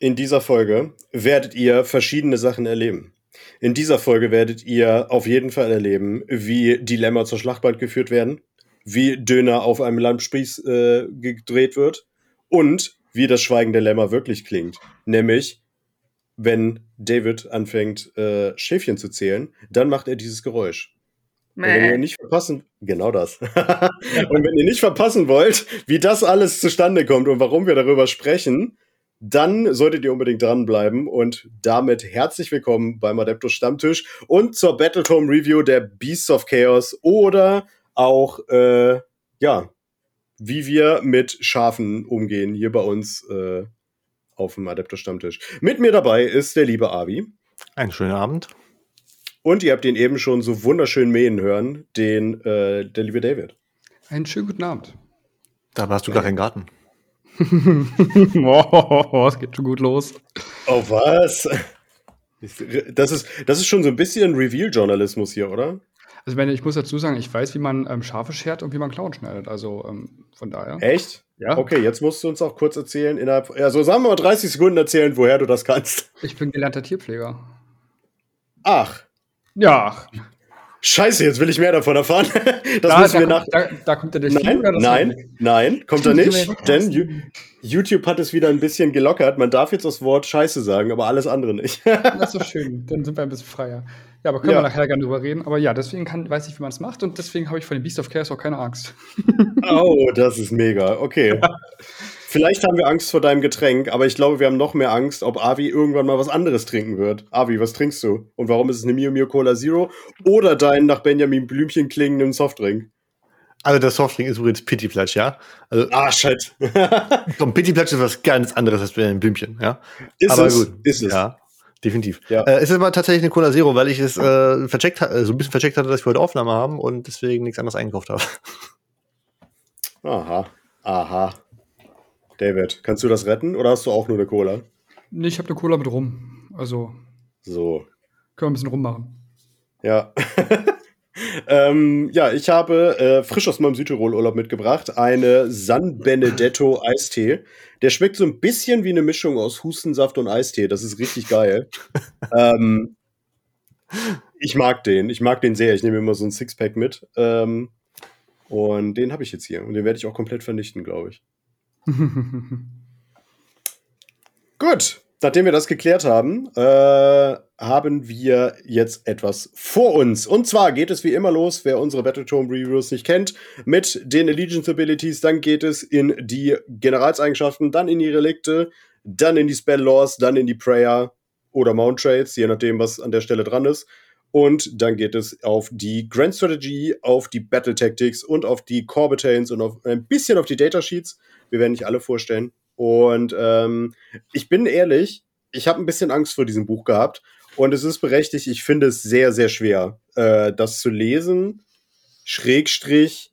in dieser Folge werdet ihr verschiedene Sachen erleben. In dieser Folge werdet ihr auf jeden Fall erleben, wie Dilemma zur Schlachtband geführt werden, wie Döner auf einem Lammspieß äh, gedreht wird und wie das Schweigen der Lämmer wirklich klingt. Nämlich, wenn David anfängt, äh, Schäfchen zu zählen, dann macht er dieses Geräusch. Und wenn ihr nicht verpassen, genau das. und wenn ihr nicht verpassen wollt, wie das alles zustande kommt und warum wir darüber sprechen, dann solltet ihr unbedingt dranbleiben und damit herzlich willkommen beim Adeptus Stammtisch und zur Battletome Review der Beasts of Chaos oder auch, äh, ja, wie wir mit Schafen umgehen hier bei uns äh, auf dem Adeptus Stammtisch. Mit mir dabei ist der liebe Avi. Einen schönen Abend. Und ihr habt ihn eben schon so wunderschön mähen hören, den äh, der liebe David. Einen schönen guten Abend. Da warst du gar kein Garten. oh, es geht schon gut los. Oh, was? Das ist, das ist schon so ein bisschen Reveal-Journalismus hier, oder? Also, ich, meine, ich muss dazu sagen, ich weiß, wie man ähm, Schafe schert und wie man Klauen schneidet. Also, ähm, von daher. Echt? Ja. Okay, jetzt musst du uns auch kurz erzählen, innerhalb, also sagen wir mal 30 Sekunden erzählen, woher du das kannst. Ich bin gelernter Tierpfleger. Ach. Ja. Scheiße, jetzt will ich mehr davon erfahren. Das da, müssen wir nach. Da, da, kommt der Nein, nein, nein, kommt er nicht. denn YouTube hat es wieder ein bisschen gelockert. Man darf jetzt das Wort Scheiße sagen, aber alles andere nicht. das ist doch schön. Dann sind wir ein bisschen freier. Ja, aber können ja. wir nachher gerne drüber reden. Aber ja, deswegen kann, weiß ich, wie man es macht und deswegen habe ich von den Beast of Chaos auch keine Angst. oh, das ist mega. Okay. Vielleicht haben wir Angst vor deinem Getränk, aber ich glaube, wir haben noch mehr Angst, ob Avi irgendwann mal was anderes trinken wird. Avi, was trinkst du? Und warum ist es eine Mio Mio Cola Zero oder dein nach Benjamin Blümchen klingenden Softdrink? Also der Softdrink ist übrigens Pity Platsch, ja? Also, ah, shit. komm, Pity Platsch ist was ganz anderes als Benjamin Blümchen, ja? Ist aber es, gut. Ist es. Ja, definitiv. Ja. Äh, es ist aber tatsächlich eine Cola Zero, weil ich es äh, vercheckt, äh, so ein bisschen vercheckt hatte, dass wir heute Aufnahme haben und deswegen nichts anderes eingekauft habe. Aha, aha. David, kannst du das retten oder hast du auch nur eine Cola? Nee, ich habe eine Cola mit rum. Also. So. Können wir ein bisschen rummachen. Ja. ähm, ja, ich habe äh, frisch aus meinem Südtirol-Urlaub mitgebracht eine San Benedetto Eistee. Der schmeckt so ein bisschen wie eine Mischung aus Hustensaft und Eistee. Das ist richtig geil. ähm, ich mag den. Ich mag den sehr. Ich nehme immer so ein Sixpack mit. Ähm, und den habe ich jetzt hier. Und den werde ich auch komplett vernichten, glaube ich. Gut, nachdem wir das geklärt haben, äh, haben wir jetzt etwas vor uns. Und zwar geht es wie immer los, wer unsere Battletome Reviews nicht kennt, mit den Allegiance Abilities. Dann geht es in die Generalseigenschaften, dann in die Relikte, dann in die Spell Laws, dann in die Prayer oder Mount Trades, je nachdem, was an der Stelle dran ist. Und dann geht es auf die Grand Strategy, auf die Battle Tactics und auf die Core Battalions und auf ein bisschen auf die Data Sheets. Wir werden nicht alle vorstellen. Und ähm, ich bin ehrlich, ich habe ein bisschen Angst vor diesem Buch gehabt. Und es ist berechtigt, ich finde es sehr, sehr schwer, äh, das zu lesen. Schrägstrich,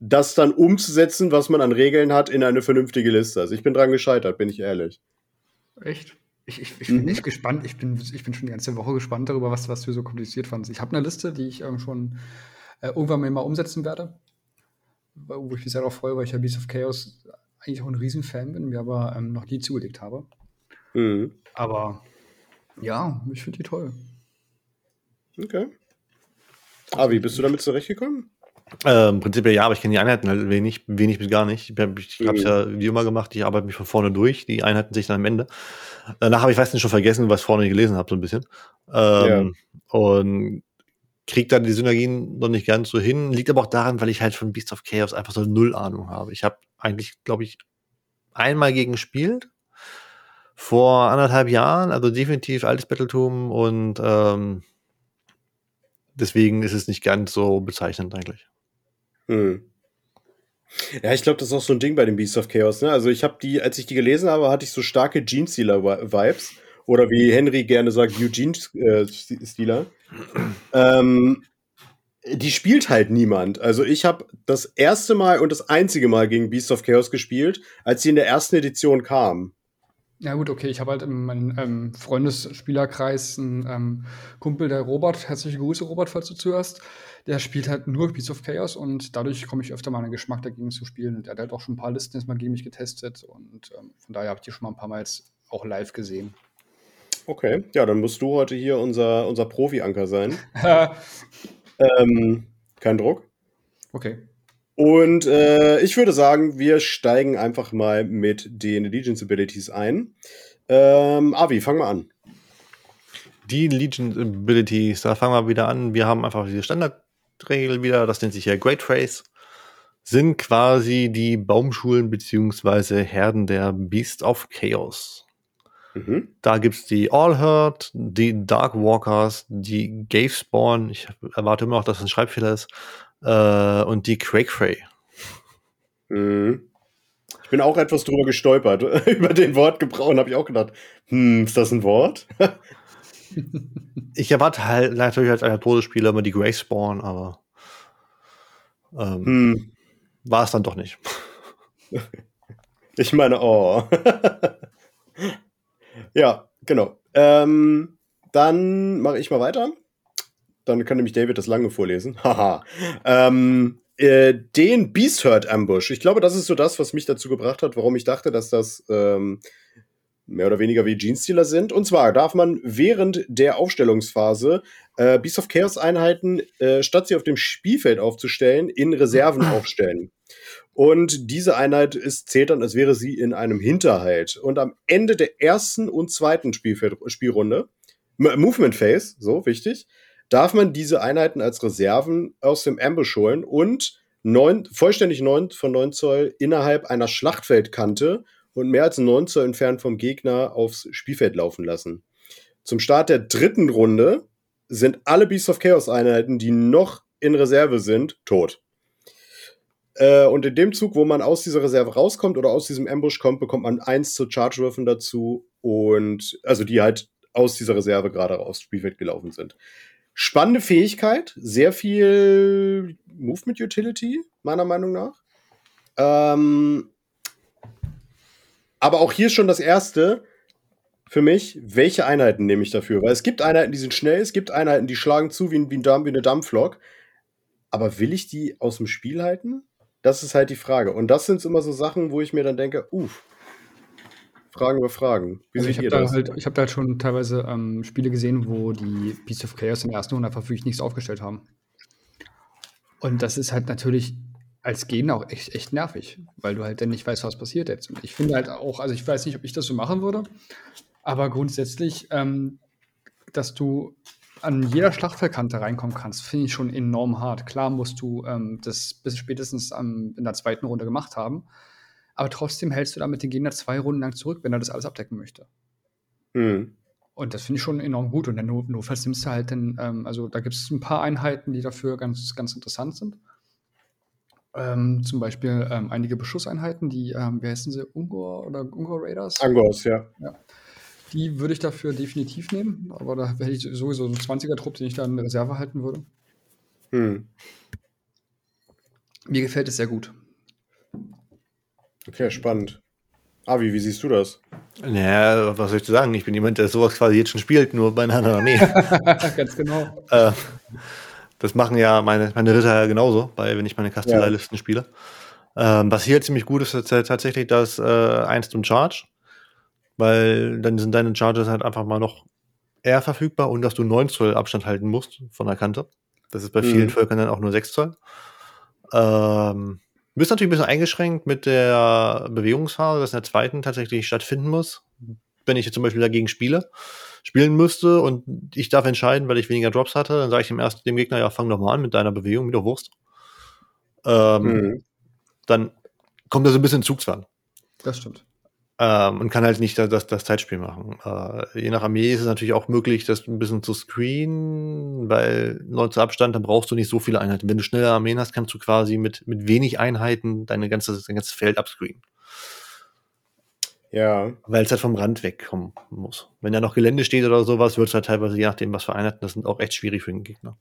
das dann umzusetzen, was man an Regeln hat, in eine vernünftige Liste. Also ich bin dran gescheitert, bin ich ehrlich. Echt? Ich, ich, ich bin mhm. echt gespannt. Ich bin, ich bin schon die ganze Woche gespannt darüber, was, was du so kompliziert fandest. Ich habe eine Liste, die ich ähm, schon äh, irgendwann mal umsetzen werde wo ich mich sehr darauf freue, weil ich ja Beast of Chaos eigentlich auch ein Riesenfan bin, mir aber ähm, noch nie zugelegt habe. Mhm. Aber ja, ich finde die toll. Okay. Wie bist du damit zurechtgekommen? Ähm, prinzipiell ja, aber ich kenne die Einheiten halt wenig, wenig bis gar nicht. Ich habe es mhm. ja wie immer gemacht, ich arbeite mich von vorne durch, die Einheiten sich dann am Ende. Danach habe ich weiß nicht schon vergessen, was ich vorne gelesen habe, so ein bisschen. Ähm, ja. Und kriege da die Synergien noch nicht ganz so hin. Liegt aber auch daran, weil ich halt von Beast of Chaos einfach so null Ahnung habe. Ich habe eigentlich, glaube ich, einmal gegen gespielt. Vor anderthalb Jahren, also definitiv altes Battletum und ähm, deswegen ist es nicht ganz so bezeichnend eigentlich. Hm. Ja, ich glaube, das ist auch so ein Ding bei den Beast of Chaos. Ne? Also ich habe die, als ich die gelesen habe, hatte ich so starke Gene-Stealer-Vibes. Oder wie Henry gerne sagt, Eugene-Stealer. ähm, die spielt halt niemand. Also ich habe das erste Mal und das einzige Mal gegen Beast of Chaos gespielt, als sie in der ersten Edition kam. Ja gut, okay, ich habe halt in meinem ähm, Freundesspielerkreis einen ähm, Kumpel, der Robert, herzliche Grüße Robert, falls du zuhörst, der spielt halt nur Beast of Chaos und dadurch komme ich öfter mal in den Geschmack dagegen zu spielen und er hat halt auch schon ein paar Listen jetzt mal gegen mich getestet und ähm, von daher habe ich die schon mal ein paar Mal jetzt auch live gesehen. Okay, ja, dann musst du heute hier unser, unser Profi-Anker sein. ähm, kein Druck. Okay. Und äh, ich würde sagen, wir steigen einfach mal mit den Allegiance Abilities ein. Ähm, Avi, fang mal an. Die Legion Abilities, da fangen wir wieder an. Wir haben einfach diese Standardregel wieder, das nennt sich ja Great Trace. Sind quasi die Baumschulen beziehungsweise Herden der Beast of Chaos. Mhm. Da gibt es die All Hurt, die Dark Walkers, die Gave Spawn, ich erwarte immer noch, dass es ein Schreibfehler ist, äh, und die Quake Mhm. Ich bin auch etwas drüber gestolpert. Über den Wortgebrauch und habe ich auch gedacht, hm, ist das ein Wort? ich erwarte halt natürlich als einer Todesspieler immer die Grey Spawn, aber ähm, hm. war es dann doch nicht. ich meine, oh. ja, genau. Ähm, dann mache ich mal weiter. Dann kann nämlich David das lange vorlesen. Haha. ähm, äh, den Beast Hurt Ambush. Ich glaube, das ist so das, was mich dazu gebracht hat, warum ich dachte, dass das ähm, mehr oder weniger wie Genestealer sind. Und zwar darf man während der Aufstellungsphase äh, Beast of Chaos Einheiten, äh, statt sie auf dem Spielfeld aufzustellen, in Reserven aufstellen. Und diese Einheit ist, zählt dann, als wäre sie in einem Hinterhalt. Und am Ende der ersten und zweiten Spielfeld Spielrunde, Movement Phase, so wichtig, darf man diese Einheiten als Reserven aus dem Ambush holen und neun, vollständig 9 von 9 Zoll innerhalb einer Schlachtfeldkante und mehr als 9 Zoll entfernt vom Gegner aufs Spielfeld laufen lassen. Zum Start der dritten Runde sind alle Beasts of Chaos Einheiten, die noch in Reserve sind, tot. Äh, und in dem Zug, wo man aus dieser Reserve rauskommt oder aus diesem Ambush kommt, bekommt man eins zu Charge-Würfen dazu und also die halt aus dieser Reserve gerade aufs Spielfeld gelaufen sind. Spannende Fähigkeit, sehr viel Movement Utility, meiner Meinung nach. Ähm, aber auch hier schon das erste für mich, welche Einheiten nehme ich dafür? Weil es gibt Einheiten, die sind schnell, es gibt Einheiten, die schlagen zu wie, ein, wie, ein Dampf, wie eine Dampflok. Aber will ich die aus dem Spiel halten? Das ist halt die Frage. Und das sind immer so Sachen, wo ich mir dann denke, uff, Fragen über Fragen. Wie also ich habe da, halt, hab da halt schon teilweise ähm, Spiele gesehen, wo die Beast of Chaos in der ersten Runde einfach wirklich nichts aufgestellt haben. Und das ist halt natürlich als Gegner auch echt, echt nervig, weil du halt dann nicht weißt, was passiert jetzt. Ich finde halt auch, also ich weiß nicht, ob ich das so machen würde, aber grundsätzlich, ähm, dass du an jeder Schlachtfeldkante reinkommen kannst, finde ich schon enorm hart. Klar musst du ähm, das bis spätestens ähm, in der zweiten Runde gemacht haben, aber trotzdem hältst du damit den Gegner zwei Runden lang zurück, wenn er das alles abdecken möchte. Mhm. Und das finde ich schon enorm gut. Und dann nur, notfalls nimmst du halt den, ähm, also da gibt es ein paar Einheiten, die dafür ganz, ganz interessant sind. Ähm, zum Beispiel ähm, einige Beschusseinheiten, die, ähm, wie heißen sie, Ungor oder Ungor Raiders? Angors, ja. ja. Die würde ich dafür definitiv nehmen, aber da hätte ich sowieso einen 20er-Trupp, den ich da in der Reserve halten würde. Hm. Mir gefällt es sehr gut. Okay, spannend. Avi, wie siehst du das? Naja, was soll ich zu sagen? Ich bin jemand, der sowas quasi jetzt schon spielt, nur bei einer anderen Armee. Ganz genau. Äh, das machen ja meine, meine Ritter ja genauso, bei, wenn ich meine Kastelleilisten ja. spiele. Ähm, was hier ziemlich gut ist, ist tatsächlich das äh, 1 und Charge, weil dann sind deine Charges halt einfach mal noch eher verfügbar und dass du 9 Zoll Abstand halten musst von der Kante. Das ist bei vielen mhm. Völkern dann auch nur 6 Zoll. Ähm, bist natürlich ein bisschen eingeschränkt mit der Bewegungsphase, dass in der zweiten tatsächlich stattfinden muss. Wenn ich jetzt zum Beispiel dagegen spiele, spielen müsste und ich darf entscheiden, weil ich weniger Drops hatte, dann sage ich dem ersten dem Gegner, ja, fang doch mal an mit deiner Bewegung, mit der Wurst. Ähm, mhm. Dann kommt da so ein bisschen Zugzwang. Das stimmt. Ähm, und kann halt nicht das, das Zeitspiel machen. Äh, je nach Armee ist es natürlich auch möglich, das ein bisschen zu screenen, weil 19 Abstand, dann brauchst du nicht so viele Einheiten. Wenn du schnelle Armeen hast, kannst du quasi mit, mit wenig Einheiten deine ganze, dein ganzes Feld abscreenen. Ja. Weil es halt vom Rand wegkommen muss. Wenn da noch Gelände steht oder sowas, wird es halt teilweise, je nachdem, was für Einheiten, das sind auch echt schwierig für den Gegner.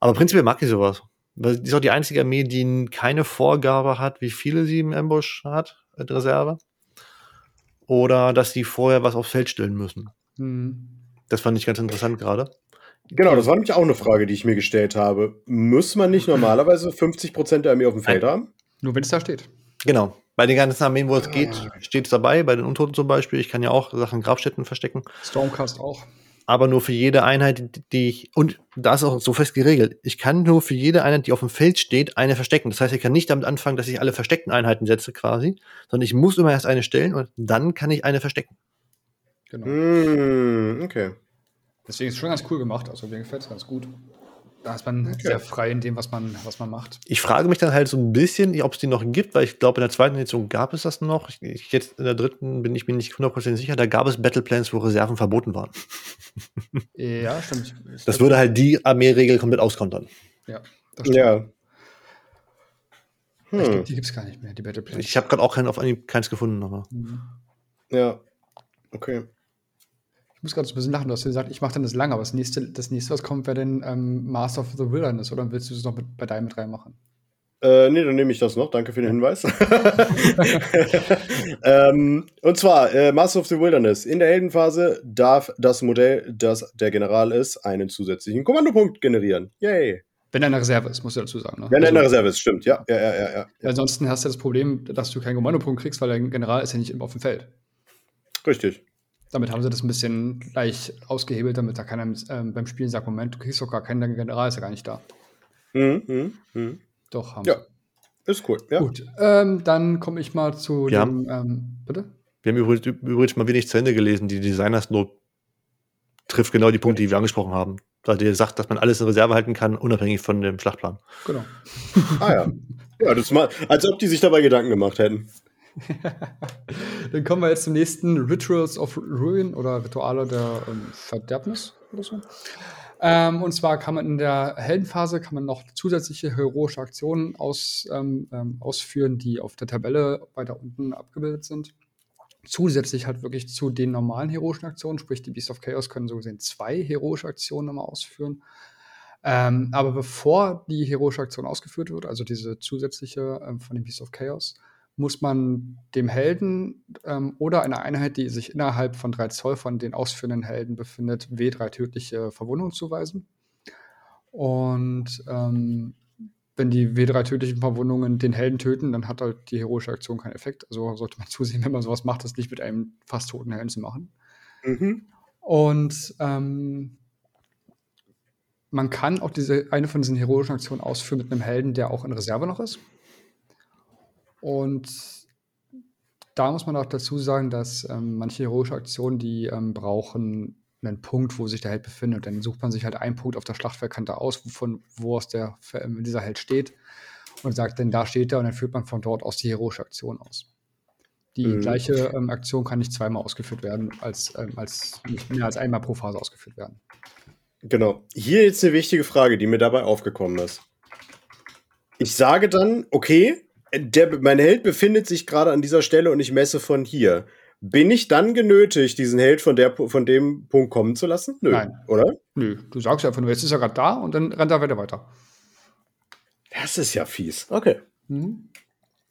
Aber prinzipiell mag ich sowas. Weil die ist auch die einzige Armee, die keine Vorgabe hat, wie viele sie im Ambush hat, in Reserve oder dass sie vorher was aufs Feld stellen müssen. Mhm. Das fand ich ganz interessant gerade. Genau, das war nämlich auch eine Frage, die ich mir gestellt habe. Muss man nicht normalerweise 50% der Armee auf dem Feld Nein. haben? Nur wenn es da steht. Genau. Bei den ganzen Armeen, wo es geht, steht es dabei. Bei den Untoten zum Beispiel. Ich kann ja auch Sachen in Grabstätten verstecken. Stormcast auch. Aber nur für jede Einheit, die ich. Und da ist auch so fest geregelt. Ich kann nur für jede Einheit, die auf dem Feld steht, eine verstecken. Das heißt, ich kann nicht damit anfangen, dass ich alle versteckten Einheiten setze quasi, sondern ich muss immer erst eine stellen und dann kann ich eine verstecken. Genau. Mm, okay. Deswegen ist es schon ganz cool gemacht. Also mir gefällt es ganz gut. Da ist man okay. sehr frei in dem, was man, was man macht. Ich frage mich dann halt so ein bisschen, ob es die noch gibt, weil ich glaube, in der zweiten Edition gab es das noch. Ich, jetzt in der dritten bin ich mir nicht 100% sicher. Da gab es Battleplans, wo Reserven verboten waren. Ja, stimmt. Das würde halt die Armeeregel komplett auskontern. Ja, das stimmt. Ja. Hm. Glaub, die gibt es gar nicht mehr, die Battleplans. Ich habe gerade auch keinen, auf Anhieb keins gefunden. Aber. Mhm. Ja, okay. Ich muss gerade so ein bisschen lachen. Du hast gesagt, ich mache dann das lange, aber das nächste, das nächste, was kommt, wäre dann ähm, Master of the Wilderness. Oder willst du es noch mit, bei deinem mit reinmachen? Äh, nee, dann nehme ich das noch. Danke für den Hinweis. ähm, und zwar, äh, Master of the Wilderness. In der Heldenphase darf das Modell, das der General ist, einen zusätzlichen Kommandopunkt generieren. Yay. Wenn er in der Reserve ist, muss ich dazu sagen. Ne? Wenn er in der also Reserve ist, stimmt. Ja, ja, ja, ja. ja. Ansonsten hast du das Problem, dass du keinen Kommandopunkt kriegst, weil der General ist ja nicht immer auf dem Feld. Richtig. Damit haben sie das ein bisschen gleich ausgehebelt, damit da keiner ähm, beim Spielen sagt, Moment, du kriegst doch gar keinen, General ist ja gar nicht da. Mhm, mh, mh. Doch, haben ja. Ist cool, ja. Gut, ähm, dann komme ich mal zu Wir dem, ähm, bitte? Wir haben übrigens, übrigens, mal wenig zu Ende gelesen. Die Designers Note trifft genau die Punkte, die wir angesprochen haben. Da ihr sagt, dass man alles in Reserve halten kann, unabhängig von dem Schlachtplan. Genau. ah ja. Ja, das mal, als ob die sich dabei Gedanken gemacht hätten. Dann kommen wir jetzt zum nächsten Rituals of Ruin oder Rituale der ähm, Verderbnis oder so. Ähm, und zwar kann man in der Heldenphase kann man noch zusätzliche heroische Aktionen aus, ähm, ähm, ausführen, die auf der Tabelle weiter unten abgebildet sind. Zusätzlich halt wirklich zu den normalen heroischen Aktionen, sprich die Beast of Chaos können so gesehen zwei heroische Aktionen nochmal ausführen. Ähm, aber bevor die heroische Aktion ausgeführt wird, also diese zusätzliche ähm, von dem Beast of Chaos, muss man dem Helden ähm, oder einer Einheit, die sich innerhalb von drei Zoll von den ausführenden Helden befindet, W3 tödliche Verwundungen zuweisen. Und ähm, wenn die W3 tödlichen Verwundungen den Helden töten, dann hat halt die heroische Aktion keinen Effekt. Also sollte man zusehen, wenn man sowas macht, das nicht mit einem fast toten Helden zu machen. Mhm. Und ähm, man kann auch diese eine von diesen heroischen Aktionen ausführen mit einem Helden, der auch in Reserve noch ist. Und da muss man auch dazu sagen, dass ähm, manche heroische Aktionen, die ähm, brauchen einen Punkt, wo sich der Held befindet. Dann sucht man sich halt einen Punkt auf der Schlachtfeldkante aus, von wo aus der, ähm, dieser Held steht und sagt, denn da steht er und dann führt man von dort aus die heroische Aktion aus. Die mhm. gleiche ähm, Aktion kann nicht zweimal ausgeführt werden, als, ähm, als nicht mehr als einmal pro Phase ausgeführt werden. Genau. Hier jetzt eine wichtige Frage, die mir dabei aufgekommen ist. Ich sage dann, okay, der, mein Held befindet sich gerade an dieser Stelle und ich messe von hier. Bin ich dann genötigt, diesen Held von, der, von dem Punkt kommen zu lassen? Nö, Nein. oder? Nö, du sagst einfach nur, jetzt ist er gerade da und dann rennt er weiter weiter. Das ist ja fies. Okay. Mhm.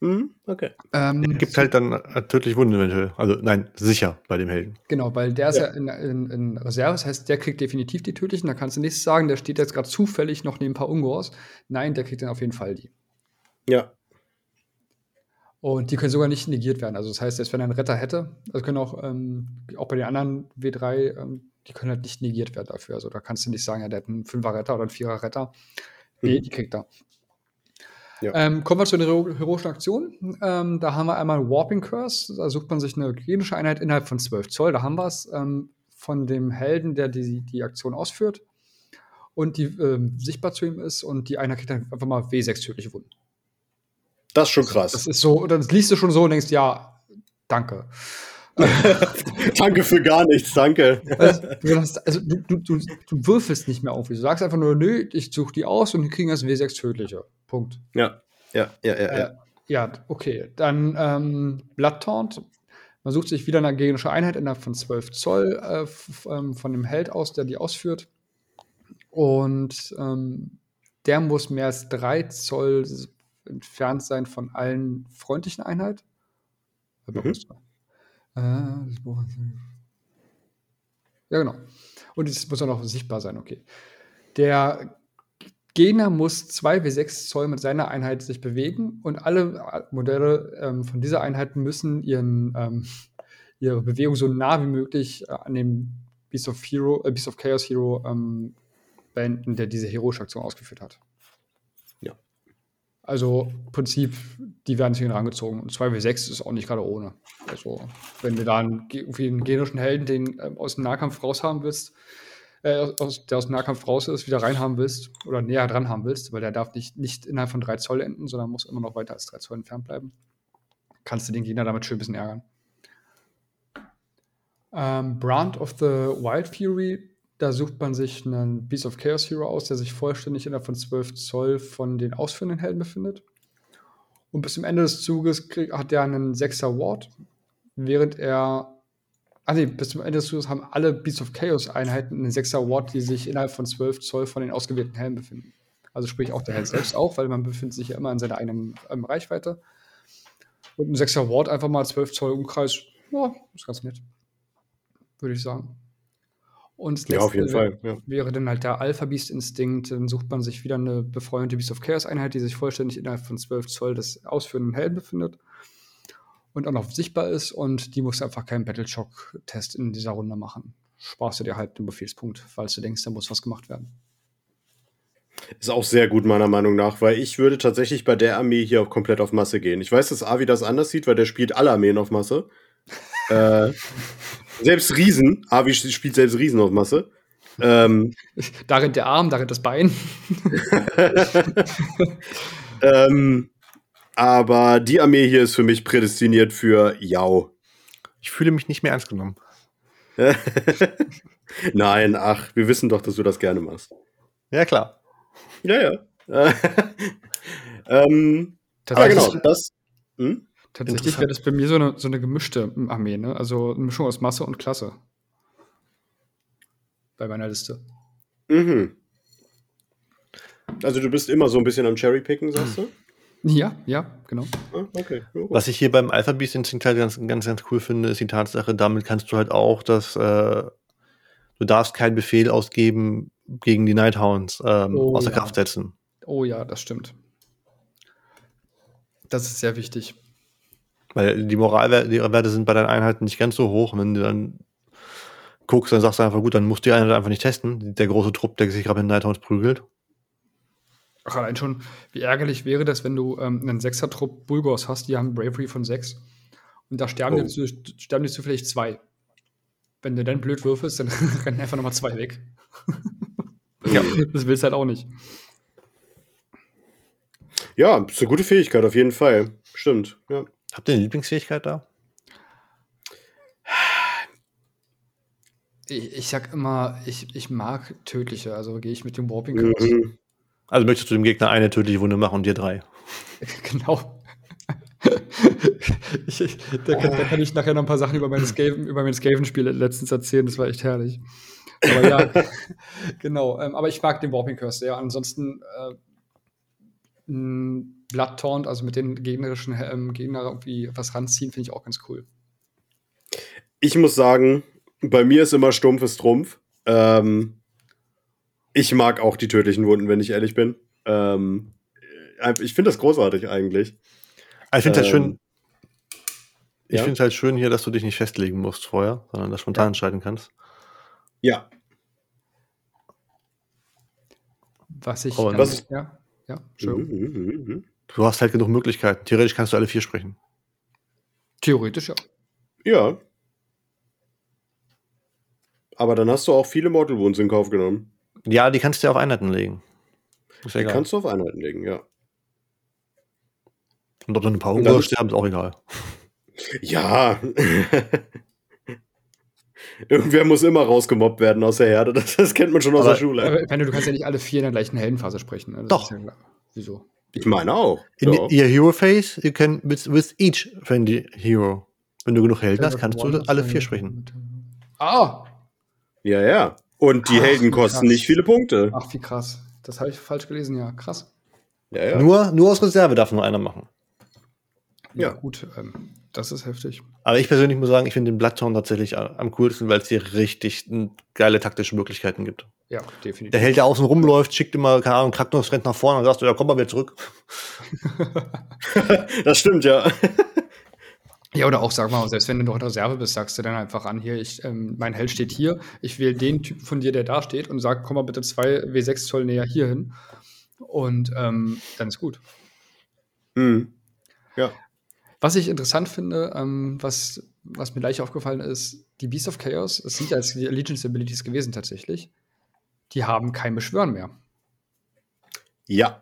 Mhm, okay. Ähm, gibt halt dann äh, tödlich Wunden eventuell. Also nein, sicher bei dem Helden. Genau, weil der ist ja, ja in, in, in, Reserve, das heißt, der kriegt definitiv die tödlichen. Da kannst du nichts sagen, der steht jetzt gerade zufällig noch neben ein paar Ungors. Nein, der kriegt dann auf jeden Fall die. Ja, und die können sogar nicht negiert werden. Also das heißt, selbst wenn er einen Retter hätte, also können auch, ähm, auch bei den anderen W3, ähm, die können halt nicht negiert werden dafür. Also da kannst du nicht sagen, ja, der hat einen Fünfer Retter oder einen Vierer Retter. Nee, mhm. die kriegt er. Ja. Ähm, kommen wir zu den heroischen Aktionen. Ähm, da haben wir einmal Warping Curse. Da sucht man sich eine klinische Einheit innerhalb von 12 Zoll. Da haben wir es ähm, von dem Helden, der die, die Aktion ausführt und die ähm, sichtbar zu ihm ist. Und die Einheit kriegt dann einfach mal W6 tödliche Wunden. Das ist schon krass. Das ist so, dann liest du schon so und denkst, ja, danke. danke für gar nichts, danke. Also, du, hast, also du, du, du, würfelst nicht mehr auf. Du sagst einfach nur, nö, ich suche die aus und die kriegen das W6 tödliche. Punkt. Ja, ja, ja, ja. Äh, ja, okay. Dann ähm, Blood Taunt. Man sucht sich wieder eine gegnerische Einheit innerhalb von 12 Zoll äh, ähm, von dem Held aus, der die ausführt. Und ähm, der muss mehr als 3 Zoll entfernt sein von allen freundlichen Einheiten. Mhm. Äh, ja, genau. Und es muss auch noch sichtbar sein, okay. Der Gegner muss 2 w 6 Zoll mit seiner Einheit sich bewegen und alle Modelle ähm, von dieser Einheit müssen ihren, ähm, ihre Bewegung so nah wie möglich äh, an dem Beast of, Hero, äh, Beast of Chaos Hero ähm, beenden, der diese heroische Aktion ausgeführt hat. Also im Prinzip, die werden sich herangezogen. Und 2w6 ist auch nicht gerade ohne. Also, wenn du da einen, irgendwie einen generischen Helden, den äh, aus dem Nahkampf raus haben willst, äh, aus, der aus dem Nahkampf raus ist, wieder reinhaben willst oder näher dran haben willst, weil der darf nicht, nicht innerhalb von 3 Zoll enden, sondern muss immer noch weiter als 3 Zoll entfernt bleiben. Kannst du den Gegner damit schön ein bisschen ärgern. Ähm, Brand of the Wild Fury, da sucht man sich einen Beast of Chaos Hero aus, der sich vollständig innerhalb von 12 Zoll von den ausführenden Helden befindet. Und bis zum Ende des Zuges krieg, hat er einen 6er Ward, während er Ah nee, bis zum Ende des Zuges haben alle Beasts of Chaos Einheiten einen 6er Ward, die sich innerhalb von 12 Zoll von den ausgewählten Helden befinden. Also sprich auch der Held selbst auch, weil man befindet sich ja immer in seiner eigenen ähm, Reichweite. Und ein 6er Ward einfach mal 12 Zoll Umkreis, ja, ist ganz nett. Würde ich sagen. Und das Ja, auf jeden Fall. Ja. wäre dann halt der Alpha-Beast-Instinkt. Dann sucht man sich wieder eine befreundete Beast of Chaos-Einheit, die sich vollständig innerhalb von 12 Zoll des ausführenden Helden befindet und auch noch sichtbar ist. Und die muss einfach keinen Battle-Shock-Test in dieser Runde machen. Sparst du dir halt den Befehlspunkt, falls du denkst, da muss was gemacht werden. Ist auch sehr gut, meiner Meinung nach, weil ich würde tatsächlich bei der Armee hier auch komplett auf Masse gehen. Ich weiß, dass Avi das anders sieht, weil der spielt alle Armeen auf Masse. äh, selbst Riesen, Avi spielt selbst Riesen auf Masse. Ähm, Darin der Arm, darin das Bein. ähm, aber die Armee hier ist für mich prädestiniert für Yao. Ich fühle mich nicht mehr ernst genommen. Nein, ach, wir wissen doch, dass du das gerne machst. Ja, klar. Ja, ja. ähm, Tatsächlich, genau, das. Hm? Tatsächlich wäre das bei mir so eine, so eine gemischte Armee, ne? Also eine Mischung aus Masse und Klasse. Bei meiner Liste. Mhm. Also du bist immer so ein bisschen am Cherrypicken, sagst du? Ja, ja, genau. Ah, okay. Gut. Was ich hier beim Alpha Beast Instinct halt ganz, ganz, ganz cool finde, ist die Tatsache, damit kannst du halt auch, dass äh, du darfst keinen Befehl ausgeben gegen die Nighthounds ähm, Oh, außer ja. Kraft setzen. Oh ja, das stimmt. Das ist sehr wichtig. Weil die Moralwerte sind bei deinen Einheiten nicht ganz so hoch. Und wenn du dann guckst, dann sagst du einfach, gut, dann musst du die Einheit einfach nicht testen. Der große Trupp, der sich gerade mit den Nighthounds prügelt. Ach, allein schon, wie ärgerlich wäre das, wenn du ähm, einen Sechser-Trupp Bulgors hast, die haben Bravery von sechs. Und da sterben, Oh. dir, zu, sterben dir zufällig zwei. Wenn du dann blöd würfelst, dann rennen einfach nochmal zwei weg. Ja. Das willst du halt auch nicht. Ja, ist eine gute Fähigkeit, auf jeden Fall. Stimmt, ja. Habt ihr eine Lieblingsfähigkeit da? Ich, ich sag immer, ich, ich mag tödliche, also gehe ich mit dem Warping Curse. Mhm. Also möchtest du dem Gegner eine tödliche Wunde machen und dir drei? Genau. ich, ich, da, kann, da kann ich nachher noch ein paar Sachen über mein Skaven, über mein Skaven-Spiel letztens erzählen, das war echt herrlich. Aber ja, genau. Ähm, aber ich mag den Warping Curse sehr. Ansonsten äh, mh, Blood Taunt, also mit den gegnerischen ähm, Gegner irgendwie was ranziehen, finde ich auch ganz cool. Ich muss sagen, bei mir ist immer Stumpf ist Trumpf. Ähm, ich mag auch die tödlichen Wunden, wenn ich ehrlich bin. Ähm, äh, ich finde das großartig eigentlich. Also ich finde es halt Ähm, schön. Ich ja? finde es halt schön hier, dass du dich nicht festlegen musst vorher, sondern das spontan entscheiden kannst. Ja, Was ich. Und was- ja, ja, Mhm, Entschuldigung. mhm, mhm, mhm. Du hast halt genug Möglichkeiten. Theoretisch kannst du alle vier sprechen. Theoretisch ja. Ja. Aber dann hast du auch viele Mortal Wounds in Kauf genommen. Ja, die kannst du ja auf Einheiten legen. Ist Die egal. kannst du auf Einheiten legen, ja. Und ob dann ein paar Hunger sterben, ist auch egal. Ja. Irgendwer muss immer rausgemobbt werden aus der Herde. Das, das kennt man schon aus Aber- der Schule. Aber meine, du kannst ja nicht alle vier in der gleichen Heldenphase sprechen. Das Doch. Ja. Wieso? Ich meine auch. In Ja. your Hero Phase, you can with, with each friendly hero. Wenn du genug Helden hast, kannst du alle vier sprechen. Ah! ja, ja. Und die Ach, Helden kosten krass. nicht viele Punkte. Ach, wie krass. Das habe ich falsch gelesen, ja. Krass. Ja, ja. Nur, nur aus Reserve darf nur einer machen. Ja, gut, ähm, das ist heftig. Aber ich persönlich muss sagen, ich finde den Bloodhound tatsächlich am coolsten, weil es dir richtig geile taktische Möglichkeiten gibt. Ja, definitiv. Der Held, der außen rumläuft, schickt immer, keine Ahnung, Kratos rennt nach vorne und sagst du, ja, komm mal wieder zurück. das stimmt, ja. Ja, oder auch, sag mal, selbst wenn du noch in Reserve bist, sagst du dann einfach an, hier, ich, ähm, mein Held steht hier, ich wähle den Typen von dir, der da steht und sag, komm mal bitte zwei W6 Zoll näher hier hin. Und ähm, dann ist gut. Mhm. Ja. Was ich interessant finde, ähm, was, was mir gleich aufgefallen ist, die Beasts of Chaos, es sind ja jetzt die Allegiance Abilities gewesen tatsächlich, die haben kein Beschwören mehr. Ja.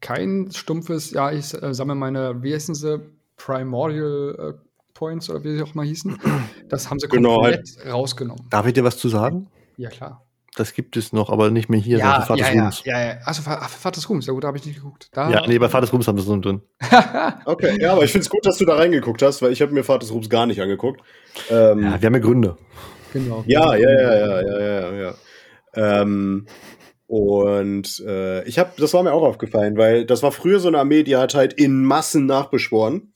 Kein stumpfes, ja, ich äh, sammle meine, wie heißen sie, Primordial äh, Points oder wie sie auch mal hießen. Das haben sie genau, komplett halt. rausgenommen. Darf ich dir was zu sagen? Ja, klar. Das gibt es noch, aber nicht mehr hier. Ja, Vater ja, ja, ja, ja. Also Vaters Rums, ja gut, da habe ich nicht geguckt. Da ja, nee, bei Vaters Rums haben wir es noch drin. okay, ja, aber ich finde es gut, dass du da reingeguckt hast, weil ich habe mir Vaters Rums gar nicht angeguckt. Ähm, ja, wir haben ja Gründe. Genau. Ja, ja, ja, ja, ja, ja, ja. Ähm, und äh, ich habe, das war mir auch aufgefallen, weil das war früher so eine Armee, die hat halt in Massen nachbeschworen.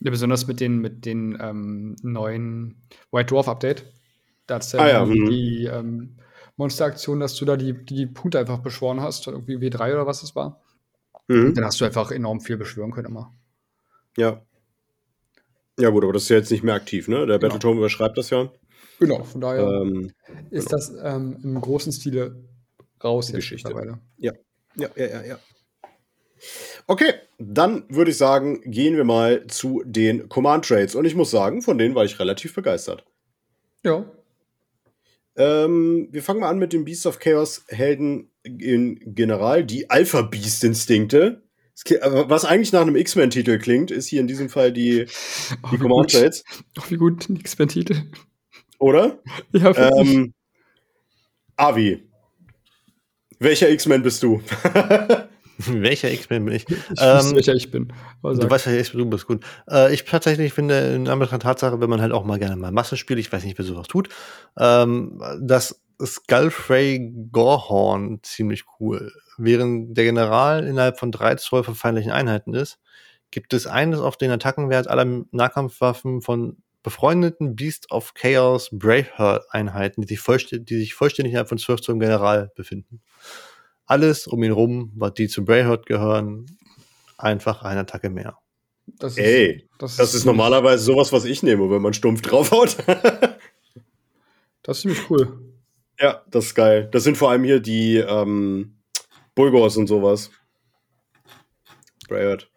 Ja, besonders mit den, mit den ähm, neuen White Dwarf Update. Da hat es ja, ah, ja die ähm, Monsteraktion, dass du da die, die Punkte einfach beschworen hast, irgendwie W3 oder was es war. Mhm. Dann hast du einfach enorm viel beschwören können immer. Ja. Ja, gut, aber das ist ja jetzt nicht mehr aktiv, ne? Der genau. Battletome überschreibt das ja. Genau, von daher ähm, ist genau. das ähm, im großen Stile raus Geschichte. mittlerweile. Ja. Ja, ja, ja, ja. Okay, dann würde ich sagen, gehen wir mal zu den Command Trades. Und ich muss sagen, von denen war ich relativ begeistert. Ja, ähm, wir fangen mal an mit den Beasts of Chaos Helden in General, die Alpha Beast Instinkte. Was eigentlich nach einem X-Men-Titel klingt, ist hier in diesem Fall die, die oh, Command Trades. Ach, wie gut, ein X-Men-Titel. Oder? Ja, ähm, Avi. Welcher X-Men bist du? welcher X-Men bin ich? Ich ähm, welcher ich bin. Du weißt, welcher ich du bist, gut. Äh, ich tatsächlich finde, in Anbetracht Tatsache, wenn man halt auch mal gerne mal Masse spielt, ich weiß nicht, wer sowas tut, ähm, dass Skullfrey Gorhorn ziemlich cool. Während der General innerhalb von drei Zoll von feindlichen Einheiten ist, gibt es eines auf den Attackenwert aller Nahkampfwaffen von befreundeten Beast of Chaos Braveheart-Einheiten, die, die, sich vollständig innerhalb von 12 Zoll im General befinden. Alles um ihn rum, was die zu Braveheart gehören, einfach eine Attacke mehr. Das ist, Ey, das, das ist, ist normalerweise sowas, was ich nehme, wenn man stumpf draufhaut. das ist ziemlich cool. Ja, das ist geil. Das sind vor allem hier die ähm, Bulgors und sowas. Braveheart.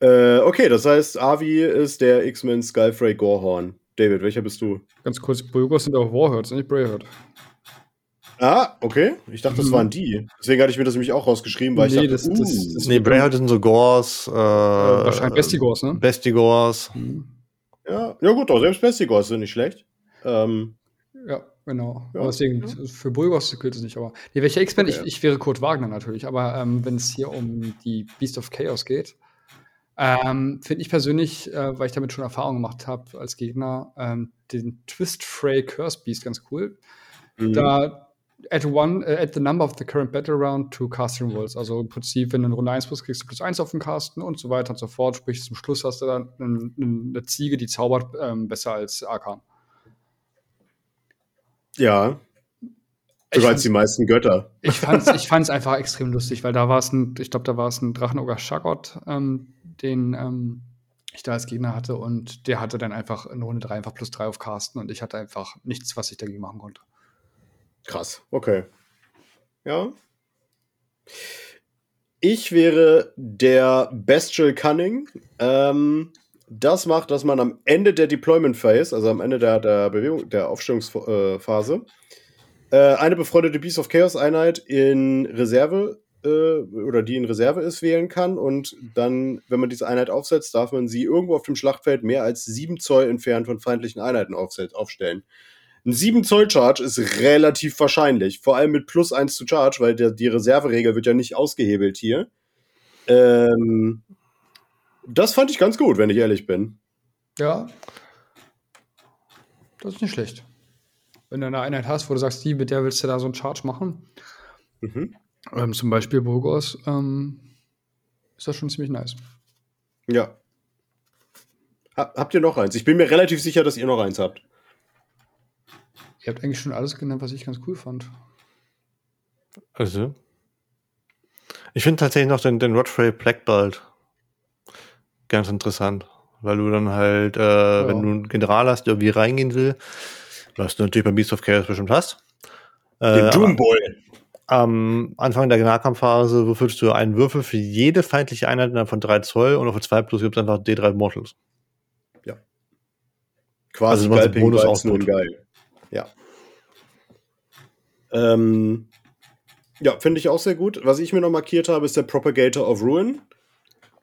Äh, okay, das heißt, Avi ist der X-Men Skullfrey Gorhorn. David, welcher bist du? Ganz kurz, Bulgors sind auch Warhorns, nicht Braveheart. Ah, okay. Ich dachte, das mhm. waren die. Deswegen hatte ich mir das nämlich auch rausgeschrieben, weil nee, ich dachte, das, uh. das, das Nee, Braveheart sind so Gors. Äh, wahrscheinlich Bestigors, ne? Bestigors. Mhm. Ja, ja gut, auch selbst Bestigors sind nicht schlecht. Ähm, ja, genau. Ja, deswegen, ja. für Bulgors gilt es nicht, aber. Nee, welcher X-Men? Okay. Ich, ich, wäre Kurt Wagner natürlich, aber ähm, wenn es hier um die Beast of Chaos geht, ähm, finde ich persönlich, äh, weil ich damit schon Erfahrung gemacht habe als Gegner, ähm, den Twist Fray Curse Beast ganz cool. Mhm. Da at one, uh, at the number of the current battle round to casting rolls. Also im Prinzip, wenn du in Runde 1 bist, kriegst du plus 1 auf den Casten und so weiter und so fort. Sprich, zum Schluss hast du dann eine, eine Ziege, die zaubert ähm, besser als Arkan. Ja. Du als die meisten Götter. Ich fand's, ich fand's einfach extrem lustig, weil da war es ein, ich glaube, da war es ein Drachenoger Shagot, ähm, den ähm, ich da als Gegner hatte und der hatte dann einfach in Runde 3 einfach plus 3 auf Casten und ich hatte einfach nichts, was ich dagegen machen konnte. Krass, okay. Ja. Ich wäre der Bestial Cunning. Ähm, das macht, dass man am Ende der Deployment Phase, also am Ende der, der Bewegung, der Aufstellungsphase, äh, eine befreundete Beast of Chaos Einheit in Reserve äh, oder die in Reserve ist, wählen kann. Und dann, wenn man diese Einheit aufsetzt, darf man sie irgendwo auf dem Schlachtfeld mehr als sieben Zoll entfernt von feindlichen Einheiten aufstellen. Ein 7 Zoll Charge ist relativ wahrscheinlich, vor allem mit plus 1 zu Charge, weil der, die Reserveregel wird ja nicht ausgehebelt hier. Ähm, das fand ich ganz gut, wenn ich ehrlich bin. Ja. Das ist nicht schlecht. Wenn du eine Einheit hast, wo du sagst, die, mit der willst du da so einen Charge machen, mhm. ähm, zum Beispiel Burgos, ähm, ist das schon ziemlich nice. Ja. Habt ihr noch eins? Ich bin mir relativ sicher, dass ihr noch eins habt. Ihr habt eigentlich schon alles genannt, was ich ganz cool fand. Also. Ich finde tatsächlich noch den, den Rodfrey Black Belt ganz interessant, weil du dann halt, äh, ja. wenn du einen General hast, der irgendwie reingehen will, was du natürlich beim Beast of Chaos bestimmt hast. Äh, den Doom Boy. Am Anfang der Nahkampfphase würfelst du einen Würfel für jede feindliche Einheit von 3 Zoll und auf 2 plus gibt es einfach D3 Mortals. Ja. Quasi also Bonus geil. Ja. Ähm, ja, finde ich auch sehr gut. Was ich mir noch markiert habe, ist der Propagator of Ruin.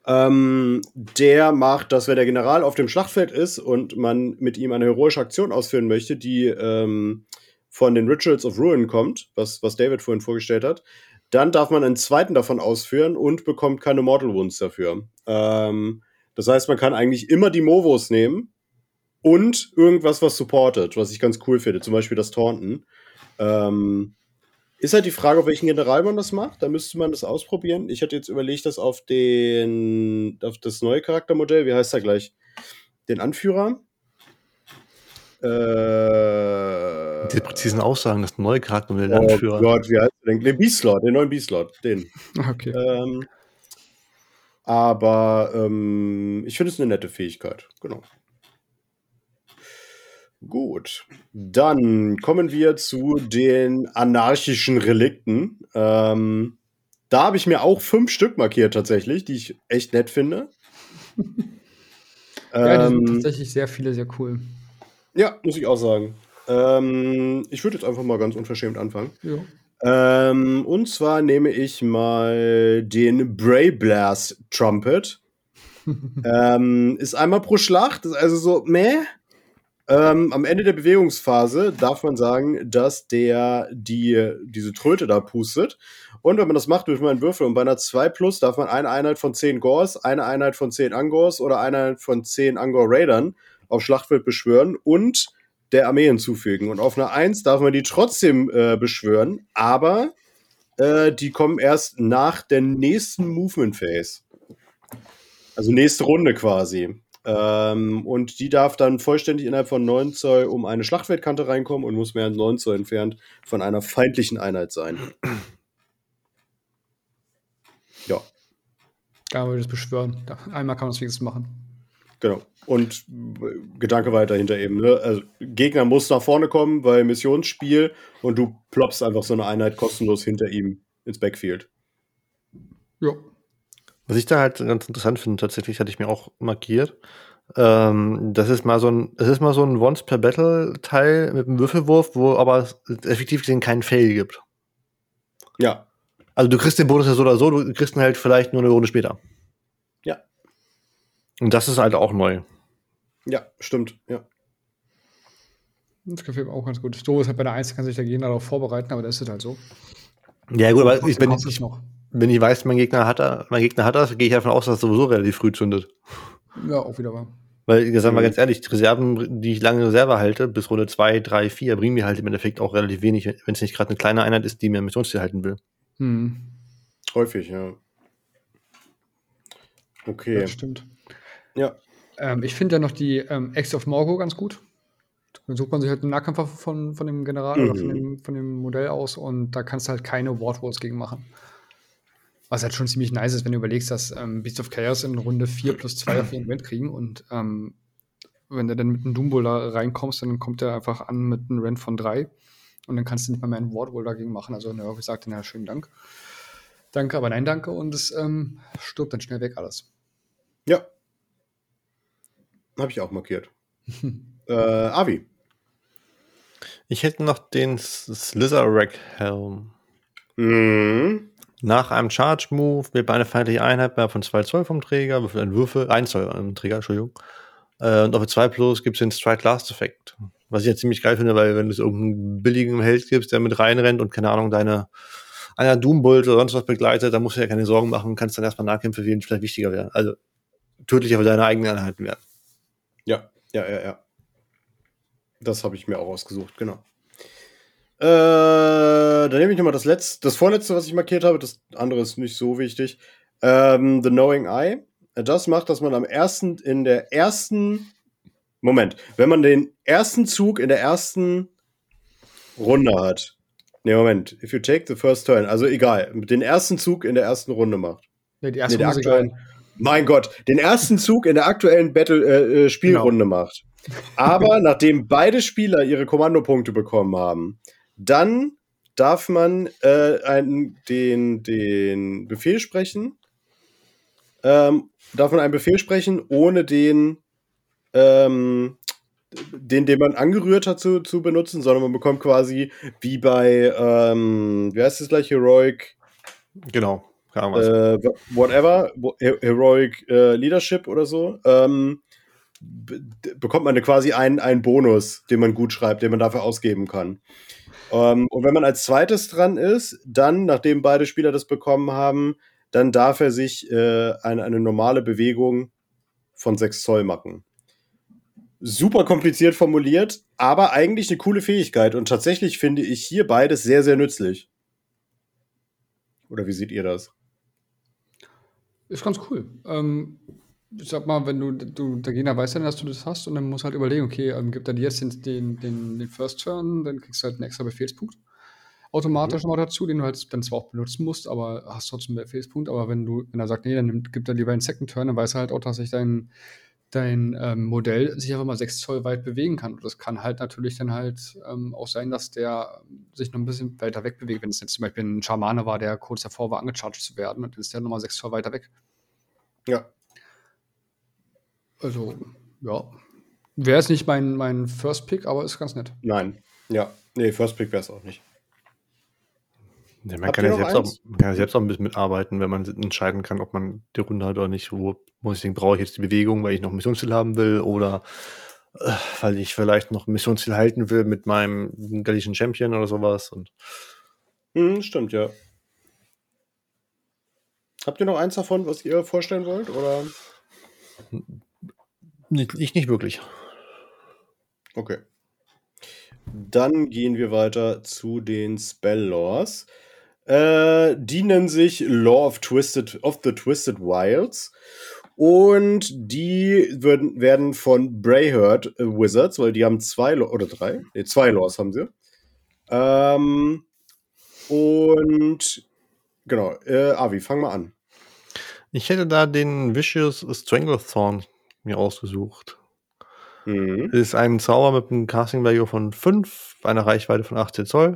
Ähm, der macht, dass wenn der General auf dem Schlachtfeld ist und man mit ihm eine heroische Aktion ausführen möchte, die ähm, von den Rituals of Ruin kommt, was, was David vorhin vorgestellt hat, dann darf man einen zweiten davon ausführen und bekommt keine Mortal Wounds dafür. Ähm, das heißt, man kann eigentlich immer die Movos nehmen und irgendwas, was supportet, was ich ganz cool finde, zum Beispiel das Taunten. Ähm, ist halt die Frage, auf welchen General man das macht. Da müsste man das ausprobieren. Ich hatte jetzt überlegt, das auf den, auf das neue Charaktermodell, wie heißt er gleich? Den Anführer. Äh, Die präzisen Aussagen, das neue Charaktermodell, der oh Anführer. Gott, wie heißt er denn? Den Beastlord, den neuen Beastlord, den. Okay. Ähm, aber ähm, ich finde es eine nette Fähigkeit, genau. Gut, dann kommen wir zu den anarchischen Relikten. Ähm, da habe ich mir auch fünf Stück markiert tatsächlich, die ich echt nett finde. ja, die sind ähm, tatsächlich sehr viele, sehr cool. Ja, muss ich auch sagen. Ähm, ich würde jetzt einfach mal ganz unverschämt anfangen. Ja. Ähm, und zwar nehme ich mal den Bray Blast Trumpet. ähm, ist einmal pro Schlacht, ist also so, meh. Ähm, am Ende der Bewegungsphase darf man sagen, dass der die, diese Tröte da pustet. Und wenn man das macht, durch meinen Würfel und bei einer 2 Plus darf man eine Einheit von 10 Gors, eine Einheit von 10 Angors oder eine Einheit von 10 Angor Raidern auf Schlachtfeld beschwören und der Armee hinzufügen. Und auf einer 1 darf man die trotzdem äh, beschwören, aber äh, die kommen erst nach der nächsten Movement Phase. Also nächste Runde quasi. Ähm, und die darf dann vollständig innerhalb von 9 Zoll um eine Schlachtfeldkante reinkommen und muss mehr als 9 Zoll entfernt von einer feindlichen Einheit sein. Ja. Da würde ich das beschwören. Einmal kann man es wenigstens machen. Genau. Und Gedanke weiter hinter eben. Ne? Also, Gegner muss nach vorne kommen, weil Missionsspiel und du ploppst einfach so eine Einheit kostenlos hinter ihm ins Backfield. Ja. Was ich da halt ganz interessant finde, tatsächlich hatte ich mir auch markiert. Ähm, das ist mal so ein, es ist mal so ein Once per Battle Teil mit einem Würfelwurf, wo aber es effektiv gesehen keinen Fail gibt. Ja. Also du kriegst den Bonus ja so oder so, du kriegst ihn halt vielleicht nur eine Runde später. Ja. Und das ist halt auch neu. Ja, stimmt, ja. Das gefällt mir auch ganz gut. So ist halt bei der 1 kann sich der Gegner darauf vorbereiten, aber das ist halt so. Ja, gut, aber ich bin, noch wenn ich weiß, mein Gegner hat, mein Gegner hat das, gehe ich davon aus, dass es sowieso relativ früh zündet. Ja, auch wieder wahr. Weil, sagen wir ganz ehrlich, die Reserven, die ich lange Reserve halte, bis Runde 2, 3, 4, bringen mir halt im Endeffekt auch relativ wenig, wenn es nicht gerade eine kleine Einheit ist, die mir Missionsziel halten will. Hm. Häufig, ja. Okay. Das stimmt. Ja. Ähm, ich finde ja noch die ähm, Ex of Morgo ganz gut. Dann sucht man sich halt einen Nahkampf von, von dem General mhm. oder von dem, von dem Modell aus und da kannst du halt keine Ward Rolls gegen machen. Was halt schon ziemlich nice ist, wenn du überlegst, dass ähm, Beast of Chaos in Runde 4 plus 2 auf jeden Event kriegen und ähm, wenn du dann mit einem Doomboulder reinkommst, dann kommt er einfach an mit einem Rent von 3 und dann kannst du nicht mal mehr einen Wardroll dagegen machen. Also Nerv sagt dann ja, schönen Dank. Danke, aber nein, danke und es ähm, stirbt dann schnell weg alles. Ja. Habe ich auch markiert. äh, Avi. Ich hätte noch den Slither Helm. Mhm. Nach einem Charge-Move wird eine feindliche Einheit mehr von 2 Zoll vom Träger, würfelt einen Würfel, 1 Zoll am Träger, Entschuldigung. Äh, und auf 2 Plus gibt es den Strike Last Effekt. Was ich ja ziemlich geil finde, weil wenn du es irgendeinen billigen Held gibst, der mit reinrennt und keine Ahnung, deine einer Doombolt oder sonst was begleitet, dann musst du ja keine Sorgen machen, kannst dann erstmal Nahkämpfe wählen, vielleicht wichtiger werden. Also tödlicher für deine eigenen Einheiten werden. Ja, ja, ja, ja. Das habe ich mir auch ausgesucht, genau. Äh, dann nehme ich nochmal das letzte, das vorletzte, was ich markiert habe. Das andere ist nicht so wichtig. Ähm, The Knowing Eye. das macht, dass man am ersten, in der ersten, Moment, wenn man den ersten Zug in der ersten Runde hat. Ne, Moment. If you take the first turn, also egal, den ersten Zug in der ersten Runde macht. Nee, die erste Nee, aktuellen, mein Gott, den ersten Zug in der aktuellen Battle äh, äh, Spielrunde macht. Aber nachdem beide Spieler ihre Kommandopunkte bekommen haben, dann darf man äh, einen, den, den Befehl sprechen. Ähm, darf man einen Befehl sprechen, ohne den, ähm, den, den man angerührt hat, zu, zu benutzen, sondern man bekommt quasi wie bei, ähm, wie heißt das gleich, Heroic Genau. Keine Ahnung, äh, whatever, Heroic äh, Leadership oder so, ähm, be bekommt man quasi einen, einen Bonus, den man gut schreibt, den man dafür ausgeben kann. Ähm, und wenn man als zweites dran ist, dann, nachdem beide Spieler das bekommen haben, dann darf er sich äh, eine, eine normale Bewegung von 6 Zoll machen. Super kompliziert formuliert, aber eigentlich eine coole Fähigkeit. Und tatsächlich finde ich hier beides sehr, sehr nützlich. Oder wie seht ihr das? Ist ganz cool. Ähm, ich sag mal, wenn du, du, der Gegner weiß dann, dass du das hast und dann musst halt überlegen, okay, ähm, gibt er dir jetzt den, den, den, den First Turn, dann kriegst du halt einen extra Befehlspunkt. Automatisch noch dazu, den du halt dann zwar auch benutzen musst, aber hast trotzdem einen Befehlspunkt. Aber wenn du, wenn er sagt, nee, dann nimmt, gibt er lieber einen Second Turn, dann weiß er halt auch, dass sich dein, dein ähm, Modell sich einfach mal 6 Zoll weit bewegen kann. Und das kann halt natürlich dann halt ähm, auch sein, dass der sich noch ein bisschen weiter weg bewegt. Wenn es jetzt zum Beispiel ein Schamane war, der kurz davor war, angecharged zu werden, dann ist der nochmal 6 Zoll weiter weg. Ja. Also, ja. Wäre jetzt nicht mein, mein First Pick, aber ist ganz nett. Nein. Ja. Nee, First Pick wäre es auch nicht. Ja, man, kann ja selbst auch, man kann ja selbst auch ein bisschen mitarbeiten, wenn man entscheiden kann, ob man die Runde hat oder nicht. Wo muss ich denken, brauche ich jetzt die Bewegung, weil ich noch ein Missionsziel haben will oder äh, weil ich vielleicht noch ein Missionsziel halten will mit meinem gallischen Champion oder sowas. Und Hm, stimmt, ja. Habt ihr noch eins davon, was ihr vorstellen wollt? Oder? Nicht, ich nicht wirklich. Okay. Dann gehen wir weiter zu den Spell-Laws. Äh, die nennen sich Law of, Twisted, of the Twisted Wilds. Und die würden, werden von Brayherd äh, Wizards, weil die haben zwei oder drei, nee, zwei Laws haben sie. Ähm, und genau, äh, Avi, fang mal an. Ich hätte da den Vicious Stranglethorn mir ausgesucht. Mhm. Ist ein Zauber mit einem Casting Value von 5, einer Reichweite von 18 Zoll.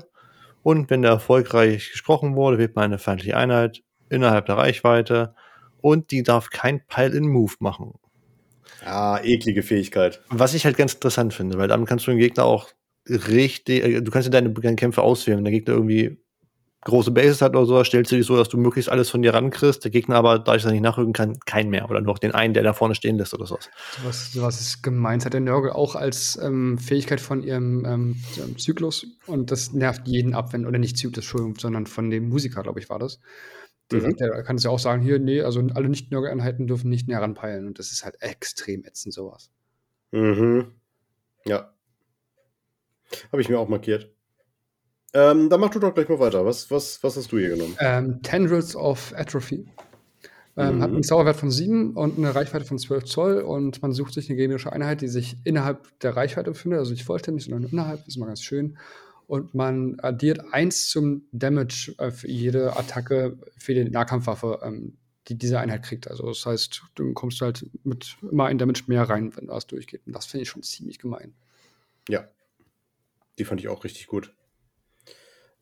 Und wenn der erfolgreich gesprochen wurde, wählt man eine feindliche Einheit innerhalb der Reichweite und die darf kein Pile-in-Move machen. Ah, eklige Fähigkeit. Was ich halt ganz interessant finde, weil dann kannst du den Gegner auch richtig, äh, du kannst dir deine, deine Kämpfe auswählen. Wenn der Gegner irgendwie große Bases hat oder so, stellst du dich so, dass du möglichst alles von dir rankriegst. Der Gegner aber, da ich das nicht nachrücken kann, keinen mehr. Oder nur noch den einen, der da vorne stehen lässt oder sowas. Sowas, sowas ist gemeint, hat der Nörgel auch als ähm, Fähigkeit von ihrem ähm, ähm, Zyklus. Und das nervt jeden ab, wenn, oder nicht Zyklus, Entschuldigung, sondern von dem Musiker, glaube ich, war das. Der, Mhm. der kann es ja auch sagen, hier, nee, also alle Nicht-Nörgel-Einheiten dürfen nicht näher ranpeilen. Und das ist halt extrem ätzend, sowas. Mhm. Ja. Habe ich mir auch markiert. Ähm, dann mach du doch gleich mal weiter. Was, was, was hast du hier genommen? Ähm, Tendrils of Atrophy. Ähm, Mhm. Hat einen Zauberwert von 7 und eine Reichweite von 12 Zoll und man sucht sich eine gegnerische Einheit, die sich innerhalb der Reichweite befindet, also nicht vollständig, sondern innerhalb, das ist mal ganz schön. Und man addiert 1 zum Damage äh, für jede Attacke für die Nahkampfwaffe, ähm, die diese Einheit kriegt. Also das heißt, du kommst halt mit immer ein Damage mehr rein, wenn das durchgeht. Und das finde ich schon ziemlich gemein. Ja. Die fand ich auch richtig gut.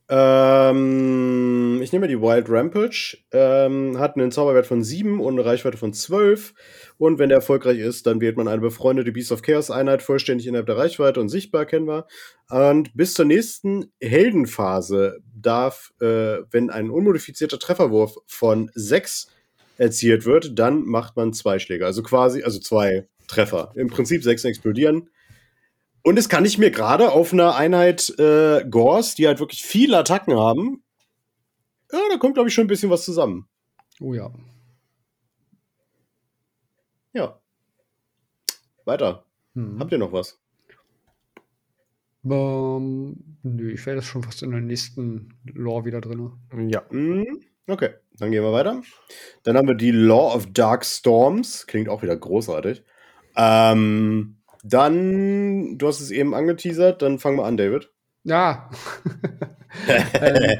Ähm, ich nehme die Wild Rampage. Ähm, hat einen Zauberwert von 7 und eine Reichweite von 12. Und wenn der erfolgreich ist, dann wählt man eine befreundete Beast of Chaos Einheit vollständig innerhalb der Reichweite und sichtbar erkennbar. Und bis zur nächsten Heldenphase darf, äh, wenn ein unmodifizierter Trefferwurf von 6 erzielt wird, dann macht man zwei Schläge. Also quasi, also zwei Treffer. Im Prinzip sechs explodieren. Und das kann ich mir gerade auf einer Einheit äh, Gors, die halt wirklich viele Attacken haben, ja, da kommt, glaube ich, schon ein bisschen was zusammen. Oh ja. Ja. Weiter. Hm. Habt ihr noch was? Ähm, nö, ich wäre das schon fast in der nächsten Lore wieder drin. Ja. Hm, okay. dann gehen wir weiter. Dann haben wir die Law of Dark Storms. Klingt auch wieder großartig. Ähm, dann, du hast es eben angeteasert, dann fangen wir an, David. Ja. ähm,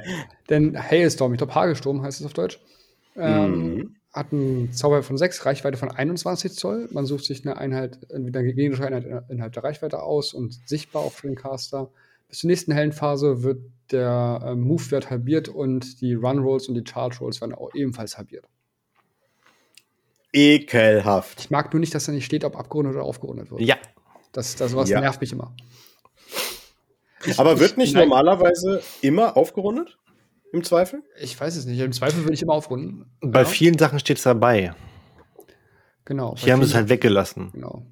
denn Hailstorm, ich glaube Hagelsturm heißt es auf Deutsch. Ähm, mhm. Hat einen Zauber von 6, Reichweite von 21 Zoll. Man sucht sich eine Einheit, entweder eine gegnerische Einheit innerhalb der Reichweite aus und sichtbar auch für den Caster. Bis zur nächsten Heldenphase wird der äh, Move-Wert halbiert und die Run-Rolls und die Charge-Rolls werden auch ebenfalls halbiert. Ekelhaft. Ich mag nur nicht, dass da nicht steht, ob abgerundet oder aufgerundet wird. Ja. Das, das sowas ja. nervt mich immer. Ich, Aber wird nicht nein. normalerweise immer aufgerundet? Im Zweifel? Ich weiß es nicht. Im Zweifel würde ich immer aufrunden. Bei ja. vielen Sachen steht es dabei. Genau. Hier haben es halt weggelassen. Genau.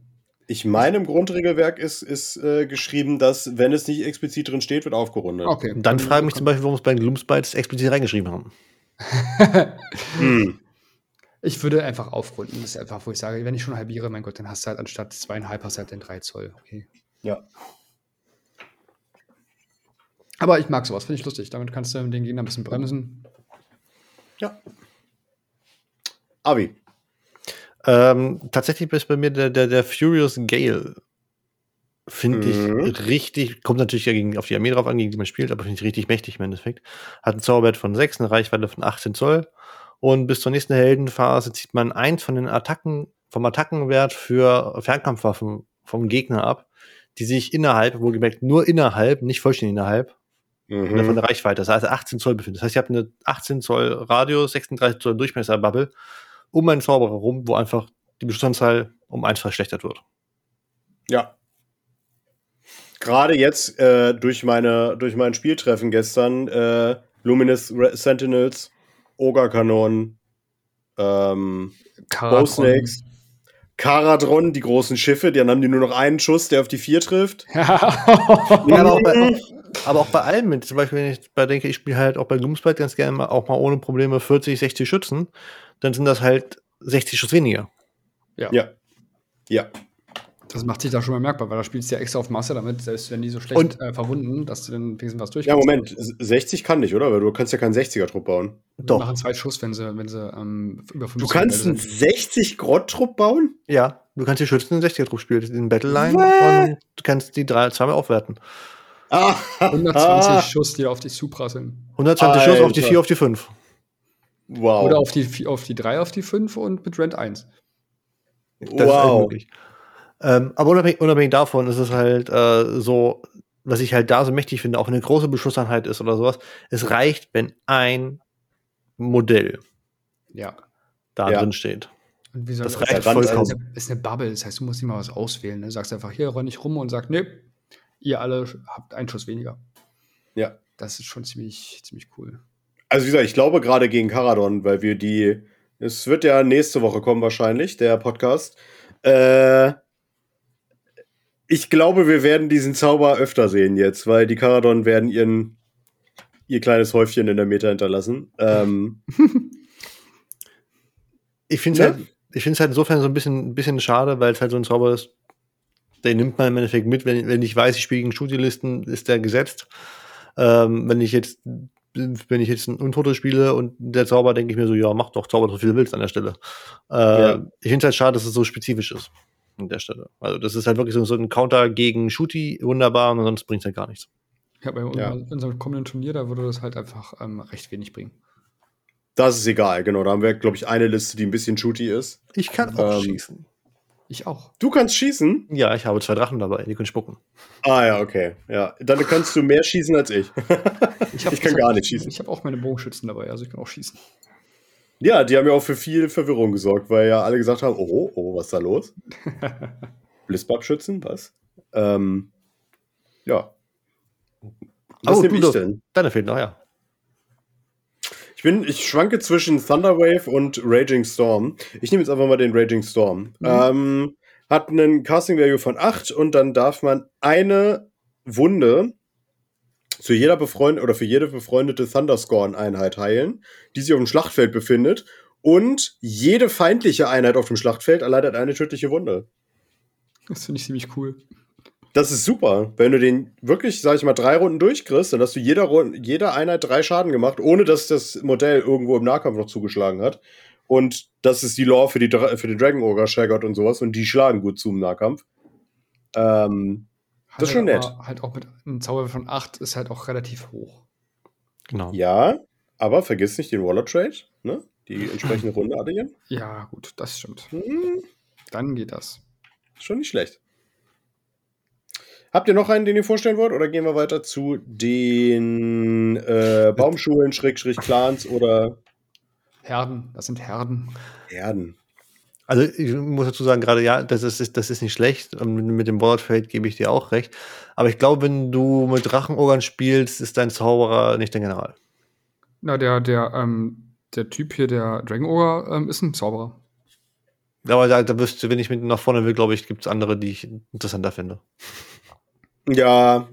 Ich meine, im Grundregelwerk ist, ist äh, geschrieben, dass, wenn es nicht explizit drin steht, wird aufgerundet. Okay. Dann frage ich mich zum Beispiel, warum es bei den Gloomspites explizit reingeschrieben haben. hm. Ich würde einfach aufrunden. Das ist einfach, wo ich sage, wenn ich schon halbiere, mein Gott, dann hast du halt anstatt zweieinhalb hast du halt den drei Zoll. Okay. Ja. Aber ich mag sowas, finde ich lustig. Damit kannst du den Gegner ein bisschen bremsen. Ja. Abi. Ähm, tatsächlich ist bei mir der, der, der Furious Gale. Finde mhm. ich richtig, kommt natürlich gegen, auf die Armee drauf an, gegen die man spielt, aber finde ich richtig mächtig im Endeffekt. Hat ein Zauberwert von 6, eine Reichweite von 18 Zoll und bis zur nächsten Heldenphase zieht man eins von den Attacken, vom Attackenwert für Fernkampfwaffen vom Gegner ab, die sich innerhalb, wohlgemerkt nur innerhalb, nicht vollständig innerhalb, mhm. von der Reichweite, das heißt 18 Zoll befindet. Das heißt, ich habe eine 18 Zoll Radius, 36 Zoll Durchmesser-Bubble um einen Zauberer rum, wo einfach die Bestandzahl um eins verschlechtert wird. Ja. Gerade jetzt äh, durch, meine, durch mein Spieltreffen gestern, äh, Luminous Sentinels Ogerkanonen, ähm, Bowsnakes, Karadron, die großen Schiffe, dann haben die nur noch einen Schuss, der auf die vier trifft. ja, aber, auch bei, aber, auch bei, allem mit. Zum Beispiel, wenn ich bei denke, ich spiele halt auch bei Gloomspite ganz gerne mal, auch mal ohne Probleme 40, 60 Schützen, dann sind das halt 60 Schuss weniger. Ja. Ja. ja. Das macht sich da schon mal merkbar, weil da spielst du ja extra auf Masse damit, selbst wenn die so schlecht und, äh, verwunden, dass du dann wenigstens was durchkommst. Ja, Moment, 60 kann nicht, oder? Weil du kannst ja keinen 60er-Trupp bauen. Doch. Die machen zwei Schuss, wenn sie, wenn sie ähm, über 50 Du kannst einen 60-Grott-Trupp bauen? Ja, du kannst die Schützen in 60er-Trupp spielen, in Battleline und du kannst die drei, zweimal aufwerten. Ah, 120 ah. Schuss, die auf die Supra sind. 120 Alter. Schuss auf die 4, auf die 5. Wow. Oder auf die, auf die 3, auf die 5 und mit Rent 1. Das wow. ist möglich. Ähm, aber unabhängig, unabhängig, davon ist es halt äh, so, was ich halt da so mächtig finde, auch wenn eine große Beschusseinheit ist oder sowas, es reicht, wenn ein Modell ja. da ja. drin steht. das, das reicht vollkommen. Ist eine Bubble, das heißt, du musst nicht mal was auswählen. Ne? Sagst einfach, hier renn ich rum und sag, ne, ihr alle habt einen Schuss weniger. Ja. Das ist schon ziemlich, ziemlich cool. Also wie gesagt, ich glaube gerade gegen Caradon, weil wir die, es wird ja nächste Woche kommen wahrscheinlich, der Podcast. Äh, ich glaube, wir werden diesen Zauber öfter sehen jetzt, weil die Karadon werden ihren, ihr kleines Häufchen in der Meta hinterlassen. Ähm, ich finde es ja? halt, halt insofern so ein bisschen, bisschen schade, weil es halt so ein Zauber ist, den nimmt man im Endeffekt mit. Wenn, wenn ich weiß, ich spiele gegen Shooty-Listen, ist der gesetzt. Ähm, wenn ich jetzt wenn ich jetzt ein Untote spiele und der Zauber, denke ich mir so, ja, mach doch Zauber so viel du willst an der Stelle. Äh, ja. Ich finde es halt schade, dass es so spezifisch ist an der Stelle. Also das ist halt wirklich so, so ein Counter gegen Shooty, wunderbar, und sonst bringt es halt gar nichts. Ja, bei ja. unserem kommenden Turnier, da würde das halt einfach ähm, recht wenig bringen. Das ist egal, genau. Da haben wir, glaube ich, eine Liste, die ein bisschen Shooty ist. Ich kann auch ähm, schießen. Ich auch. Du kannst schießen? Ja, ich habe zwei Drachen dabei, die können spucken. Ah ja, okay. Ja, dann kannst du mehr schießen als ich. ich, hab, ich kann ich gar hab, nicht schießen. Ich habe auch meine Bogenschützen dabei, also ich kann auch schießen. Ja, die haben ja auch für viel Verwirrung gesorgt, weil ja alle gesagt haben, oh, oh, was ist da los? Blitzbab-Schützen, was? Ähm, ja. Was oh, nehme ich denn? Deine fehlt noch, ja. Ich bin, ich schwanke zwischen Thunderwave und Raging Storm. Ich nehme jetzt einfach mal den Raging Storm. Mhm. Ähm, hat einen Casting Value von 8 und dann darf man eine Wunde zu jeder befreundete oder für jede befreundete Thunderscorn-Einheit heilen, die sich auf dem Schlachtfeld befindet. Und jede feindliche Einheit auf dem Schlachtfeld erleidet eine tödliche Wunde. Das finde ich ziemlich cool. Das ist super. Wenn du den wirklich, sag ich mal, drei Runden durchkriegst, dann hast du jeder, Runde, jeder Einheit drei Schaden gemacht, ohne dass das Modell irgendwo im Nahkampf noch zugeschlagen hat. Und das ist die Lore für, die, für den Dragon Ogre, Shaggot und sowas. Und die schlagen gut zu im Nahkampf. Ähm, das ist schon halt nett. Halt auch mit einem Zauber von 8 ist halt auch relativ hoch. Genau. Ja, aber vergiss nicht den Waller Trade, ne? Die entsprechende Runde addieren. Ja, gut, das stimmt. Hm, Dann geht das. schon nicht schlecht. Habt ihr noch einen, den ihr vorstellen wollt? Oder gehen wir weiter zu den äh, Baumschulen, Schrägstrich Clans oder Herden, das sind Herden. Herden? Also ich muss dazu sagen, gerade ja, das ist, das ist nicht schlecht. Und mit, dem World Trade gebe ich dir auch recht. Aber ich glaube, wenn du mit Drachenogern spielst, ist dein Zauberer nicht der General. Na, der, der, ähm, der Typ hier, der Dragon Ogre, ähm, ist ein Zauberer. Aber da, da wirst du, wenn ich mit nach vorne will, glaube ich, gibt es andere, die ich interessanter finde. Ja.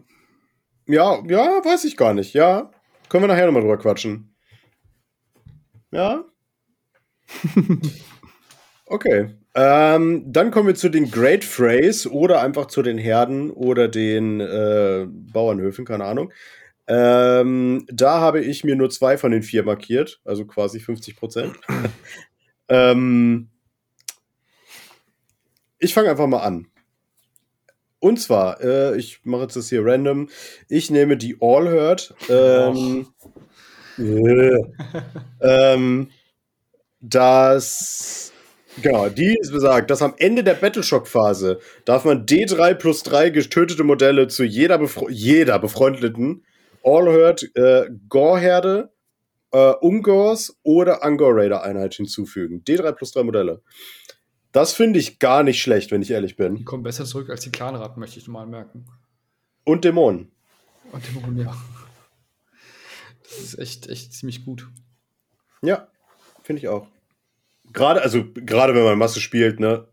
Ja, ja, weiß ich gar nicht. Ja. Können wir nachher nochmal drüber quatschen. Ja. Okay. Ähm, dann kommen wir zu den Great Phrase oder einfach zu den Herden oder den äh, Bauernhöfen, keine Ahnung. Ähm, da habe ich mir nur zwei von den vier markiert, also quasi 50 Prozent. ähm, ich fange einfach mal an. Und zwar, äh, ich mache jetzt das hier random. Ich nehme die All Hurt. Ähm, äh, ähm, das Genau, die ist besagt, dass am Ende der Battleshock-Phase darf man D3 plus 3 getötete Modelle zu jeder, befre jeder befreundeten All-Hurt äh, Gore-Herde, äh, Ungors oder Angor-Raider-Einheit hinzufügen. D3 plus 3 Modelle. Das finde ich gar nicht schlecht, wenn ich ehrlich Die bin. kommen besser zurück als die Clanratten, möchte ich mal merken. Und Dämonen. Und Dämonen, ja. Das ist echt, echt ziemlich gut. Ja, finde ich auch. Gerade, also gerade wenn man Masse spielt, ne,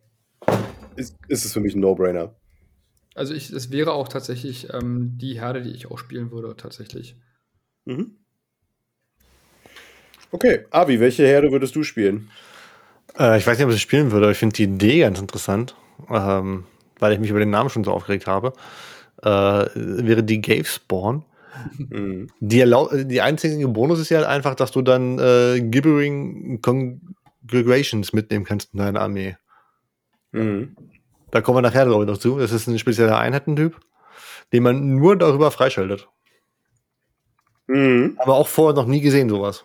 ist, ist es für mich ein No-Brainer. Also ich, es wäre auch tatsächlich ähm, die Herde, die ich auch spielen würde, tatsächlich. Mhm. Okay, Avi, welche Herde würdest du spielen? Äh, ich weiß nicht, ob ich spielen würde, aber ich finde die Idee ganz interessant, ähm, weil ich mich über den Namen schon so aufgeregt habe. Äh, wäre die Gave Spawn. Mhm. Die, die einzige Bonus ist ja halt einfach, dass du dann äh, Gibbering Congregations mitnehmen kannst in deine Armee. Mhm. Da kommen wir nachher glaube ich, noch zu. Das ist ein spezieller Einheitentyp, den man nur darüber freischaltet. Mhm. Aber auch vorher noch nie gesehen, sowas.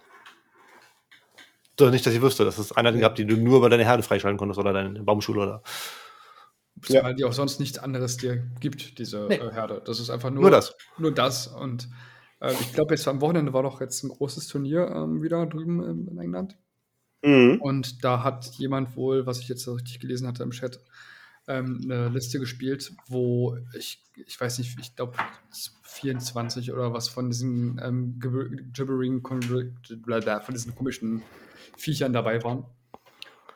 Doch nicht, dass ich wüsste, dass es Einheiten gab, die du nur über deine Herde freischalten konntest oder deine Baumschule oder. Ja. Weil die auch sonst nichts anderes dir gibt, diese Nee. äh, Herde. Das ist einfach nur, Nur das. Nur das. Und äh, ich glaube, jetzt am Wochenende war doch jetzt ein großes Turnier ähm, wieder drüben in England. Mhm. Und da hat jemand wohl, was ich jetzt richtig gelesen hatte im Chat, ähm, eine Liste gespielt, wo ich, ich weiß nicht, ich glaube 24 oder was von diesen ähm, Gibber- Gibbering, von diesen komischen Viechern dabei waren.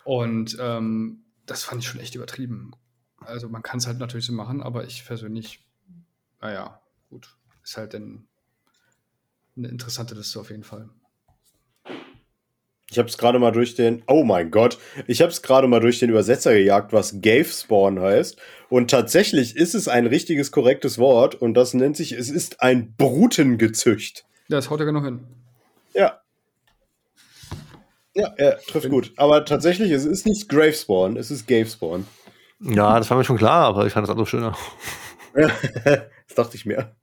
Und ähm, das fand ich schon echt übertrieben. Also man kann es halt natürlich so machen, aber ich persönlich, naja, gut, ist halt dann eine interessante Liste auf jeden Fall. Ich habe es gerade mal durch den, oh mein Gott, ich habe es gerade mal durch den Übersetzer gejagt, was Gave Spawn heißt. Und tatsächlich ist es ein richtiges, korrektes Wort und das nennt sich, es ist ein Brutengezücht. Ja, das haut ja genau hin. Ja. Ja, er trifft gut. Aber tatsächlich, es ist nicht Grave Spawn, es ist Gave Spawn. Ja, das war mir schon klar, aber ich fand das andere schöner. das dachte ich mir.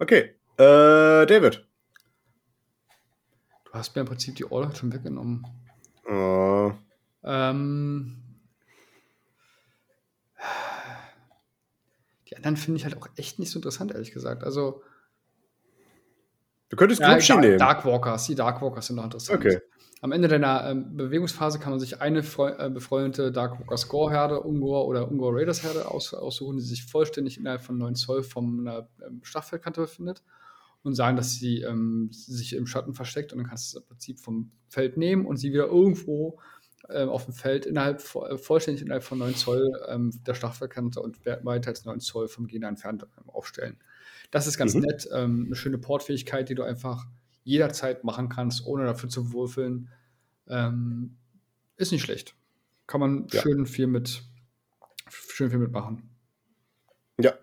Okay. Äh, David. Du hast mir im Prinzip die All schon weggenommen. Äh, Ähm, die anderen finde ich halt auch echt nicht so interessant, ehrlich gesagt. Also, du könntest ja, Glubschi Dark, nehmen. Darkwalkers, die Darkwalkers sind noch interessant. Okay. Am Ende deiner ähm, Bewegungsphase kann man sich eine freu- äh, befreundete Darkwalker Score-Herde, Ungor oder Ungor Raiders-Herde aus aussuchen, die sich vollständig innerhalb von 9 Zoll von einer ähm, Schlachtfeldkante befindet und sagen, dass sie ähm, sich im Schatten versteckt und dann kannst du es im Prinzip vom Feld nehmen und sie wieder irgendwo ähm, auf dem Feld innerhalb äh, vollständig innerhalb von 9 Zoll ähm, der Schlachtfeldkante und we- weiter als 9 Zoll vom Gegner entfernt ähm, aufstellen. Das ist ganz Mhm. nett, ähm, eine schöne Portfähigkeit, die du einfach jederzeit machen kannst, ohne dafür zu würfeln. Ähm, ist nicht schlecht. Kann man Ja. schön viel mit schön viel mitmachen. Ja.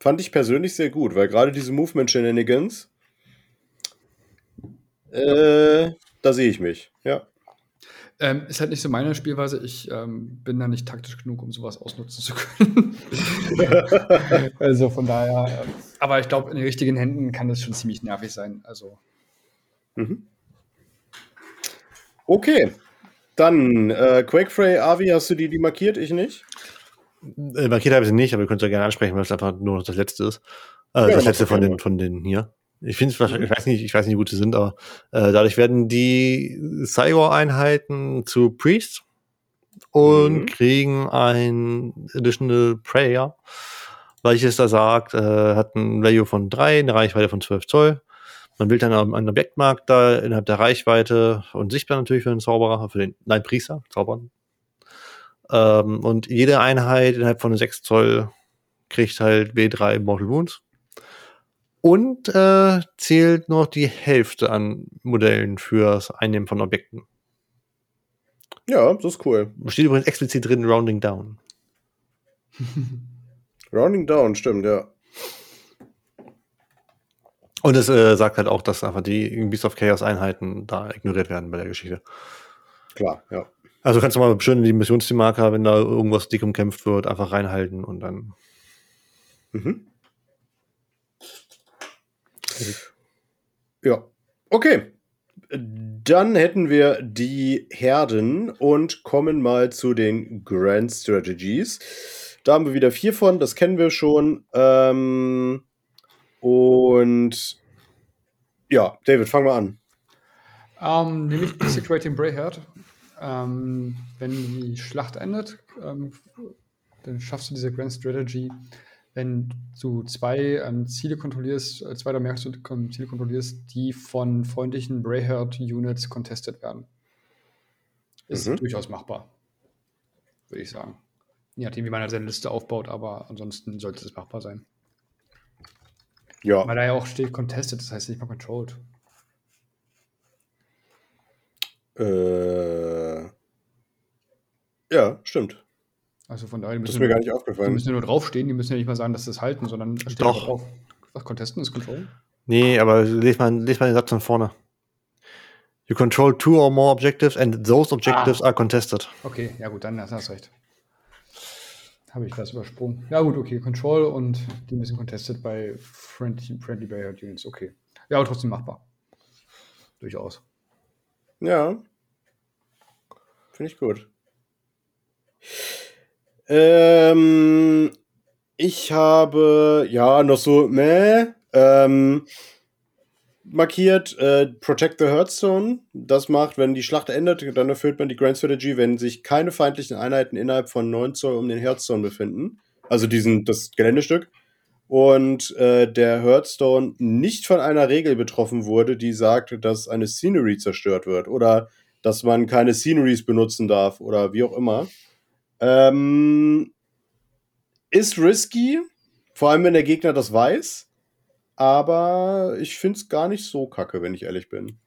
Fand ich persönlich sehr gut, weil gerade diese Movement Shenanigans, äh, da sehe ich mich, ja. Ähm, ist halt nicht so meine Spielweise. Ich ähm, bin da nicht taktisch genug, um sowas ausnutzen zu können. also von daher. Äh, aber ich glaube, in den richtigen Händen kann das schon ziemlich nervig sein. Also. Mhm. Okay. Dann, äh, Quakefrey, Avi, hast du die, die markiert? Ich nicht? Äh, markiert habe ich sie nicht, aber ihr könnt es ja gerne ansprechen, weil es einfach nur noch das letzte ist. Äh, ja, das letzte von den, von den hier. Ich finde es wahrscheinlich, ich weiß nicht, ich weiß nicht, wie gut sie sind, aber äh, dadurch werden die Cygor-Einheiten zu Priests und mhm. kriegen ein Additional Prayer, welches da sagt, äh, hat ein Value von 3, eine Reichweite von 12 Zoll. Man wählt dann einen Objektmarkt da innerhalb der Reichweite und sichtbar natürlich für den Zauberer, für den, nein, Priester, Zaubern. Ähm, und jede Einheit innerhalb von 6 Zoll kriegt halt W3 Mortal Wounds und äh, zählt noch die Hälfte an Modellen fürs Einnehmen von Objekten. Ja, das ist cool. Steht übrigens explizit drin Rounding Down. Rounding Down, stimmt, ja. Und es äh, sagt halt auch, dass einfach die Beast of Chaos Einheiten da ignoriert werden bei der Geschichte. Klar, ja. Also kannst du mal schön die Missionsmarker, wenn da irgendwas dick umkämpft wird, einfach reinhalten und dann. Mhm. Ja. Okay. Dann hätten wir die Herden und kommen mal zu den Grand Strategies. Da haben wir wieder vier von, das kennen wir schon. Ähm, und ja, David, fang mal an. Ähm, nämlich Basic Rating Brayheart. Ähm, wenn die Schlacht endet, ähm, dann schaffst du diese Grand Strategy wenn du zwei ähm, Ziele kontrollierst, äh, zwei oder mehr Ziele kontrollierst, die von freundlichen Brayherd-Units contested werden. Ist mhm. durchaus machbar, würde ich sagen. Je nachdem, wie man seine Liste aufbaut, aber ansonsten sollte es machbar sein. Ja. Weil da ja auch steht contested, das heißt nicht mal controlled. Äh, ja, stimmt. Also von daher das ist mir gar nicht aufgefallen. Die müssen ja nur draufstehen, die müssen ja nicht mal sagen, dass das halten, sondern steht Doch. drauf. Was Contesten ist Control? Nee, aber lese mal, les mal den Satz von vorne. You control two or more objectives and those objectives ah. are contested. Okay, ja gut, dann hast du recht. Habe ich das übersprungen. Ja gut, okay, Control und die müssen contested bei Friendly, friendly Barrier Units. Okay. Ja, aber trotzdem machbar. Durchaus. Ja. Finde ich gut. Ähm, ich habe ja noch so meh, ähm, markiert äh, Protect the Hearthstone. Das macht, wenn die Schlacht endet, dann erfüllt man die Grand Strategy, wenn sich keine feindlichen Einheiten innerhalb von 9 Zoll um den Hearthstone befinden. Also diesen, das Geländestück. Und äh, der Hearthstone nicht von einer Regel betroffen wurde, die sagt, dass eine Scenery zerstört wird oder dass man keine Sceneries benutzen darf oder wie auch immer. Ähm, ist risky, vor allem wenn der Gegner das weiß. Aber ich finde es gar nicht so kacke, wenn ich ehrlich bin.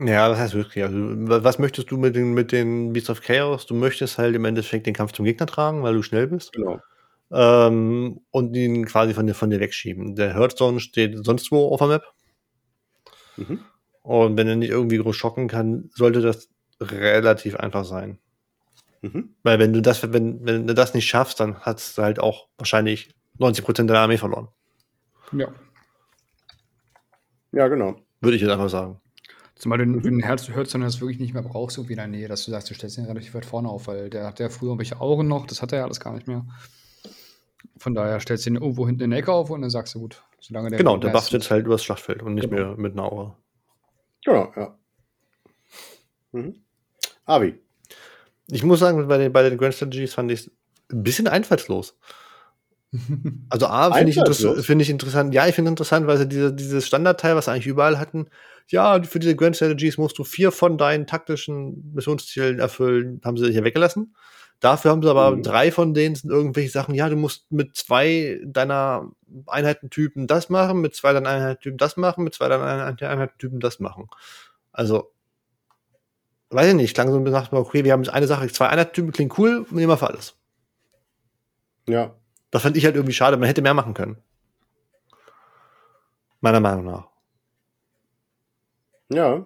Ja, das heißt wirklich. Also, was möchtest du mit den, mit den Beasts of Chaos? Du möchtest halt im Endeffekt den Kampf zum Gegner tragen, weil du schnell bist. Genau. Ähm, und ihn quasi von dir, von dir wegschieben. Der Hearthstone steht sonst wo auf der Map. Mhm. Und wenn er nicht irgendwie groß schocken kann, sollte das relativ einfach sein. Mhm. Weil wenn du das, wenn, wenn du das nicht schaffst, dann hast du halt auch wahrscheinlich 90 Prozent deiner Armee verloren. Ja. Ja, genau. Würde ich jetzt einfach sagen. Zumal du, wenn du Herz hörst, sondern das wirklich nicht mehr brauchst, irgendwie in der Nähe, dass du sagst, du stellst ihn relativ weit vorne auf, weil der hat ja früher irgendwelche Augen noch, das hat er ja alles gar nicht mehr. Von daher stellst du ihn irgendwo hinten in der Ecke auf und dann sagst du, gut, solange der. Genau, der bufft jetzt halt übers Schlachtfeld und nicht genau. mehr mit einer Aura. Genau, ja. Mhm. Avi. Ich muss sagen, bei den, bei den Grand Strategies fand ich es ein bisschen einfallslos. Also A, finde ich, find ich interessant. Ja, ich finde interessant, weil sie diese, dieses Standardteil, was eigentlich überall hatten, ja, für diese Grand Strategies musst du vier von deinen taktischen Missionszielen erfüllen, haben sie hier weggelassen. Dafür haben sie aber mhm. drei von denen sind irgendwelche Sachen, ja, du musst mit zwei deiner Einheitentypen das machen, mit zwei deiner Einheitentypen das machen, mit zwei deiner Einheitentypen das machen. Also, weiß ich nicht, klang so nach, okay, wir haben eine Sache, zwei Einheitentypen, klingt cool, nehmen wir für alles. Ja. Das fand ich halt irgendwie schade. Man hätte mehr machen können. Meiner Meinung nach. Ja.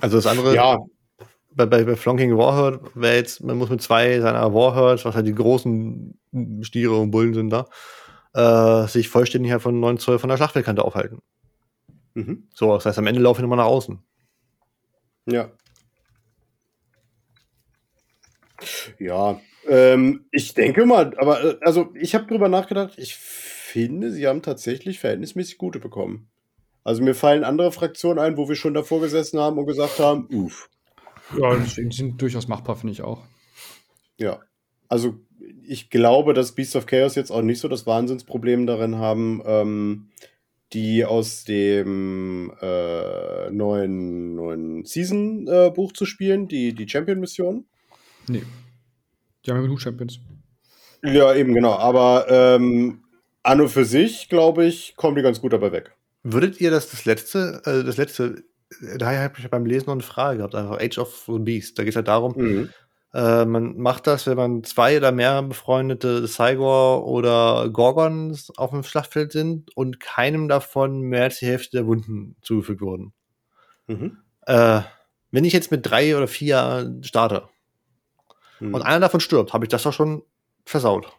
Also das andere, Ja. bei, bei, bei Flonking Warhurt wäre jetzt, man muss mit zwei seiner Warhurts, was halt die großen Stiere und Bullen sind da, äh, sich vollständig halt von 9 Zoll von der Schlachtfeldkante aufhalten. Mhm. So, das heißt, am Ende laufe ich nochmal nach außen. Ja. Ja, ähm, ich denke mal, aber äh, also ich habe drüber nachgedacht, ich finde, sie haben tatsächlich verhältnismäßig gute bekommen. Also mir fallen andere Fraktionen ein, wo wir schon davor gesessen haben und gesagt haben, uff, Ja, die sind durchaus machbar, finde ich auch. ja. Also ich glaube, dass Beasts of Chaos jetzt auch nicht so das Wahnsinnsproblem darin haben, ähm, die aus dem äh, neuen, neuen Season-Buch zu spielen, die, die Champion-Mission. Nee. Die haben ja genug Champions. Ja, eben, genau. Aber ähm, an und für sich, glaube ich, kommen die ganz gut dabei weg. Würdet ihr das das letzte, äh, das letzte, äh, daher habe ich beim Lesen noch eine Frage gehabt, einfach Age of the Beast. Da geht es halt darum, Mhm. Äh, man macht das, wenn man zwei oder mehr befreundete Cygor oder Gorgons auf dem Schlachtfeld sind und keinem davon mehr als die Hälfte der Wunden zugefügt wurden. Mhm. Äh, wenn ich jetzt mit drei oder vier starte Mhm. und einer davon stirbt, habe ich das doch schon versaut.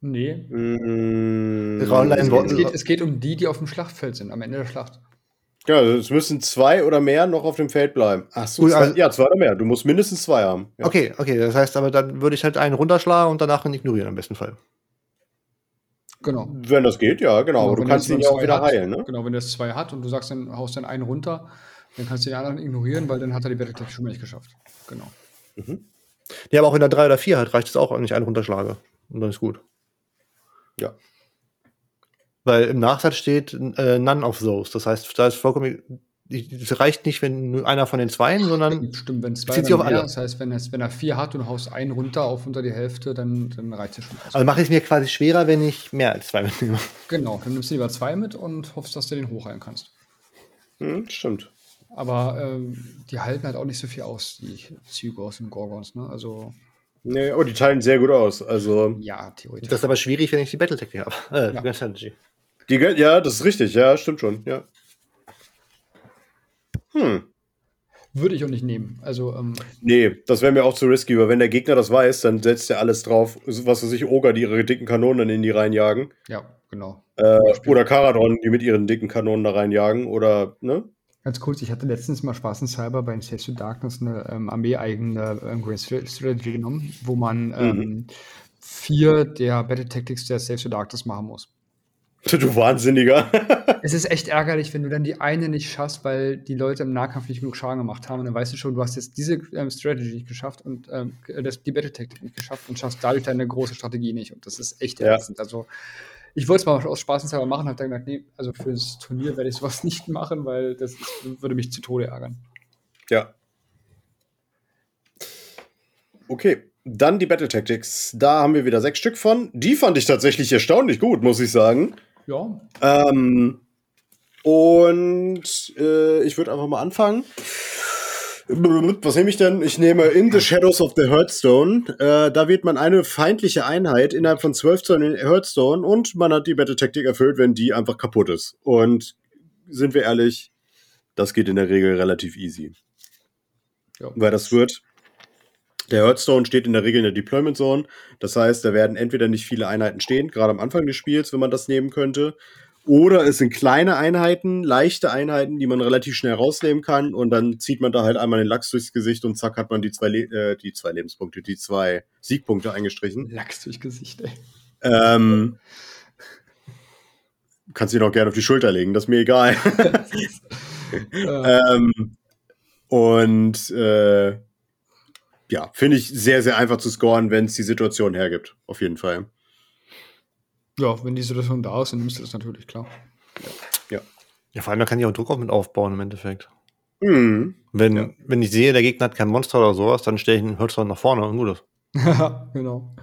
Nee. Mhm. Geht, es, geht, es geht um die, die auf dem Schlachtfeld sind, am Ende der Schlacht. Ja, also es müssen zwei oder mehr noch auf dem Feld bleiben. Ach so, zwei, also- ja, zwei oder mehr. Du musst mindestens zwei haben. Ja. Okay, okay, das heißt aber, dann würde ich halt einen runterschlagen und danach ihn ignorieren im besten Fall. Genau. Wenn das geht, ja, genau. aber du kannst ihn ja auch wieder hat, heilen, ne? Genau, wenn der es zwei hat und du sagst, dann haust dann einen runter, dann kannst du den anderen ignorieren, weil dann hat er die Battletech schon mal nicht geschafft. Genau. Ja, aber auch wenn er drei oder vier hat, reicht es auch, wenn ich einen runterschlage. Und dann ist gut. Ja. Weil im Nachsatz steht äh, none of those. Das heißt, da ist vollkommen. Es reicht nicht, wenn nur einer von den Zweien, sondern Stimmt, wenn es zwei sich auf alle. das heißt, wenn, es, wenn er vier hat und du haust einen runter auf unter die Hälfte, dann, dann reicht es schon aus. also mache ich es mir quasi schwerer, wenn ich mehr als zwei mitnehme. genau, dann nimmst du lieber zwei mit und hoffst, dass du den hochheilen kannst. Hm, stimmt. Aber ähm, die halten halt auch nicht so viel aus, die Zygors und Gorgons, ne? Also, Nee, aber die teilen sehr gut aus. Also, ja, theoretisch. Das ist aber schwierig, wenn ich die Battletech habe. Äh, Ja. Die ja, das ist richtig. Ja, stimmt schon. Ja. Hm. Würde ich auch nicht nehmen. Also, ähm, Nee, das wäre mir auch zu risky, weil wenn der Gegner das weiß, dann setzt er alles drauf, was weiß ich, Oger, die ihre dicken Kanonen dann in die reinjagen. ja, genau. Äh, oder Karadon, die mit ihren dicken Kanonen da reinjagen. Oder, ne? Ganz kurz, ich hatte letztens mal Spaß in Cyber bei Saves to Darkness eine ähm, armeeeigene ähm, Stra- Strategy genommen, wo man ähm, vier der Battle Tactics der Saves to Darkness machen muss. Du Wahnsinniger. Es ist echt ärgerlich, wenn du dann die eine nicht schaffst, weil die Leute im Nahkampf nicht genug Schaden gemacht haben. Und dann weißt du schon, du hast jetzt diese ähm, Strategy nicht geschafft und ähm, das, die Battle Tactic nicht geschafft und schaffst dadurch deine große Strategie nicht. Und das ist echt Ja. ätzend. Also, ich wollte es mal aus Spaßenshalber machen, habe dann gesagt, nee, also für das Turnier werde ich sowas nicht machen, weil das würde mich zu Tode ärgern. Ja. Okay, dann die Battle Tactics. Da haben wir wieder sechs Stück von. Die fand ich tatsächlich erstaunlich gut, muss ich sagen. Ja, Ähm, und äh, ich würde einfach mal anfangen. Was nehme ich denn? Ich nehme In the Shadows of the Hearthstone. Äh, da wählt man eine feindliche Einheit innerhalb von 12 Zoll in Hearthstone und man hat die Battle Tactic erfüllt, wenn die einfach kaputt ist. Und sind wir ehrlich, das geht in der Regel relativ easy. Ja. Weil das wird. Der Hearthstone steht in der Regel in der Deployment Zone. Das heißt, da werden entweder nicht viele Einheiten stehen, gerade am Anfang des Spiels, wenn man das nehmen könnte. Oder es sind kleine Einheiten, leichte Einheiten, die man relativ schnell rausnehmen kann. Und dann zieht man da halt einmal den Lachs durchs Gesicht und zack hat man die zwei, Le äh, die zwei Lebenspunkte, die zwei Siegpunkte eingestrichen. Lachs durch Gesicht, ey. Ähm, kannst ihn auch gerne auf die Schulter legen, das ist mir egal. äh, ähm, und äh, ja, finde ich sehr, sehr einfach zu scoren, wenn es die Situation hergibt. Auf jeden Fall. ja, wenn die Situation da ist, dann nimmst du das natürlich, klar. Ja, vor allem, da kann ich auch Druck auch mit aufbauen im Endeffekt. Mhm. Wenn, Ja. wenn ich sehe, der Gegner hat kein Monster oder sowas, dann stelle ich einen Hölzer nach vorne und gut ist. genau.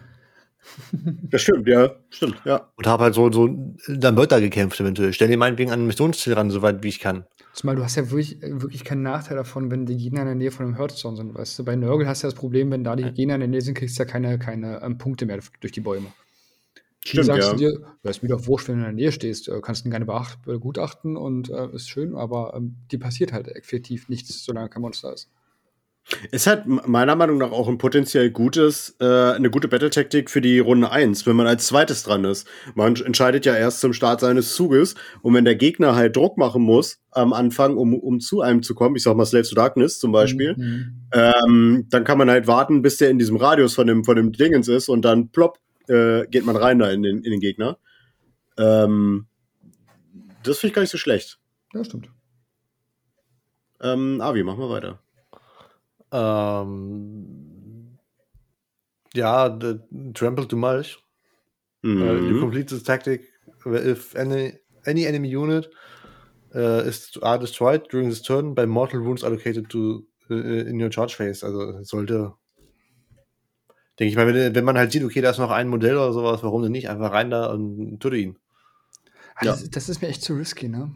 Das stimmt, ja. Stimmt, ja. Und habe halt so, so dann wird da gekämpft eventuell. Stell dir meinetwegen an ein Missionsziel ran, soweit wie ich kann. Zumal du hast ja wirklich, wirklich keinen Nachteil davon, wenn die Gegner in der Nähe von einem Hearthstone sind, weißt du? Bei Nurgle hast du ja das Problem, wenn da die Gegner in der Nähe sind, kriegst du ja keine, keine ähm, Punkte mehr durch die Bäume. Stimmt, sagst ja. du dir, ja, ist mir doch wurscht, wenn du in der Nähe stehst, äh, kannst du ihn gerne begutachten und äh, ist schön, aber ähm, dir passiert halt effektiv nichts, solange kein Monster ist. Ist halt meiner Meinung nach auch ein potenziell gutes, äh, eine gute Battle-Taktik für die Runde 1, wenn man als zweites dran ist. Man entscheidet ja erst zum Start seines Zuges und wenn der Gegner halt Druck machen muss am Anfang, um, um zu einem zu kommen, ich sag mal Slaves to Darkness zum Beispiel, mhm. ähm, dann kann man halt warten, bis der in diesem Radius von dem, von dem Dingens ist und dann plopp, äh, geht man rein da in den, in den Gegner. Ähm, das finde ich gar nicht so schlecht. Ja, stimmt. Ähm, Avi, machen wir weiter. Ähm, ja, the trample to mulch. Mhm. Uh, you complete the tactic if any any enemy unit uh, is are destroyed during this turn by mortal wounds allocated to uh, in your charge phase. Also sollte denke ich mal, wenn, wenn, man halt sieht, okay, da ist noch ein Modell oder sowas, warum denn nicht einfach rein da und töte ihn. Ah, ja. Das, das, ist mir echt zu risky, ne?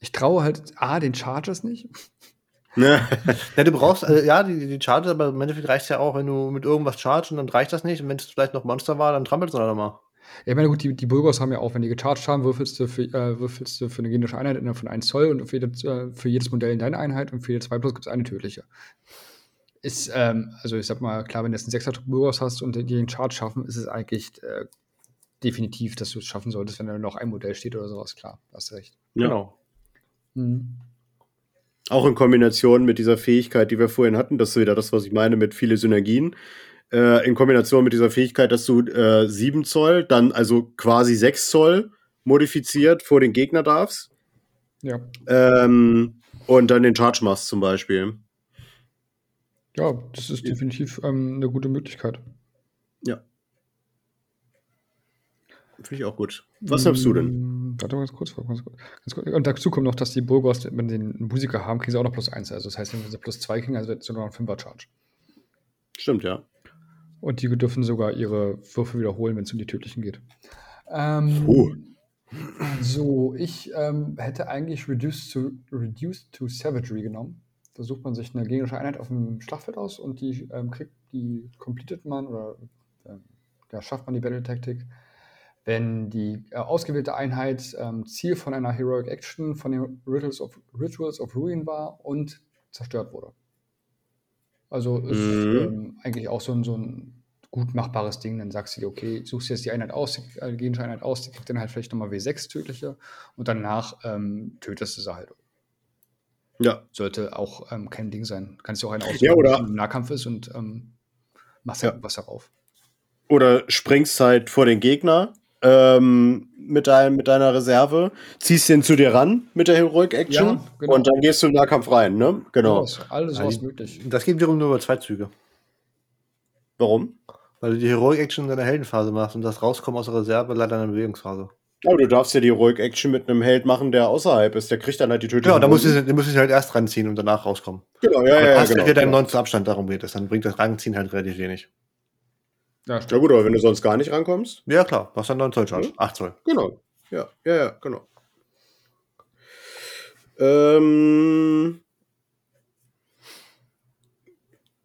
Ich traue halt A, den Chargers nicht. Ja, du brauchst, also, ja, die, die Charge, aber im Endeffekt reicht es ja auch, wenn du mit irgendwas chargst und dann reicht das nicht. Und wenn es vielleicht noch Monster war, dann trampelst du halt mal. Ja, ich meine, gut, die, die Bulgars haben ja auch, wenn die gecharged haben, würfelst du für, äh, würfelst du für eine gegnerische Einheit innerhalb von 1 Zoll und für, jede, äh, für jedes Modell in deine Einheit und für jede 2 Plus gibt es eine tödliche. Ist, ähm, also ich sag mal, klar, wenn du jetzt einen 6er Bulgars hast und die den Charge schaffen, ist es eigentlich äh, definitiv, dass du es schaffen solltest, wenn da noch ein Modell steht oder sowas. Klar, hast recht. Ja. Genau. Mhm. Auch in Kombination mit dieser Fähigkeit, die wir vorhin hatten, das ist wieder das, was ich meine mit viele Synergien. Äh, in Kombination mit dieser Fähigkeit, dass du äh, 7 Zoll, dann also quasi 6 Zoll modifiziert vor den Gegner darfst. Ja. Ähm, und dann den Charge machst zum Beispiel. Ja, das ist definitiv ähm, eine gute Möglichkeit. Ja. Finde ich auch gut. Was nimmst du denn? Warte mal ganz kurz, ganz kurz, ganz kurz. Und dazu kommt noch, dass die Burgos, wenn sie einen Musiker haben, kriegen sie auch noch plus 1. Also das heißt, wenn sie plus 2 kriegen, also wird es sogar noch ein 5er Charge. Stimmt, ja. Und die dürfen sogar ihre Würfe wiederholen, wenn es um die tödlichen geht. Ähm, oh. So, ich ähm, hätte eigentlich Reduced to, Reduced to Savagery genommen. Da sucht man sich eine gegnerische Einheit auf dem Schlachtfeld aus und die ähm, kriegt, die completet man oder äh, ja, schafft man die Battle-Taktik wenn die äh, ausgewählte Einheit ähm, Ziel von einer Heroic Action von den Rituals of, Rituals of Ruin war und zerstört wurde. Also ist mhm. ähm, eigentlich auch so ein, so ein gut machbares Ding. Dann sagst du dir, okay, suchst jetzt die Einheit aus, die äh, gegnerische Einheit aus, die kriegt dann halt vielleicht nochmal W6 tödliche und danach ähm, tötest du sie halt. Ja. Sollte auch ähm, kein Ding sein. Kannst du auch einen aussuchen, ja, oder im Nahkampf ist und ähm, machst halt ja. was darauf. Oder springst halt vor den Gegner ähm, mit, dein, mit deiner Reserve, ziehst den zu dir ran mit der Heroic Action ja, genau. und dann gehst du im Nahkampf rein, ne? Genau. Alles, alles was möglich. Das geht wiederum nur über zwei Züge. Warum? Weil du die Heroic Action in deiner Heldenphase machst und das Rauskommen aus der Reserve leider in der Bewegungsphase. Aber du darfst ja die Heroic Action mit einem Held machen, der außerhalb ist. Der kriegt dann halt die Tötung. Ja, da musst du, musst du halt erst ranziehen und danach rauskommen. Genau, ja, ja. ja hast genau, wieder deinen genau. 19 Abstand, darum geht es. Dann bringt das Ranziehen halt relativ wenig. Ja, ja, gut, aber wenn du sonst gar nicht rankommst. Ja, klar. Was dann 9 Zoll Charge? Ja. 8 Zoll. Genau. Ja, ja, ja, genau. Ähm.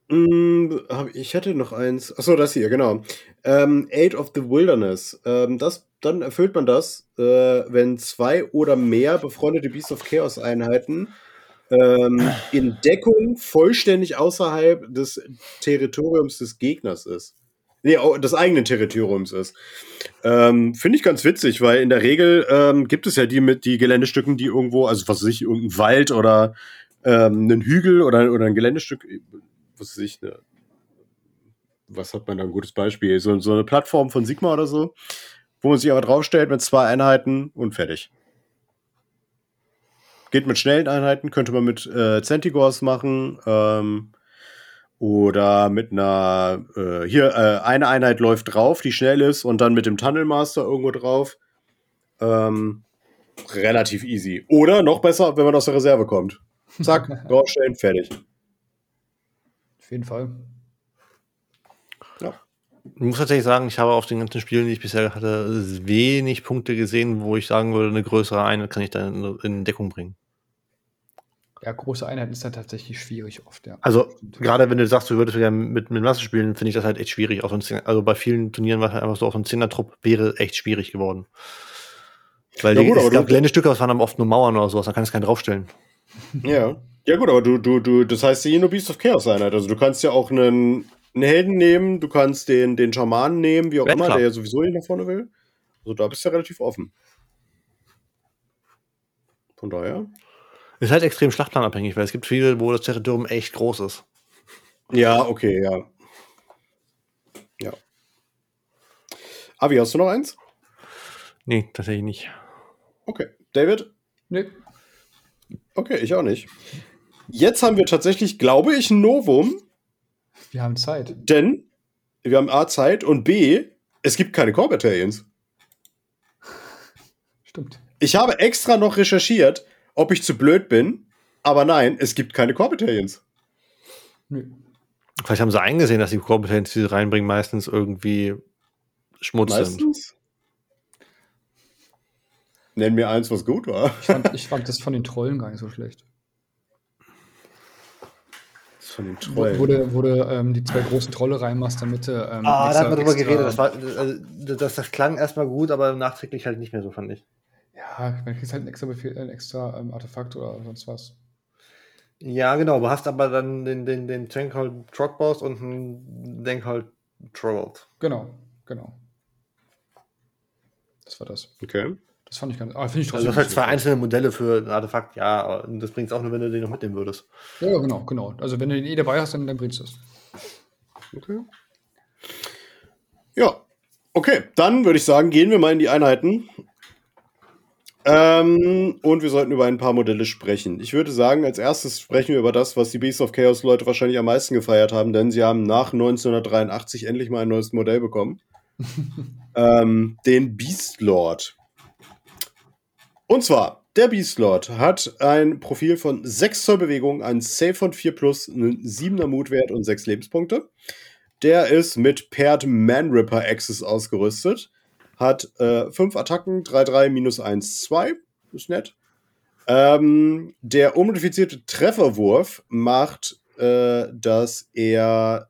Mm, ich hätte noch eins. Achso, das hier, genau. Ähm, Aid of the Wilderness. Ähm, das, dann erfüllt man das, äh, wenn zwei oder mehr befreundete Beast of Chaos Einheiten ähm, in Deckung vollständig außerhalb des Territoriums des Gegners ist nee, des eigenen Territoriums ist. Ähm, Finde ich ganz witzig, weil in der Regel ähm, gibt es ja die mit die Geländestücken, die irgendwo, also was weiß ich, irgendein Wald oder ähm, einen Hügel oder, oder ein Geländestück, was weiß ich, ne, was hat man da ein gutes Beispiel? So, so eine Plattform von Sigma oder so, wo man sich aber draufstellt mit zwei Einheiten und fertig. Geht mit schnellen Einheiten, könnte man mit äh, Centigors machen. Ähm, oder mit einer, äh, hier, äh, eine Einheit läuft drauf, die schnell ist, und dann mit dem Tunnelmaster irgendwo drauf. Ähm, relativ easy. Oder noch besser, wenn man aus der Reserve kommt. Zack, draufstellen, fertig. Auf jeden Fall. Ja. Ich muss tatsächlich sagen, ich habe auf den ganzen Spielen, die ich bisher hatte, wenig Punkte gesehen, wo ich sagen würde, eine größere Einheit kann ich da in, in Deckung bringen. Ja, große Einheiten ist dann tatsächlich schwierig oft, ja. Also, gerade wenn du sagst, du würdest wieder mit, mit Masse spielen, finde ich das halt echt schwierig. Auch so also bei vielen Turnieren war es halt einfach so, auch so ein Zehner-Trupp wäre echt schwierig geworden. Weil ja, die, gut, es gab Geländestücke, das waren dann oft nur Mauern oder sowas, da kann es keinen draufstellen. Ja. Ja, gut, aber du, du, du, das heißt ja hier nur Beast of Chaos Einheit. Also du kannst ja auch einen, einen Helden nehmen, du kannst den, den Schamanen nehmen, wie auch ja, immer, klar. der ja sowieso nicht nach vorne will. Also da bist du ja relativ offen. Von daher. Ist halt extrem schlachtplanabhängig, weil es gibt viele, wo das Territorium echt groß ist. Ja, okay, ja. Ja. Avi, hast du noch eins? Nee, tatsächlich nicht. Okay. David? Nee. Okay, ich auch nicht. Jetzt haben wir tatsächlich, glaube ich, ein Novum. Wir haben Zeit. Denn wir haben A Zeit und B, es gibt keine Core Battalions. Stimmt. Ich habe extra noch recherchiert, ob ich zu blöd bin, aber nein, es gibt keine Core Battalions. Nö. Vielleicht haben sie eingesehen, dass die Core Battalions, die sie reinbringen, meistens irgendwie Schmutz meistens? sind. Nenn mir eins, was gut war. Ich fand, ich fand das von den Trollen gar nicht so schlecht. Das von den Trollen. Wo, du, wo du ähm, die zwei großen Trolle reinmachst, damit du. Ähm, ah, da haben wir drüber geredet. Das, war, also, das, das klang erstmal gut, aber nachträglich halt nicht mehr so, fand ich. Ja, man kriegt halt ein extra, Befehl, ein extra ähm, Artefakt oder sonst was. Ja, genau. Du hast aber dann den, den, den Tankhold Trogboss und einen Denkhold Trollboss. Genau, genau. Das war das. Okay. Das fand ich ganz. Aber finde ich trotzdem. Also, das halt zwei einzelne Modelle für ein Artefakt, ja, aber das bringt es auch nur, wenn du den noch mitnehmen würdest. Ja, genau, genau. Also, wenn du den eh dabei hast, dann, dann bringt es das. Okay. Ja. Okay, dann würde ich sagen, gehen wir mal in die Einheiten. Ähm, und wir sollten über ein paar Modelle sprechen. Ich würde sagen, als erstes sprechen wir über das, was die Beast of Chaos Leute wahrscheinlich am meisten gefeiert haben, denn sie haben nach 1983 endlich mal ein neues Modell bekommen. ähm, den Beast Lord. Und zwar, der Beast Lord hat ein Profil von 6 Zoll Bewegung, ein Save von 4 plus, einen 7er Mutwert und 6 Lebenspunkte. Der ist mit Paired Man Ripper Axis ausgerüstet hat äh, Attacken, 3-3, minus 1, 2. Ist nett. Ähm, der unmodifizierte Trefferwurf macht, äh, dass er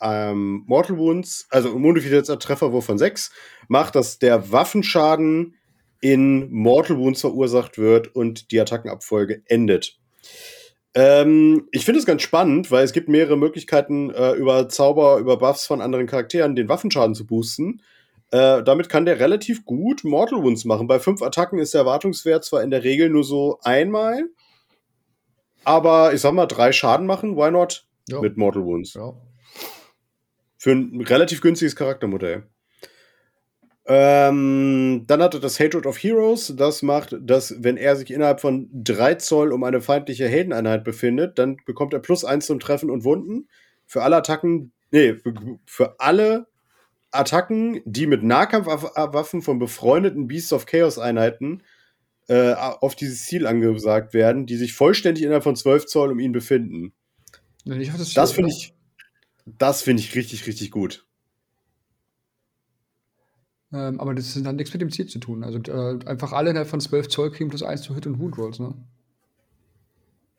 ähm, Mortal Wounds, also unmodifizierter Trefferwurf von 6, macht, dass der Waffenschaden in Mortal Wounds verursacht wird und die Attackenabfolge endet. Ähm, ich finde es ganz spannend, weil es gibt mehrere Möglichkeiten, äh, über Zauber, über Buffs von anderen Charakteren den Waffenschaden zu boosten. Äh, damit kann der relativ gut Mortal Wounds machen. Bei fünf Attacken ist der Erwartungswert zwar in der Regel nur so einmal, aber ich sag mal, drei Schaden machen, why not? Ja. Mit Mortal Wounds. Ja. Für ein relativ günstiges Charaktermodell. Ähm, dann hat er das Hatred of Heroes. Das macht, dass, wenn er sich innerhalb von drei Zoll um eine feindliche Heldeneinheit befindet, dann bekommt er plus eins zum Treffen und Wunden. Für alle Attacken, nee, für alle Attacken, die mit Nahkampfwaffen von befreundeten Beasts of Chaos Einheiten äh, auf dieses Ziel angesagt werden, die sich vollständig innerhalb von 12 Zoll um ihn befinden. das, das finde ich, das finde ich richtig, richtig gut. Ähm, aber das hat nichts mit dem Ziel zu tun. Also äh, einfach alle innerhalb von 12 Zoll kriegen plus 1 zu Hit und Wound Rolls, ne?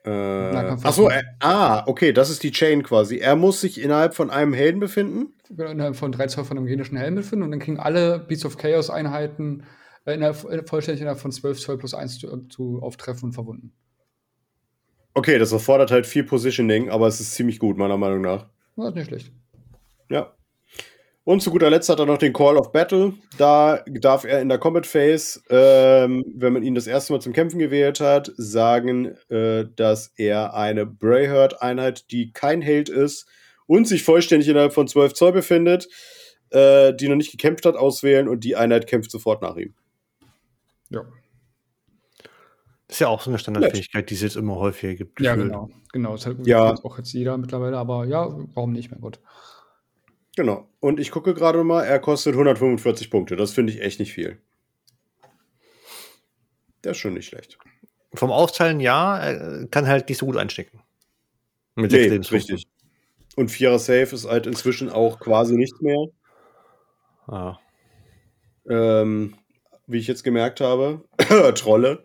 Äh, achso, äh, ah, okay, das ist die Chain quasi. Er muss sich innerhalb von einem Helden befinden. Genau, innerhalb von drei Zoll von einem genischen Helden befinden und dann kriegen alle Beats of Chaos Einheiten äh, innerhalb, äh, vollständig innerhalb von 12 Zoll plus 1 zu, zu auftreffen und verwunden. Okay, das erfordert halt viel Positioning, aber es ist ziemlich gut, meiner Meinung nach. Das ist nicht schlecht. Ja. Und zu guter Letzt hat er noch den Call of Battle. Da darf er in der Combat Phase, ähm, wenn man ihn das erste Mal zum Kämpfen gewählt hat, sagen, äh, dass er eine Brayherd-Einheit, die kein Held ist und sich vollständig innerhalb von 12 Zoll befindet, äh, die noch nicht gekämpft hat, auswählen und die Einheit kämpft sofort nach ihm. Ja. Das ist ja auch so eine Standardfähigkeit, die es jetzt immer häufiger gibt. Ja, genau. Genau. Das hat ja. auch jetzt jeder mittlerweile, aber ja, warum nicht, mein Gott. Genau. Und ich gucke gerade mal, er kostet 145 Punkte. Das finde ich echt nicht viel. Der ist schon nicht schlecht. Vom Austeilen ja, er kann halt nicht so gut einstecken. Mit nee, richtig. Und Vierer Safe ist halt inzwischen auch quasi nichts mehr. Ah. Ähm, wie ich jetzt gemerkt habe. Trolle.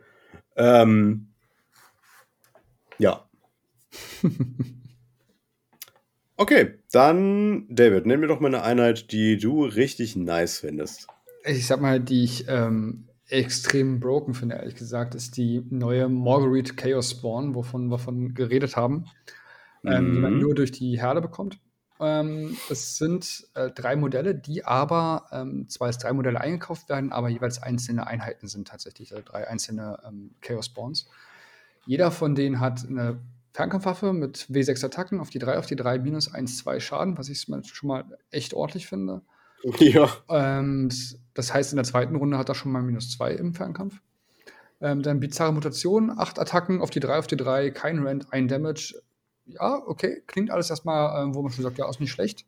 Ähm, ja. okay, dann, David, nenn mir doch mal eine Einheit, die du richtig nice findest. Ich sag mal, die ich ähm, extrem broken finde, ehrlich gesagt, ist die neue Marguerite Chaos Spawn, wovon wir von geredet haben, ähm, die man Mhm. nur durch die Herde bekommt. Ähm, es sind äh, drei Modelle, die aber ähm, zwar als drei Modelle eingekauft werden, aber jeweils einzelne Einheiten sind tatsächlich, also drei einzelne ähm, Chaos Spawns. Jeder von denen hat eine Fernkampfwaffe mit W6 Attacken auf die 3 auf die 3 minus 1, 2 Schaden, was ich schon mal echt ordentlich finde. Ja. Ähm, das- heißt, in der zweiten Runde hat er schon mal minus 2 im Fernkampf. Ähm, dann bizarre Mutation, 8 Attacken auf die 3 auf die 3, kein Rent, ein Damage. Ja, okay, klingt alles erstmal, ähm, wo man schon sagt, ja, ist nicht schlecht.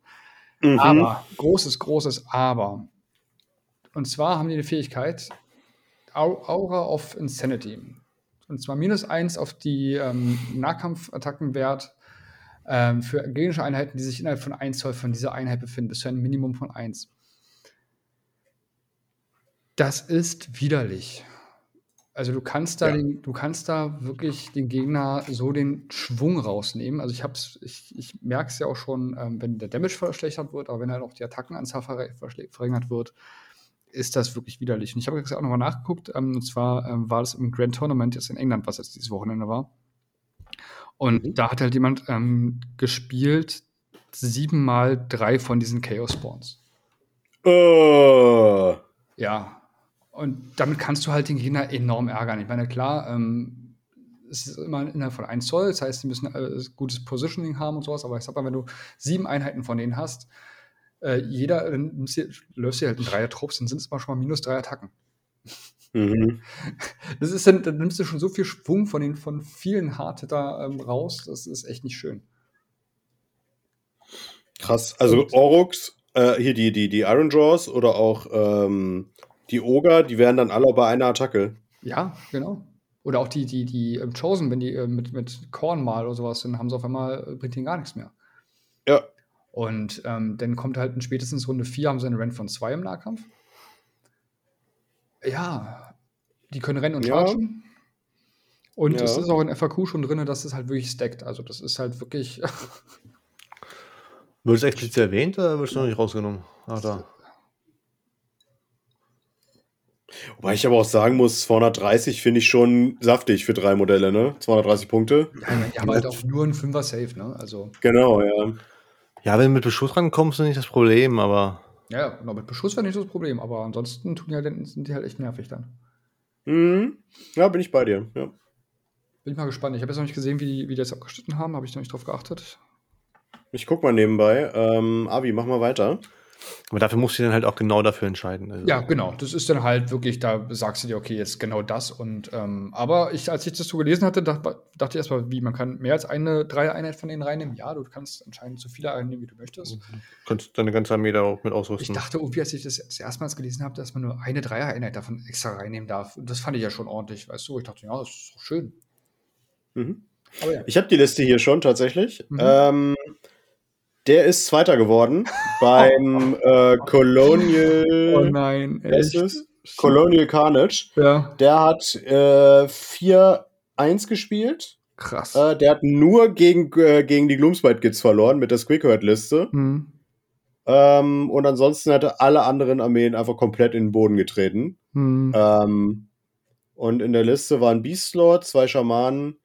Mhm. Aber, großes, großes Aber. Und zwar haben die eine Fähigkeit, Au- Aura of Insanity. Und zwar minus 1 auf die ähm, Nahkampfattackenwert ähm, für gegnerische Einheiten, die sich innerhalb von 1 Zoll von dieser Einheit befinden, bis zu einem Minimum von 1. Das ist widerlich. Also du kannst da, Ja. den, du kannst da wirklich den Gegner so den Schwung rausnehmen. Also ich hab's, ich, ich merke es ja auch schon, ähm, wenn der Damage verschlechtert wird, aber wenn halt auch die Attackenanzahl verringert wird, ist das wirklich widerlich. Und ich habe jetzt auch nochmal nachgeguckt, ähm, und zwar ähm, war das im Grand Tournament jetzt in England, was jetzt dieses Wochenende war. Und Mhm. da hat halt jemand ähm, gespielt, siebenmal drei von diesen Chaos Spawns. Äh, Ja. Und damit kannst du halt den Gegner enorm ärgern. Ich meine, klar, ähm, es ist immer innerhalb von 1 Zoll, das heißt, die müssen äh, gutes Positioning haben und sowas, aber ich sag mal, wenn du sieben Einheiten von denen hast, äh, jeder, dann du- löst du halt in drei Trupps, dann sind es mal schon mal minus drei Attacken. mhm. Das ist dann, dann nimmst du schon so viel Schwung von den von vielen Hardhitter ähm, raus, das ist echt nicht schön. Krass. Also Orux, äh, hier die, die, die Iron Jaws oder auch ähm, die Oger, die wären dann alle bei einer Attacke. Ja, genau. Oder auch die, die, die ähm, Chosen, wenn die äh, mit, mit Korn mal oder sowas sind, haben sie auf einmal, äh, bringt ihnen gar nichts mehr. Ja. Und ähm, dann kommt halt in spätestens Runde 4 haben sie einen Rent von 2 im Nahkampf. Ja, die können rennen und Ja. chargen. Und Ja. es ist auch in FAQ schon drin, dass es halt wirklich stackt. Also das ist halt wirklich. Wird es explizit erwähnt oder wird es noch nicht rausgenommen? Ach, da. Wobei ich aber auch sagen muss, 230 finde ich schon saftig für drei Modelle, ne? 230 Punkte. ja, die haben halt auch nur einen Fünfer Safe, ne? Also, Genau, ja. Ja, wenn du mit Beschuss rankommst, ist nicht das Problem, aber ja, genau, mit Beschuss wäre nicht das Problem, aber ansonsten tun die halt, sind die halt echt nervig dann. Mhm. Ja, bin ich bei dir. Ja. Bin ich mal gespannt. Ich habe jetzt noch nicht gesehen, wie die, wie die das abgeschnitten haben. Habe ich noch nicht drauf geachtet. Ich guck mal nebenbei. Ähm, Avi, mach mal weiter. Aber dafür musst du dann halt auch genau dafür entscheiden. Also, Ja, genau. Das ist dann halt wirklich, da sagst du dir, okay, jetzt genau das. Und ähm, aber ich, als ich das so gelesen hatte, dachte, dachte ich erstmal, wie, man kann mehr als eine Dreier-Einheit von denen reinnehmen. Ja, du kannst anscheinend so viele reinnehmen, wie du möchtest. Du kannst deine ganze Armee da auch mit Ich ausrüsten. dachte irgendwie, als ich das, erstmals gelesen habe, dass man nur eine Dreier-Einheit davon extra reinnehmen darf. Und das fand ich ja schon ordentlich, weißt du? Ich dachte, ja, das ist doch schön. Mhm. Ja. Ich habe die Liste hier schon tatsächlich. Mhm. Ähm, der ist Zweiter geworden beim äh, Colonial. Oh nein, echt? Colonial Carnage. Ja, Der hat äh, 4-1 gespielt. krass. Äh, der hat nur gegen, äh, gegen die Gloomspite Kids verloren mit der Squeakherd-Liste. Hm. Ähm, und ansonsten hat er alle anderen Armeen einfach komplett in den Boden getreten. Hm. Ähm, und in der Liste waren Beastlord, zwei Schamanen,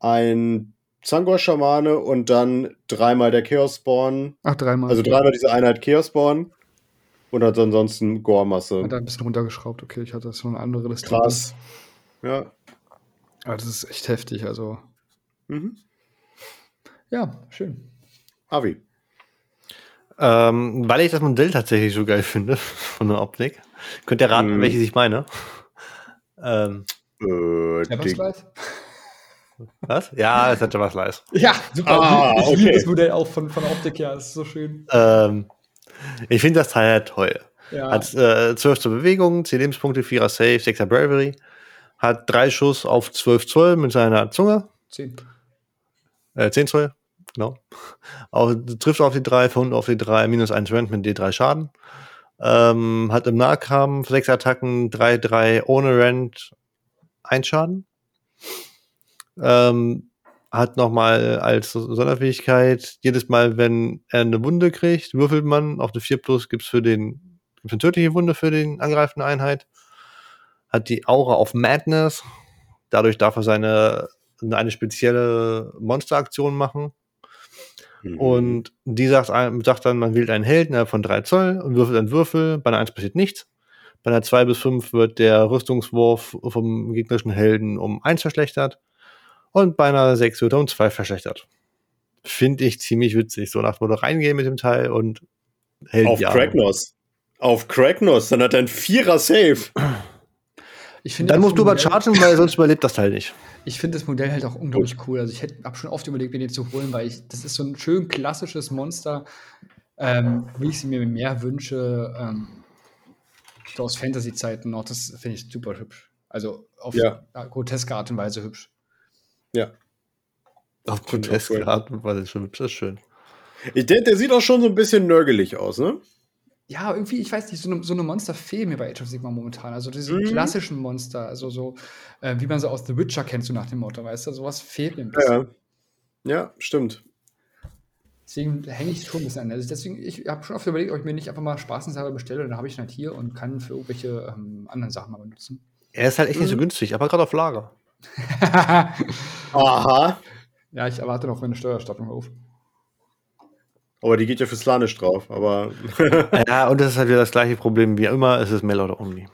ein Zangor-Schamane und dann dreimal der Chaos Spawn. Ach, dreimal. Also dreimal diese Einheit Chaos Spawn. Und hat ansonsten Gore-Masse. Hat ein bisschen runtergeschraubt. Okay, ich hatte so eine andere Liste. Krass. Ja. Aber das ist echt heftig. Also, Mhm. ja, schön. Avi. Ähm, weil ich das Modell tatsächlich so geil finde, von der Optik. Könnt ihr raten, Mhm. welches ich meine? Ähm, Äh? was? Ja, es hat Java Slice. Ja, super. Ah, ich ich liebe okay. das Modell auch von, von Optik her. Das ist so schön. Ähm, ich finde das Teil halt toll. Ja. Hat äh, 12 zur Bewegung, 10 Lebenspunkte, 4er Safe, 6er Bravery. Hat drei Schuss auf 12 Zoll mit seiner Zunge. Zehn. Äh, 10 Zoll. genau. Auf, trifft auf die 3, verhundet auf die 3, minus 1 Rent mit D3 Schaden. Ähm, hat im Nahkampf 6 Attacken, 3-3 ohne Rent, 1 Schaden. Ähm, hat nochmal als Sonderfähigkeit, jedes Mal, wenn er eine Wunde kriegt, würfelt man auf eine 4 plus, gibt's für den, gibt's eine tödliche Wunde für den angreifende Einheit. Hat die Aura auf Madness. Dadurch darf er seine, eine spezielle Monsteraktion machen. Mhm. Und die sagt, sagt dann, man wählt einen Helden von 3 Zoll und würfelt einen Würfel. Bei einer 1 passiert nichts. Bei einer 2 bis 5 wird der Rüstungswurf vom gegnerischen Helden um 1 verschlechtert. Und bei einer 6 wird er um 2 verschlechtert. Finde ich ziemlich witzig. So nach Motto reingehen mit dem Teil und Helden. Auf Kragnos. Auf Kragnos, dann hat er ein Vierer Safe. dann musst du aber chargen, weil sonst überlebt das Teil nicht. Ich finde das Modell halt auch unglaublich cool. Also ich habe schon oft überlegt, mir den zu holen, weil ich, das ist so ein schön klassisches Monster, ähm, wie ich sie mir mehr wünsche, ähm, aus Fantasy-Zeiten noch. Das finde ich super hübsch. Also auf ja. groteske Art und Weise hübsch. Ja. Auf groteske Art und Weise schon hübsch, das ist schön. Ich denke, der sieht auch schon so ein bisschen nörgelig aus, ne? Ja, irgendwie, ich weiß nicht, so eine, so eine Monster fehlen mir bei Age of Sigma momentan. Also diese mhm. klassischen Monster, also so, äh, wie man so aus The Witcher kennt, so nach dem Motto, weißt du, sowas fehlt mir ein bisschen. Ja, ja stimmt. Deswegen hänge ich schon ein bisschen an. Also deswegen, ich habe schon oft überlegt, ob ich mir nicht einfach mal spaßenshalber bestelle. Dann habe ich ihn halt hier und kann für irgendwelche ähm, anderen Sachen mal benutzen. Er ist halt echt mhm. nicht so mhm. günstig, aber gerade auf Lager. Aha. Ja, ich erwarte noch meine Steuerstattung auf. Aber die geht ja für Slanisch drauf, aber. ja, und das ist halt wieder das gleiche Problem wie immer, es ist Mail oder Only.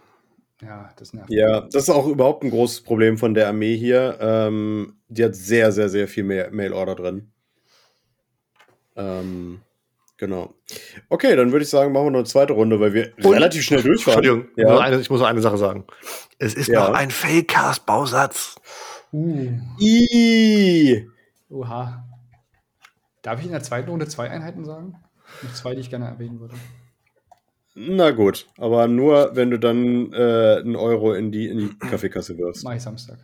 Ja, das nervt. Ja, das ist auch überhaupt ein großes Problem von der Armee hier. Ähm, die hat sehr, sehr, sehr viel Mail-Order drin. Ähm, genau. Okay, dann würde ich sagen, machen wir noch eine zweite Runde, weil wir und, relativ schnell durchfahren. Entschuldigung, ja. eine, ich muss noch eine Sache sagen. Es ist ja. noch ein Fake-Cast-Bausatz. Uh. I. Oha. Darf ich in der zweiten Runde zwei Einheiten sagen? Noch zwei, die ich gerne erwähnen würde. Na gut, aber nur, wenn du dann äh, einen Euro in die, in die Kaffeekasse wirfst. Mach ich Samstag.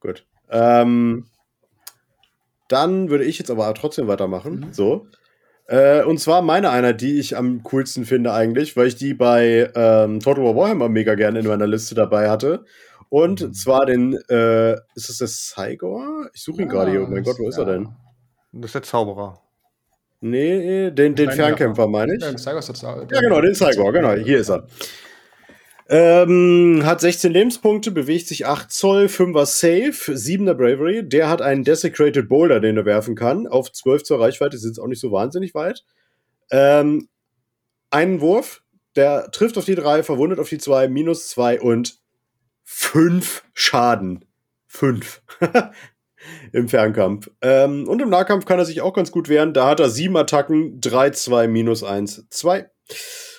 Gut. Ähm, dann würde ich jetzt aber trotzdem weitermachen. Mhm. So. Äh, und zwar meine Einheit, die ich am coolsten finde eigentlich, weil ich die bei ähm, Total War Warhammer mega gerne in meiner Liste dabei hatte. Und mhm. zwar den, äh, ist es der Cygor? Ich suche ihn ja, gerade hier. Oh mein Gott, wo ist ja. er denn? Das ist der Zauberer. Nee, den, den Fernkämpfer meine ich. Ja, ja, genau, den Cygor, genau, hier ist er. Ähm, hat 16 Lebenspunkte, bewegt sich 8 Zoll, 5er Safe, 7er Bravery. Der hat einen Desecrated Boulder, den er werfen kann. Auf 12 Zoll Reichweite sind es auch nicht so wahnsinnig weit. Ähm, einen Wurf, der trifft auf die 3, verwundet auf die 2, minus 2 und 5 Schaden. 5. im Fernkampf. Ähm, und im Nahkampf kann er sich auch ganz gut wehren. Da hat er sieben Attacken, 3, 2, minus 1, 2.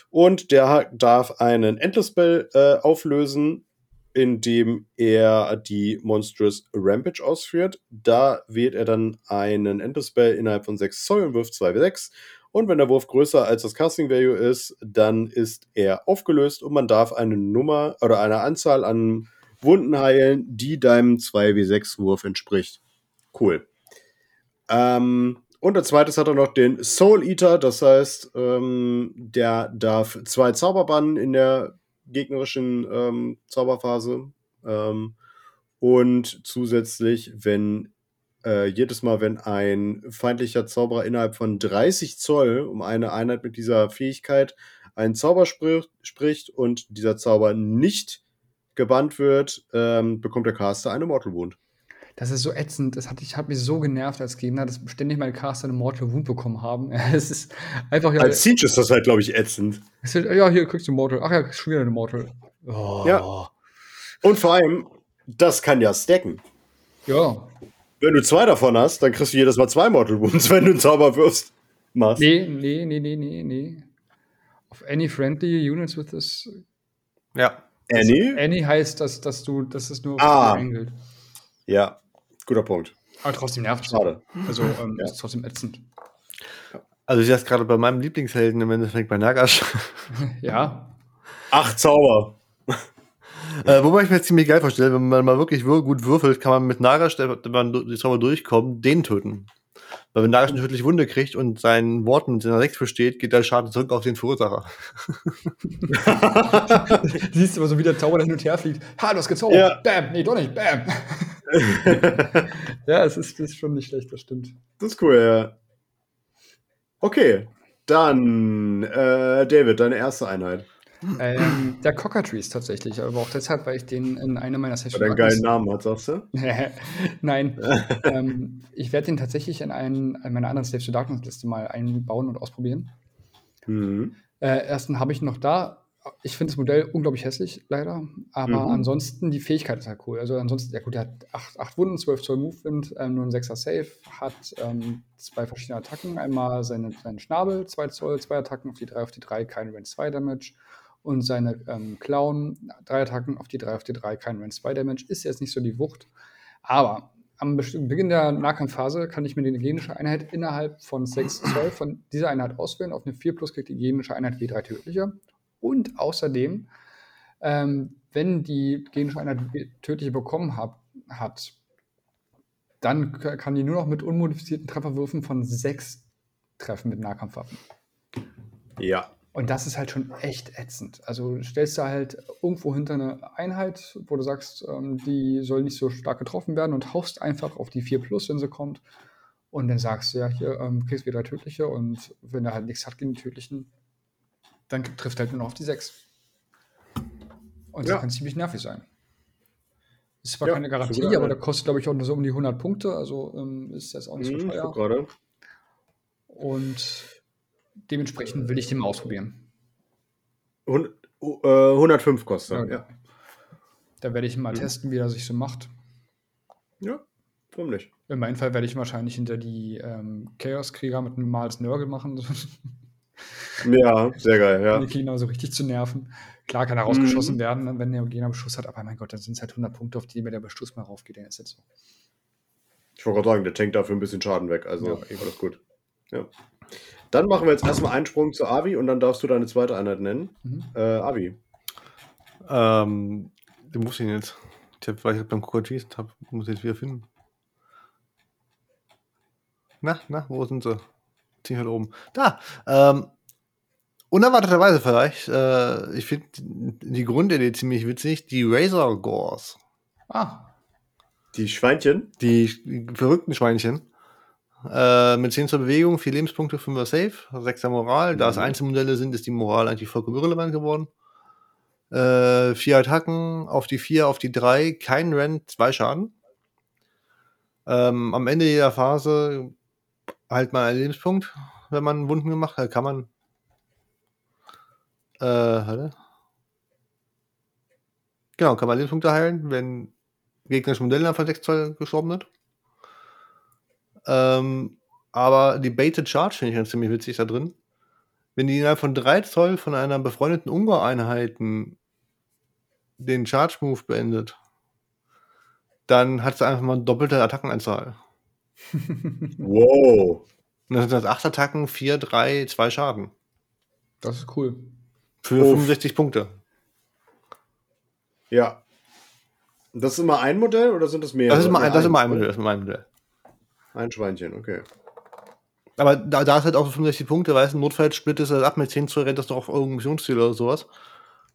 Und der darf einen Endless Spell äh, auflösen, indem er die Monstrous Rampage ausführt. Da wählt er dann einen Endless Spell innerhalb von 6 Zoll und wirft 2 W6. Und wenn der Wurf größer als das Casting Value ist, dann ist er aufgelöst und man darf eine Nummer oder eine Anzahl an Wunden heilen, die deinem 2W6-Wurf entspricht. Cool. Ähm, und als zweites hat er noch den Soul Eater, das heißt, ähm, der darf zwei Zauberbannen in der gegnerischen ähm, Zauberphase. Ähm, und zusätzlich, wenn äh, jedes Mal, wenn ein feindlicher Zauberer innerhalb von 30 Zoll um eine Einheit mit dieser Fähigkeit einen Zauber spricht, spricht und dieser Zauber nicht gebannt wird, ähm, bekommt der Caster eine Mortal Wound. Das ist so ätzend. Das hat, ich habe mich so genervt als Gegner, dass ständig meine Caster eine Mortal Wound bekommen haben. Es ist einfach ja. Als Siege ist das halt, glaube ich, ätzend. Halt, ja, hier kriegst du Mortal. Ach ja, schon wieder eine Mortal. Oh. Ja. Und vor allem, das kann ja stacken. Ja. Wenn du zwei davon hast, dann kriegst du jedes Mal zwei Mortal Wounds, wenn du einen Zauber wirst. Machst. Nee, nee, nee, nee, nee, nee. Auf any friendly units with this. Ja. Any? Any heißt, dass, dass du, dass es nur auf ah. Ja, guter Punkt. Aber trotzdem nervt es. Schade. Also ähm, ja. ist trotzdem ätzend. Also ich jetzt gerade bei meinem Lieblingshelden im Endeffekt bei Nagash. ja. Ach, Zauber. äh, wobei ich mir ziemlich geil vorstelle, wenn man mal wirklich gut würfelt, kann man mit Nagash, wenn man die Zauber durchkommt, den töten. Weil wenn Darius eine tödliche Wunde kriegt und sein Wort mit seiner 6 besteht, geht der Schaden zurück auf den Verursacher. Siehst du aber so, wie der Zauber hin und her fliegt. Ha, du hast gezaubert. Ja. Bam. Nee, doch nicht. Bam. ja, es ist, das ist schon nicht schlecht, das stimmt. Das ist cool, ja. Okay, dann äh, David, deine erste Einheit. Ähm, der Cockatrice tatsächlich, aber auch deshalb, weil ich den in einer meiner Weil Sessions. der einen geilen Namen hat, sagst du? Nein. ähm, ich werde den tatsächlich in, einen, in meiner anderen Slaves to Darkness Liste mal einbauen und ausprobieren. Mhm. Äh, ersten habe ich noch da. Ich finde das Modell unglaublich hässlich, leider. Aber Mhm. ansonsten, die Fähigkeit ist halt cool. Also ansonsten, ja gut, der hat 8, acht Wunden, 12 Zoll Movement, ähm, nur ein 6er Save, hat ähm, zwei verschiedene Attacken. Einmal seine, seinen Schnabel, 2 Zoll, zwei Attacken auf die 3 auf die 3, kein Range 2 Damage. Und seine ähm, Clown, drei Attacken auf die 3 auf die 3, kein Range 2 Damage. Ist jetzt nicht so die Wucht. Aber am Beginn der Nahkampfphase kann ich mir die genische Einheit innerhalb von 6 Zoll von dieser Einheit auswählen. Auf eine 4 plus kriegt die genische Einheit W3 tödliche. Und außerdem, ähm, wenn die genische Einheit tödliche bekommen hab, hat, dann kann die nur noch mit unmodifizierten Trefferwürfen von 6 treffen mit Nahkampfwaffen. Ja. Und das ist halt schon echt ätzend. Also du stellst da halt irgendwo hinter eine Einheit, wo du sagst, ähm, die soll nicht so stark getroffen werden und haust einfach auf die 4 Plus, wenn sie kommt. Und dann sagst du, ja, hier ähm, kriegst wieder tödliche und wenn er halt nichts hat gegen die tödlichen, dann trifft halt nur noch auf die 6. Und das Ja. kann ziemlich nervig sein. Ist zwar Ja, keine Garantie, gute aber der kostet, glaube ich, auch nur so um die 100 Punkte. Also ähm, ist jetzt auch nicht so ich teuer. Und dementsprechend will ich den mal ausprobieren. Hund- äh, 105 kostet. er, Ja. Da werde ich mal Mhm. testen, wie er sich so macht. ja. Warum nicht? In meinem Fall werde ich wahrscheinlich hinter die ähm, Chaos-Krieger mit einem Mals Nörgel machen, Ja, sehr geil, ja. die Gegner so richtig zu nerven. Klar kann er Mhm. rausgeschossen werden, wenn der Gegner Beschuss hat, aber mein Gott, dann sind es halt 100 Punkte, auf die mir der Beschuss mal raufgeht, dann ist jetzt so. Ich wollte gerade sagen, der tankt dafür ein bisschen Schaden weg. Also Ja, eben. alles gut. Ja. Dann machen wir jetzt erstmal einen Sprung zu Avi und dann darfst du deine zweite Einheit nennen. Mhm. Äh, Avi. Ähm, den muss ich jetzt. Ich habe, weil ich beim Coca-Cheese habe, muss ich jetzt wieder finden. Na, na, wo sind sie? Zieh halt oben. Da! Ähm, unerwarteterweise vielleicht. Äh, ich finde die Grundidee ziemlich witzig. Die Razor Gores. Ah, Die Schweinchen. Die verrückten Schweinchen. Äh, mit 10 zur Bewegung, 4 Lebenspunkte, 5er Safe, 6er Moral. Da es Mhm. Einzelmodelle sind, ist die Moral eigentlich vollkommen irrelevant geworden. Äh, 4 Attacken auf die 4, auf die 3, kein Rent, 2 Schaden. Ähm, am Ende jeder Phase halt mal einen Lebenspunkt, wenn man Wunden gemacht hat, kann man. Äh, warte. Genau, kann man Lebenspunkte heilen, wenn gegnerische Modelle von 6 Zoll gestorben sind. Ähm, aber die Baited Charge finde ich ganz ziemlich witzig da drin. Wenn die innerhalb von 3 Zoll von einer befreundeten Ungar-Einheiten den Charge-Move beendet, dann hat sie einfach mal doppelte Attackenanzahl. Wow. Und dann sind das 8 Attacken, 4, 3, 2 Schaden. das ist cool. Für Uff. 65 Punkte. Ja. Das ist immer ein Modell oder sind das mehrere? Das ist immer ein, das ist immer ein? Modell. Das ist immer ein Modell. Ein Schweinchen, okay. Aber da, da ist halt auch so 65 Punkte, weißt du, Notfall splittest du das ab mit 10 Zoll, rennt das noch auf irgendein Missionsziel oder sowas.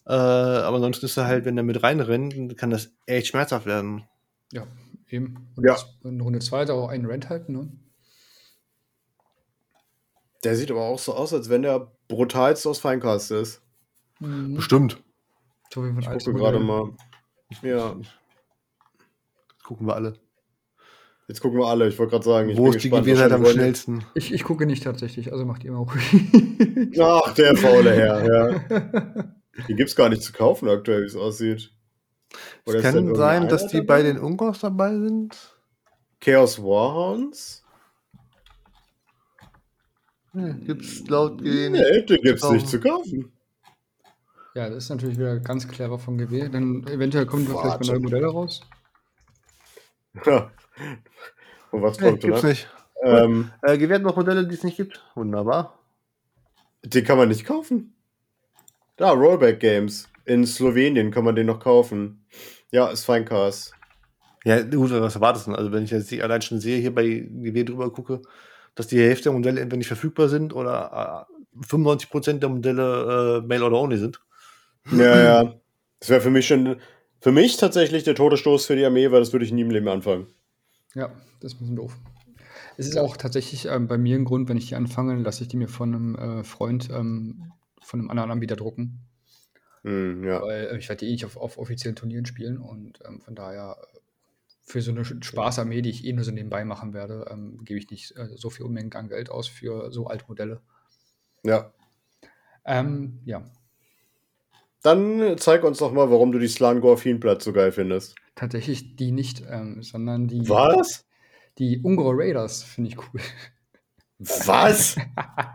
Äh, aber ansonsten ist er halt, wenn er mit reinrennt, kann das echt schmerzhaft werden. Ja, eben. Und Ja. in Runde 2 auch einen Rent halten, ne? Der sieht aber auch so aus, als wenn der brutalste aus Feincast ist. Mhm. Bestimmt. Ich alten gucke gerade mal. Ja, Das gucken wir alle. Jetzt gucken wir alle. Ich wollte gerade sagen, ich Wo bin ist die gespannt. Gewissheit am schnellsten? Ich, ich gucke nicht tatsächlich, also macht ihr mal ruhig. Ach, der faule Herr, ja. Die gibt's gar nicht zu kaufen aktuell, wie es aussieht. Oder Es kann sein, dass die dabei? bei den Ungors dabei sind. Chaos Warhounds? Gibt's laut gesehen. Nee, die gibt's kaufen. nicht zu kaufen. Ja, das ist natürlich wieder ganz clever von GW. Dann eventuell kommen da vielleicht mal neue Modelle raus. Ja. Und was Nee, kommt, gibt's oder? nicht. Ähm, Äh, gewährt noch Modelle, die es nicht gibt. Wunderbar. den kann man nicht kaufen. Da, Rollback Games. In Slowenien kann man den noch kaufen. Ja, ist Feincast. Ja, gut, was erwartest du? denn? Also, wenn ich jetzt die- allein schon sehe, hier bei GW drüber gucke, dass die Hälfte der Modelle entweder nicht verfügbar sind oder äh, 95% der Modelle äh, Mail-Order-Only sind. Ja, ja. Das wäre für mich schon, für mich tatsächlich der Todesstoß für die Armee, weil das würde ich nie im Leben anfangen. Ja, das ist ein bisschen doof. Es ist auch tatsächlich ähm, bei mir ein Grund, wenn ich die anfange, lasse ich die mir von einem äh, Freund ähm, von einem anderen Anbieter drucken. Hm, ja. Weil äh, ich werde die eh nicht auf, auf offiziellen Turnieren spielen und ähm, von daher äh, für so eine Spaßarmee, die ich eh nur so nebenbei machen werde, ähm, gebe ich nicht äh, so viel Unmengen an Geld aus für so alte Modelle. Ja. Ähm, ja. Dann zeig uns doch mal, warum du die Slangor Fiendblatt so geil findest. Tatsächlich die nicht, ähm, sondern die. Was? Die Ungor Raiders finde ich cool. Was?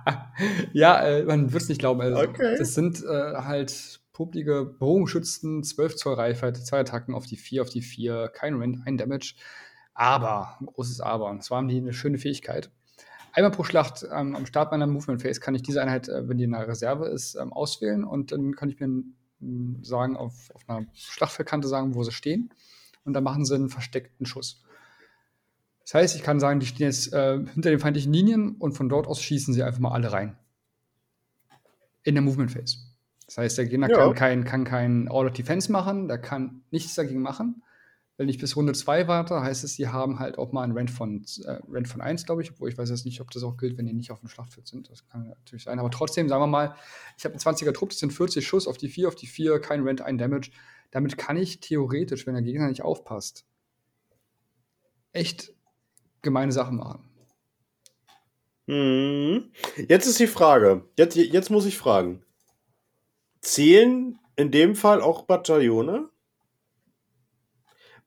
ja, äh, man wird es nicht glauben. Also, Okay. Das sind äh, halt publige Bogenschützen, 12 Zoll Reichweite, zwei Attacken auf die 4, auf die 4, kein Rent, ein Damage. Aber, ein großes Aber. Und zwar haben die eine schöne Fähigkeit. Einmal pro Schlacht ähm, am Start meiner Movement Phase kann ich diese Einheit, äh, wenn die in einer Reserve ist, ähm, auswählen und dann kann ich mir ähm, sagen, auf, auf einer Schlachtfeldkante sagen, wo sie stehen. Und dann machen sie einen versteckten Schuss. Das heißt, ich kann sagen, die stehen jetzt äh, hinter den feindlichen Linien und von dort aus schießen sie einfach mal alle rein. In der Movement Phase. Das heißt, der Gegner Ja. kann kein, kann kein All of Defense machen, der kann nichts dagegen machen. Wenn ich bis Runde 2 warte, heißt es, sie haben halt auch mal einen Rent von, äh, Rent von 1, glaube ich, obwohl ich weiß jetzt nicht, ob das auch gilt, wenn die nicht auf dem Schlachtfeld sind. Das kann natürlich sein. Aber trotzdem, sagen wir mal, ich habe einen 20er Trupp, das sind 40 Schuss auf die 4, auf die 4, kein Rent, ein Damage. Damit kann ich theoretisch, wenn der Gegner nicht aufpasst, echt gemeine Sachen machen. Hm. Jetzt ist die Frage. Jetzt, jetzt muss ich fragen. Zählen in dem Fall auch Bataillone?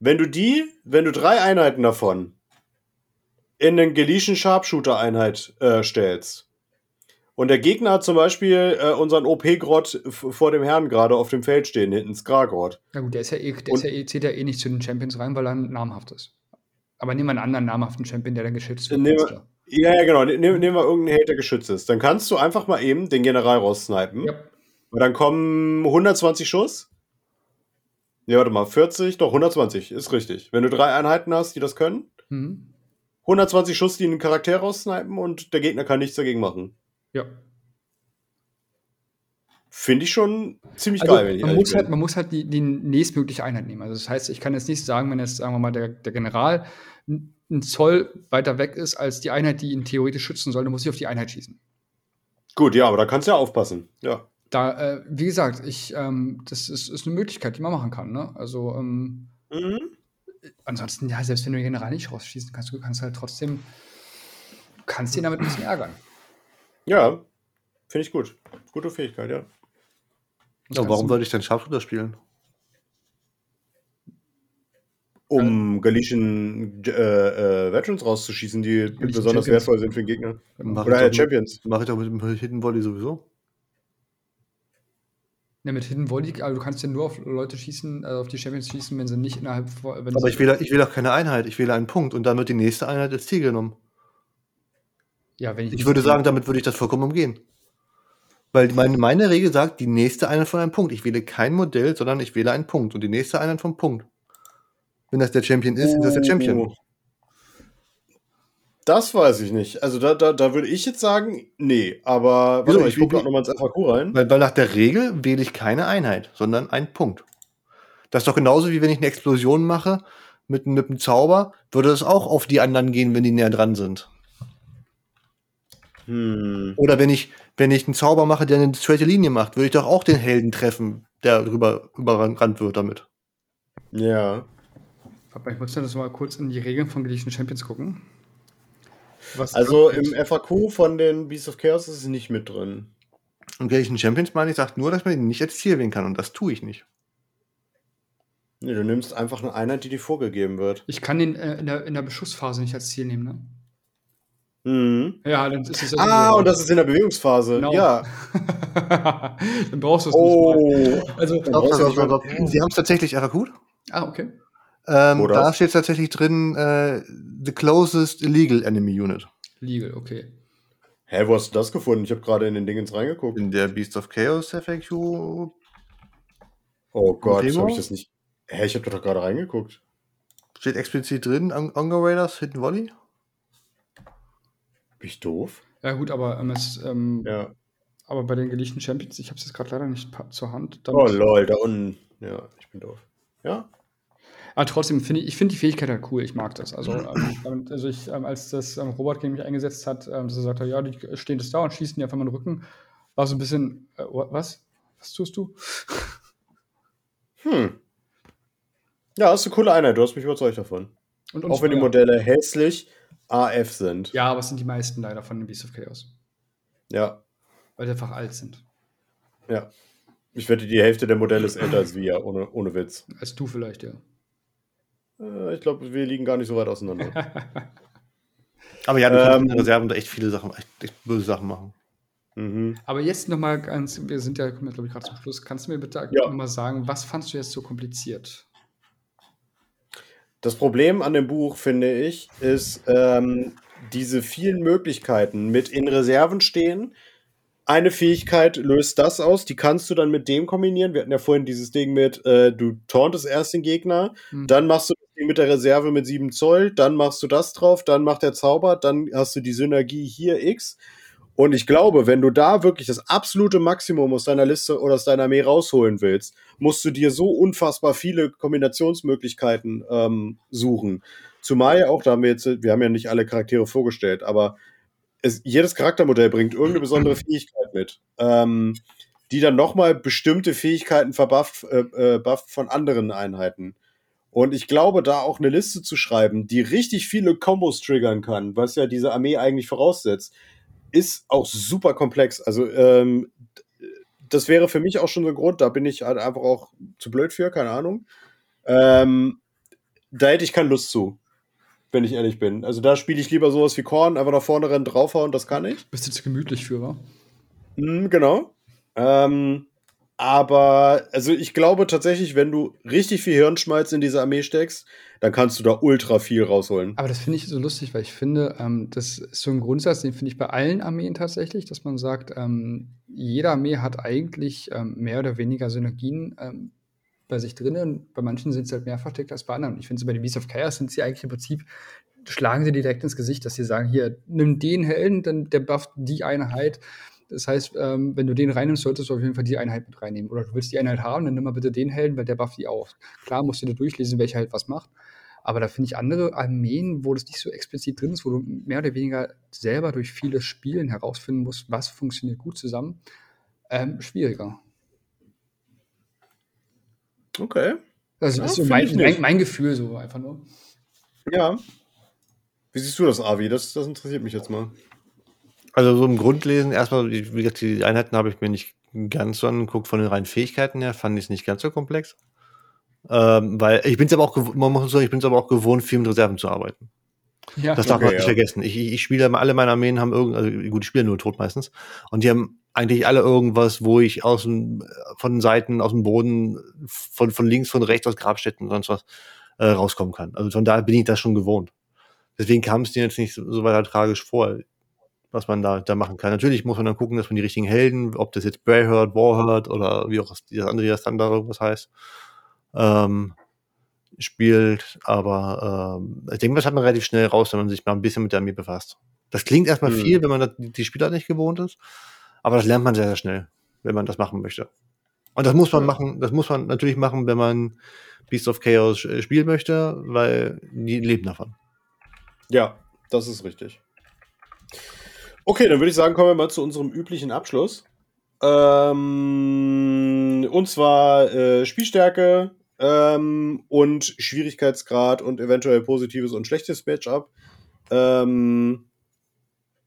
Wenn du die, wenn du drei Einheiten davon in einen Geletion Sharpshooter-Einheit äh, stellst und der Gegner hat zum Beispiel äh, unseren OP-Grot vor dem Herrn gerade auf dem Feld stehen, hinten Skragort. Na gut, der ist ja eh, der ist ja eh, zählt ja eh nicht zu den Champions rein, weil er namhaft ist. Aber nehmen wir einen anderen namhaften Champion, der dann geschützt wird. Nehmen. Ja, ja, genau. Nehmen, nehmen wir irgendeinen Held, der geschützt ist. Dann kannst du einfach mal eben den General raussnipen. Ja. Und dann kommen 120 Schuss. Ja, warte mal, 40, doch 120, ist richtig. Wenn du drei Einheiten hast, die das können, Mhm. 120 Schuss, die einen Charakter raussnipen und der Gegner kann nichts dagegen machen. ja. Finde ich schon ziemlich Also, geil, wenn ich man, muss halt, man muss halt die, die nächstmögliche Einheit nehmen. Also das heißt, ich kann jetzt nicht sagen, wenn jetzt, sagen wir mal, der, der General ein Zoll weiter weg ist als die Einheit, die ihn theoretisch schützen soll, dann muss ich auf die Einheit schießen. Gut, ja, aber da kannst du ja aufpassen. Ja. Da, äh, wie gesagt, ich, ähm, das ist, ist eine Möglichkeit, die man machen kann. Ne? Also ähm, Mhm. ansonsten, ja, selbst wenn du den General nicht rausschießen kannst, du kannst halt trotzdem, du kannst ihn damit ein bisschen ärgern. Ja, finde ich gut. Gute Fähigkeit, ja. Ja, warum sollte ich denn Scharfschützer spielen? Um Galician äh, äh, Veterans rauszuschießen, die Galician besonders Champions. wertvoll sind für den Gegner. Mach Oder ich äh, doch mit- Champions. Mache ich doch mit dem Hidden Volley sowieso. Ja, mit Hidden Volley, aber du kannst ja nur auf Leute schießen, also auf die Champions schießen, wenn sie nicht innerhalb von. Wenn Aber ich wähle, ich wähle auch keine Einheit, ich wähle einen Punkt und dann wird die nächste Einheit als Ziel genommen. ja, wenn ich, Ich würde sagen, damit würde ich das vollkommen umgehen. Weil meine, meine Regel sagt, die nächste Einheit von einem Punkt. Ich wähle kein Modell, sondern ich wähle einen Punkt. Und die nächste Einheit vom Punkt. Wenn das der Champion ist, ist das der Champion. Das weiß ich nicht. Also da, da, da würde ich jetzt sagen, nee. Aber Wieso? warte mal, ich gucke nochmal ins FAQ rein. Weil, weil nach der Regel wähle ich keine Einheit, sondern einen Punkt. Das ist doch genauso wie wenn ich eine Explosion mache mit, mit einem Zauber, würde es auch auf die anderen gehen, wenn die näher dran sind. Hm. Oder wenn ich, wenn ich einen Zauber mache, der eine straight Linie macht, würde ich doch auch den Helden treffen, der drüber überrannt wird damit. Ja. Warte mal, Ich muss das mal kurz in die Regeln von Gelegion Champions gucken. Was Also im. FAQ von den Beasts of Chaos ist es nicht mit drin. Und Gleich Champions meine ich, sagt nur, dass man ihn nicht als Ziel wählen kann. Und das tue ich nicht. Nee, du nimmst einfach eine Einheit, die dir vorgegeben wird. Ich kann den äh, in, der, in der Beschussphase nicht als Ziel nehmen, ne? Mhm. Ja, dann ist es Ah, und das ist in der Bewegungsphase. Genau. Ja. dann brauchst du es nicht mal. Oh. Also, Dann brauchst du nicht mal- Sie haben es tatsächlich FAQ. ah, okay. Ähm, da steht tatsächlich drin, äh, the closest illegal enemy unit. Legal, okay. Hä, wo hast du das gefunden? Ich habe gerade in den Dingens reingeguckt. In der Beast of Chaos FAQ Oh Gott, habe ich das nicht. Hä, ich habe doch gerade reingeguckt. steht explizit drin, Ongo Raiders, Hidden Volley. Bin ich doof? Ja, gut, aber ähm, es, ähm, Ja. aber bei den geliehenen Champions, ich habe es jetzt gerade leider nicht zur Hand. Oh lol, da unten. Ja, ich bin doof. Ja? Aber trotzdem finde ich, ich finde die Fähigkeit halt cool. Ich mag das. Also, ähm, damit- also ich, ähm, als das ähm, Robert gegen mich eingesetzt hat, ähm, dass er sagte, ja, die stehen das da und schießen die einfach mal in den Rücken, war so ein bisschen, äh, wa- was? Was tust du? Hm. Ja, ist eine coole Einheit. Du hast mich überzeugt davon. Und, Auch wenn die ja. Modelle hässlich AF sind. Ja, aber es sind die meisten leider von den Beast of Chaos. Ja. Weil sie einfach alt sind. Ja. Ich wette, die Hälfte der Modelle ist älter als wir, ohne, ohne Witz. Als du vielleicht, ja. Äh, ich glaube, wir liegen gar nicht so weit auseinander. Aber ja, du kannst Ähm, in den Reserven da echt viele Sachen, echt, echt böse Sachen machen. mhm. Aber jetzt nochmal ganz, wir sind ja, glaube ich, gerade zum Schluss. Kannst du mir bitte Ja. nochmal sagen, was fandst du jetzt so kompliziert? Das Problem an dem Buch, finde ich, ist ähm, diese vielen Möglichkeiten mit in Reserven stehen. Eine Fähigkeit löst das aus, die kannst du dann mit dem kombinieren. Wir hatten ja vorhin dieses Ding mit, äh, du tauntest erst den Gegner, Hm. dann machst du Ding mit der Reserve mit 7 Zoll, dann machst du das drauf, dann macht der Zauber, dann hast du die Synergie hier X. Und ich glaube, wenn du da wirklich das absolute Maximum aus deiner Liste oder aus deiner Armee rausholen willst, musst du dir so unfassbar viele Kombinationsmöglichkeiten ähm, suchen. Zumal ja auch, da haben wir jetzt, wir haben ja nicht alle Charaktere vorgestellt, aber es, jedes Charaktermodell bringt irgendeine besondere Fähigkeit mit, ähm, die dann nochmal bestimmte Fähigkeiten verbufft äh, äh, von anderen Einheiten. Und ich glaube, da auch eine Liste zu schreiben, die richtig viele Kombos triggern kann, was ja diese Armee eigentlich voraussetzt, ist auch super komplex. Also, ähm, das wäre für mich auch schon so ein Grund, da bin ich halt einfach auch zu blöd für, keine Ahnung. Ähm, da hätte ich keine Lust zu, wenn ich ehrlich bin. Also da spiele ich lieber sowas wie Korn, einfach nach vorne rennen, draufhauen, das kann ich. Bist du zu gemütlich für, wa? Mhm, genau. Ähm, aber, also ich glaube tatsächlich, wenn du richtig viel Hirnschmalz in diese Armee steckst, dann kannst du da ultra viel rausholen. Aber das finde ich so lustig, weil ich finde, ähm, das ist so ein Grundsatz, den finde ich bei allen Armeen tatsächlich, dass man sagt, ähm, jede Armee hat eigentlich ähm, mehr oder weniger Synergien ähm, bei sich drinnen. Bei manchen sind sie halt mehr versteckt als bei anderen. Ich finde, bei den Beasts of Chaos sind sie eigentlich im Prinzip, schlagen sie dir direkt ins Gesicht, dass sie sagen, hier, nimm den Helden, dann der bufft die Einheit. Das heißt, ähm, wenn du den reinnimmst, solltest du auf jeden Fall die Einheit mit reinnehmen. Oder du willst die Einheit haben, dann nimm mal bitte den Helden, weil der bufft die auch. Klar musst du dir durchlesen, welcher halt was macht. Aber da finde ich andere Armeen, wo das nicht so explizit drin ist, wo du mehr oder weniger selber durch vieles Spielen herausfinden musst, was funktioniert gut zusammen, ähm, schwieriger. Okay. Also Ja, das ist so mein, mein, mein Gefühl so einfach nur. Ja. Wie siehst du das, Avi? Das, das interessiert mich jetzt mal. Also so im Grundlesen, erstmal, wie gesagt, die Einheiten habe ich mir nicht ganz so angeguckt von den reinen Fähigkeiten her, fand ich es nicht ganz so komplex. Ähm, weil ich bin es aber auch gewohnt, man muss sagen, ich bin es aber auch gewohnt, viel mit Reserven zu arbeiten. Ja, Das darf Okay, man nicht ja. vergessen. Ich, ich spiele alle meine Armeen haben irgend, also gut, ich spiele nur tot meistens. Und die haben eigentlich alle irgendwas, wo ich aus dem, von den Seiten, aus dem Boden, von, von links, von rechts, aus Grabstätten und sonst was äh, rauskommen kann. Also von daher bin ich das schon gewohnt. Deswegen kam es dir jetzt nicht so, so weiter tragisch vor, was man da, da machen kann. Natürlich muss man dann gucken, dass man die richtigen Helden, ob das jetzt Brayhurt, Warhurt oder wie auch das andere das dann da irgendwas heißt, ähm, spielt. Aber ähm, ich denke, das hat man relativ schnell raus, wenn man sich mal ein bisschen mit der Armee befasst. Das klingt erstmal Hm. viel, wenn man das, die Spieler nicht gewohnt ist, aber das lernt man sehr, sehr schnell, wenn man das machen möchte. Und das muss man machen, das muss man natürlich machen, wenn man Beast of Chaos äh, spielen möchte, weil die leben davon. Ja, das ist richtig. Okay, dann würde ich sagen, kommen wir mal zu unserem üblichen Abschluss. Ähm, und zwar äh, Spielstärke ähm, und Schwierigkeitsgrad und eventuell positives und schlechtes Matchup. Ähm,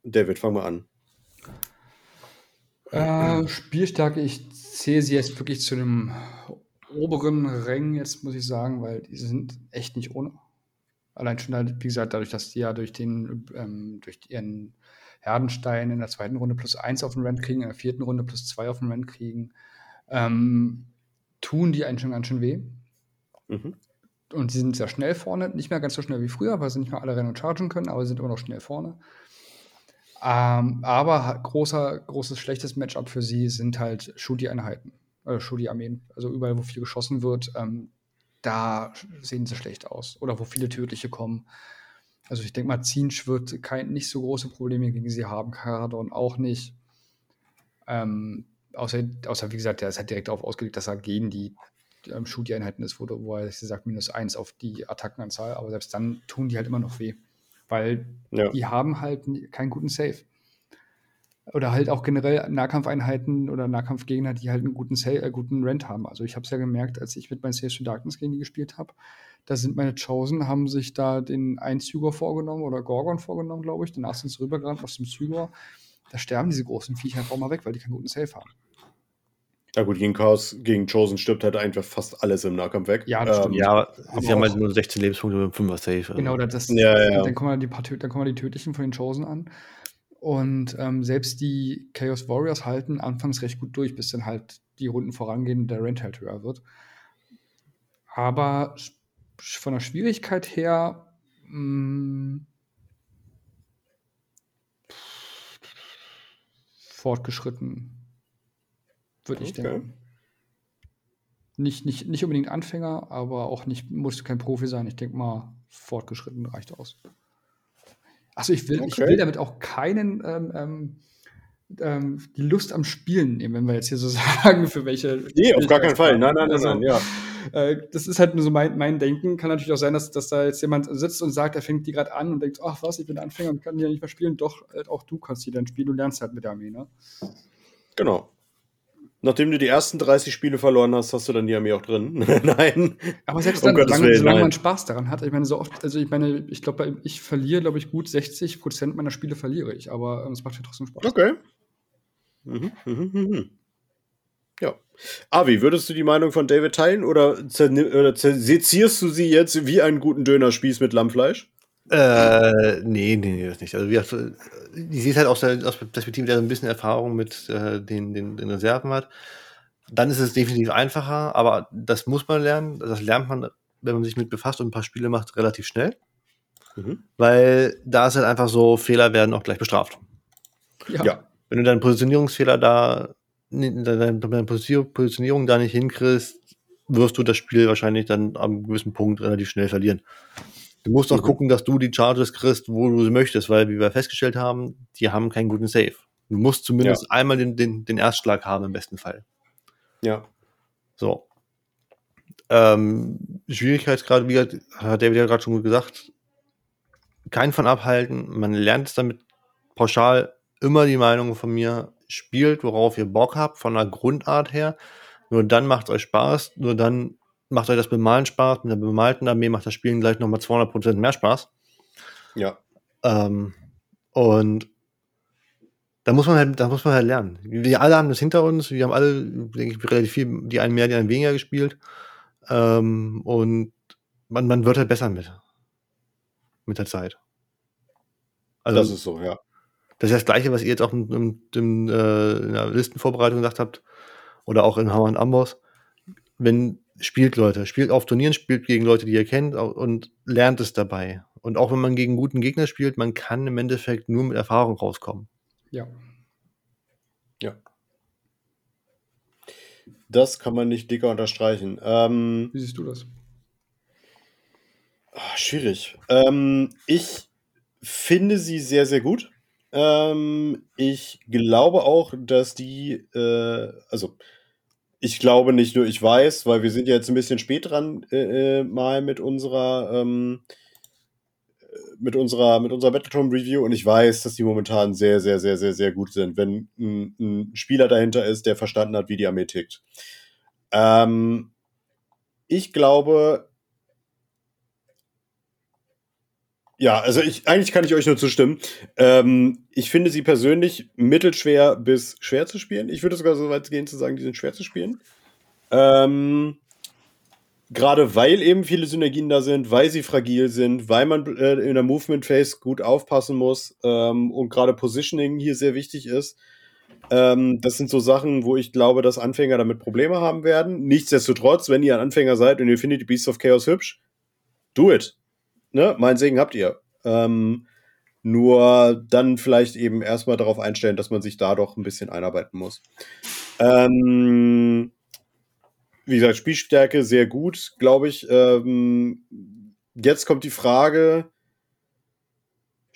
David, fang mal an. Äh, Spielstärke, ich zähle sie jetzt wirklich zu dem oberen Rängen, jetzt muss ich sagen, weil die sind echt nicht ohne. Allein schon, wie gesagt, dadurch, dass die ja durch den, ähm, durch ihren Herdenstein in der zweiten Runde plus eins auf den Rand kriegen, in der vierten Runde plus zwei auf den Rand kriegen, ähm, tun die einen schon ganz schön weh. Mhm. Und sie sind sehr schnell vorne, nicht mehr ganz so schnell wie früher, weil sie nicht mehr alle rennen und chargen können, aber sie sind immer noch schnell vorne. Ähm, aber großer, großes, schlechtes Matchup für sie sind halt Shooty-Einheiten, äh, Shooty-Armeen. Also überall, wo viel geschossen wird, ähm, da sehen sie schlecht aus. Oder wo viele tödliche kommen. Also ich denke mal, Zinsch wird kein, nicht so große Probleme gegen sie haben, Caradon auch nicht. Ähm, außer, außer, wie gesagt, der ist halt direkt darauf ausgelegt, dass er gegen die ähm, Shoot-Einheiten ist, wo, wo er sagt, minus eins auf die Attackenanzahl, aber selbst dann tun die halt immer noch weh. Weil ja. die haben halt keinen guten Save. Oder halt auch generell Nahkampfeinheiten oder Nahkampfgegner, die halt einen guten, Save, äh, guten Rent haben. Also ich habe es ja gemerkt, als ich mit meinen Saves to Darkness gegen die gespielt habe, da sind meine Chosen, haben sich da den Einzüger vorgenommen oder Gorgon vorgenommen, glaube ich. Danach sind sie rübergerannt aus dem Züger. Da sterben diese großen Viecher einfach mal weg, weil die keinen guten Save haben. Ja gut, gegen Chaos, gegen Chosen stirbt halt einfach fast alles im Nahkampf weg. Ja, das stimmt. Ähm, ja, aber sie haben halt nur 16 Lebenspunkte mit 5er Safe. Also. Genau, das, ja, ja. Dann, kommen die paar, dann kommen die tödlichen von den Chosen an. Und ähm, selbst die Chaos Warriors halten anfangs recht gut durch, bis dann halt die Runden vorangehen und der Rent halt höher wird. Aber von der Schwierigkeit her mh, mm, fortgeschritten würde ich denken. Nicht, nicht, nicht unbedingt Anfänger, aber auch nicht, muss kein Profi sein. Ich denke mal, fortgeschritten reicht aus. Achso, ich will, okay. ich will damit auch keinen ähm, ähm, die Lust am Spielen nehmen, wenn wir jetzt hier so sagen, für welche. Nee, auf gar keinen Fall. Nein, nein, nein, also, nein, ja. Äh, das ist halt nur so mein, mein Denken. Kann natürlich auch sein, dass, dass da jetzt jemand sitzt und sagt, er fängt die gerade an und denkt, ach was, ich bin Anfänger und kann die ja nicht mehr spielen. Doch, äh, auch du kannst die dann spielen, du lernst halt mit der Armee, ne? Genau. Nachdem du die ersten 30 Spiele verloren hast, hast du dann die Armee auch drin. nein. Aber selbst dann, um solange, solange man Spaß daran hat. Ich meine, so oft, also ich meine, ich glaube, ich verliere, glaube ich, gut 60 Prozent meiner Spiele verliere ich, aber ähm, es macht ja trotzdem Spaß. Okay. Mhm, mhm, mhm. Ja. Avi, würdest du die Meinung von David teilen oder, oder sezierst du sie jetzt wie einen guten Dönerspieß mit Lammfleisch? Äh, nee, nee, nee, das nicht. Also, wie gesagt, die sieht halt aus der aus Perspektive, der so ein bisschen Erfahrung mit äh, den, den, den Reserven hat. Dann ist es definitiv einfacher, aber das muss man lernen. Das lernt man, wenn man sich mit befasst und ein paar Spiele macht, relativ schnell. Mhm. Weil da ist halt einfach so, Fehler werden auch gleich bestraft. Ja. ja. Wenn du deinen Positionierungsfehler da, deine Positionierung da nicht hinkriegst, wirst du das Spiel wahrscheinlich dann am gewissen Punkt relativ schnell verlieren. Du musst auch mhm. gucken, dass du die Charges kriegst, wo du sie möchtest, weil, wie wir festgestellt haben, die haben keinen guten Save. Du musst zumindest ja. einmal den, den, den Erstschlag haben, im besten Fall. Ja. So. Ähm, Schwierigkeitsgrad, wie hat David ja gerade schon gut gesagt, kein von abhalten. Man lernt es damit pauschal immer die Meinung von mir, spielt, worauf ihr Bock habt, von der Grundart her. Nur dann macht es euch Spaß, nur dann macht euch das Bemalen Spaß. Mit der bemalten Armee macht das Spielen gleich nochmal 200% mehr Spaß. Ja. Ähm, und da muss man halt, da muss man halt lernen. Wir alle haben das hinter uns. Wir haben alle, denke ich, relativ viel, die einen mehr, die einen weniger gespielt. Ähm, und man, man wird halt besser mit. Mit der Zeit. Also, das ist so, ja. Das ist das Gleiche, was ihr jetzt auch in, in, in, äh, in der Listenvorbereitung gesagt habt. Oder auch in Hammer und Amboss. Wenn spielt Leute, spielt auf Turnieren, spielt gegen Leute, die ihr kennt und lernt es dabei. Und auch wenn man gegen guten Gegner spielt, man kann im Endeffekt nur mit Erfahrung rauskommen. Ja. Ja. Das kann man nicht dicker unterstreichen. Ähm, Wie siehst du das? Ach, schwierig. Ähm, ich finde sie sehr, sehr gut. Ähm, ich glaube auch, dass die, äh, also ich glaube nicht nur, ich weiß, weil wir sind ja jetzt ein bisschen spät dran äh, äh mal mit unserer ähm, mit unserer mit unserer Battletron Review und ich weiß, dass die momentan sehr sehr sehr sehr sehr gut sind, wenn ein, ein Spieler dahinter ist, der verstanden hat, wie die Armee tickt. Ähm, ich glaube, Ja, also ich, eigentlich kann ich euch nur zustimmen. Ähm, ich finde sie persönlich mittelschwer bis schwer zu spielen. Ich würde sogar so weit gehen zu sagen, die sind schwer zu spielen. Ähm, Gerade weil eben viele Synergien da sind, weil sie fragil sind, weil man äh, in der Movement Phase gut aufpassen muss ähm, und gerade Positioning hier sehr wichtig ist. Ähm, das sind so Sachen, wo ich glaube, dass Anfänger damit Probleme haben werden. Nichtsdestotrotz, wenn ihr ein Anfänger seid und ihr findet die Beasts of Chaos hübsch, do it ne, mein Segen habt ihr. Ähm, nur dann vielleicht eben erstmal darauf einstellen, dass man sich da doch ein bisschen einarbeiten muss. Ähm, wie gesagt, Spielstärke sehr gut, glaube ich. Ähm, jetzt kommt die Frage,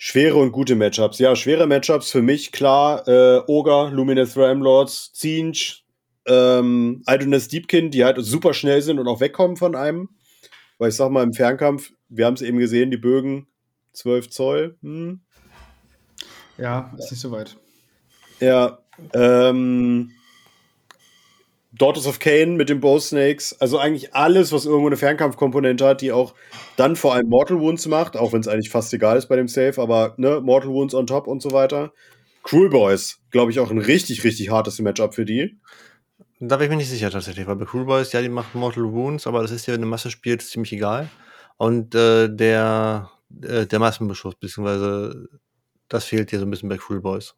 Schwere und gute Matchups. Ja, schwere Matchups für mich, klar. Äh, Ogre, Luminous Ram Lords, Zinch, ähm, Idoness Deepkin, die halt super schnell sind und auch wegkommen von einem. Weil ich sag mal, im Fernkampf, wir haben es eben gesehen, die Bögen 12 Zoll. Hm. Ja, ist nicht so weit. Ja, ähm, Daughters of Cain mit den Bow Snakes. Also eigentlich alles, was irgendwo eine Fernkampfkomponente hat, die auch dann vor allem Mortal Wounds macht, auch wenn es eigentlich fast egal ist bei dem Save, aber ne, Mortal Wounds on top und so weiter. Cruel Boys, glaube ich, auch ein richtig, richtig hartes Matchup für die. Da bin ich mir nicht sicher tatsächlich, weil bei Cruel Boys, ja, die macht Mortal Wounds, aber das ist ja, wenn du Masse spielst, ziemlich egal. Und äh, der, äh, der Massenbeschuss, beziehungsweise das fehlt dir so ein bisschen bei Cruel Boys.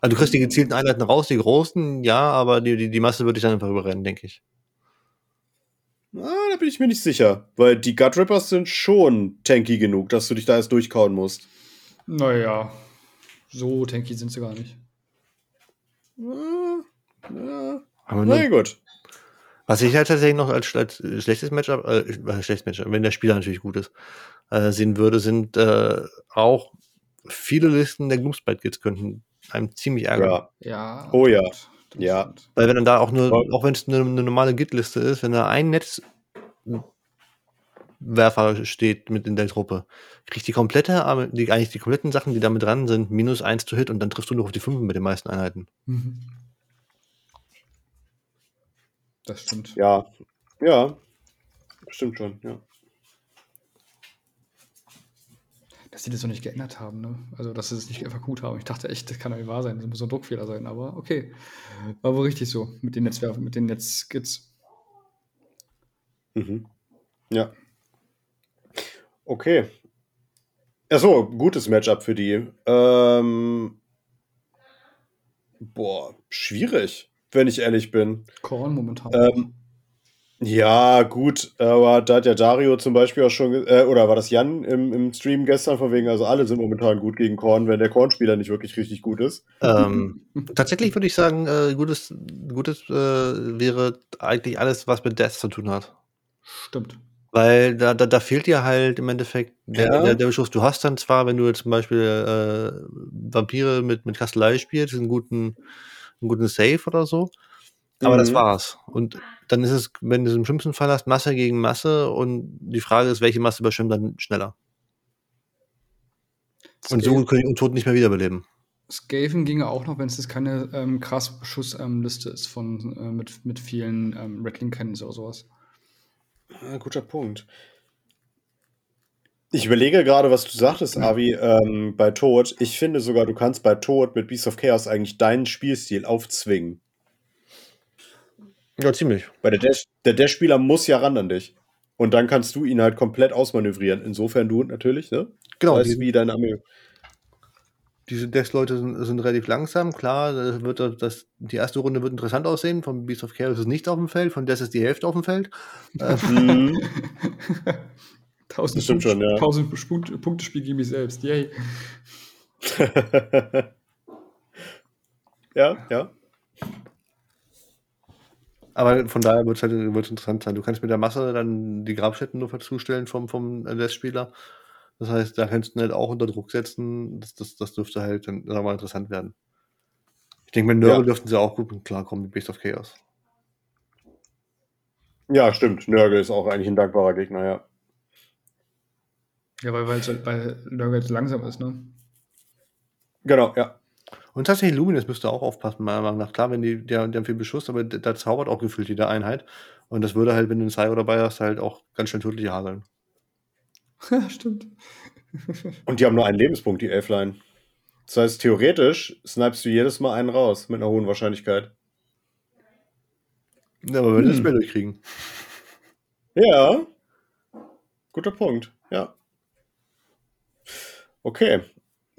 Also du kriegst die gezielten Einheiten raus, die großen, ja, aber die, die, die Masse würde ich dann einfach überrennen, denke ich. Ah, da bin ich mir nicht sicher, weil die Gut Rippers sind schon tanky genug, dass du dich da erst durchkauen musst. Naja, so tanky sind sie gar nicht. Ja, ja. Aber Na gut. Was ich halt tatsächlich noch als, als schlechtes Matchup, äh, schlechtes Matchup, wenn der Spieler natürlich gut ist, äh, sehen würde, sind äh, auch viele Listen der Gloomspite Guilds könnten einem ziemlich ärgern. Ja. ja. Oh ja. Ja. Weil wenn dann da auch nur, auch wenn es eine, eine normale Git-Liste ist, wenn da ein Netzwerfer steht mit in der Truppe, kriegt die komplette, die, eigentlich die kompletten Sachen, die da mit dran sind, minus eins zu Hit und dann triffst du nur auf die 5 mit den meisten Einheiten. Mhm. Das stimmt. Ja. Ja. Stimmt schon, ja. dass sie das noch nicht geändert haben. Ne? Also, dass sie es nicht einfach gut haben. Ich dachte echt, das kann doch nicht wahr sein. Das muss ein Druckfehler sein. Aber okay. War wohl richtig so mit den Netzwerken, mit den Netzskits. Mhm. Ja. Okay. Achso, gutes Matchup für die. Ähm, boah, schwierig, wenn ich ehrlich bin. Korn momentan. Ähm, ja, gut, aber da hat ja Dario zum Beispiel auch schon, äh, oder war das Jan im, im Stream gestern, von wegen, also alle sind momentan gut gegen Korn, wenn der Korn-Spieler nicht wirklich richtig gut ist. Ähm, tatsächlich würde ich sagen, äh, gutes, gutes äh, wäre eigentlich alles, was mit Death zu tun hat. Stimmt. Weil da, da, da fehlt dir halt im Endeffekt der, ja. der, der Beschuss. Du hast dann zwar, wenn du jetzt zum Beispiel äh, Vampire mit, mit Kastelei spielst, einen guten, einen guten Save oder so, aber mhm. das war's. Und dann ist es, wenn du es im schlimmsten Fall hast, Masse gegen Masse und die Frage ist, welche Masse überschwimmt dann schneller. Und so können die Untoten nicht mehr wiederbeleben. Skaven ginge auch noch, wenn es keine ähm, krass Beschussliste ähm, ist von äh, mit, mit vielen ähm, Rattling Cannons oder sowas. Ah, guter Punkt. Ich überlege gerade, was du sagtest, Avi, ähm, bei Tod. Ich finde sogar, du kannst bei Tod mit Beast of Chaos eigentlich deinen Spielstil aufzwingen. Ja, ziemlich. Weil der Dash, der Dash-Spieler muss ja ran an dich. Und dann kannst du ihn halt komplett ausmanövrieren. Insofern du natürlich, ne? Genau. Weißt, die, wie deine Armee. Diese Dash-Leute sind, sind, relativ langsam. Klar, das wird das, die erste Runde wird interessant aussehen. Von Beast of Chaos ist nicht auf dem Feld, von Death ist die Hälfte auf dem Feld. Mhm. Tausend Punkte, schon, ja. Punkte Spiel gegen mich selbst. Yay. ja, ja. Aber von daher wird es halt wird's interessant sein. Du kannst mit der Masse dann die Grabstätten nur zustellen vom, vom LS-Spieler. Das heißt, da kannst du halt auch unter Druck setzen. Das, das, das dürfte halt dann mal interessant werden. Ich denke, mit Nörgel ja. dürften sie auch gut klarkommen mit Beast of Chaos. Ja, stimmt. Nörgel ist auch eigentlich ein dankbarer Gegner, ja. Ja, weil, weil, weil Nörgel langsam ist, ne? Genau, ja. Und tatsächlich Luminous müsste auch aufpassen, meiner Meinung nach. Klar, wenn die, der, die haben viel Beschuss, aber da zaubert auch gefühlt jede Einheit. Und das würde halt, wenn du einen Cyber dabei hast, halt auch ganz schnell tödliche hageln. Ja, stimmt. Und die haben nur einen Lebenspunkt, die Elfline. Das heißt, theoretisch snipest du jedes Mal einen raus mit einer hohen Wahrscheinlichkeit. Ja, aber wenn hm. das mehr durchkriegen. Ja. Guter Punkt, ja. Okay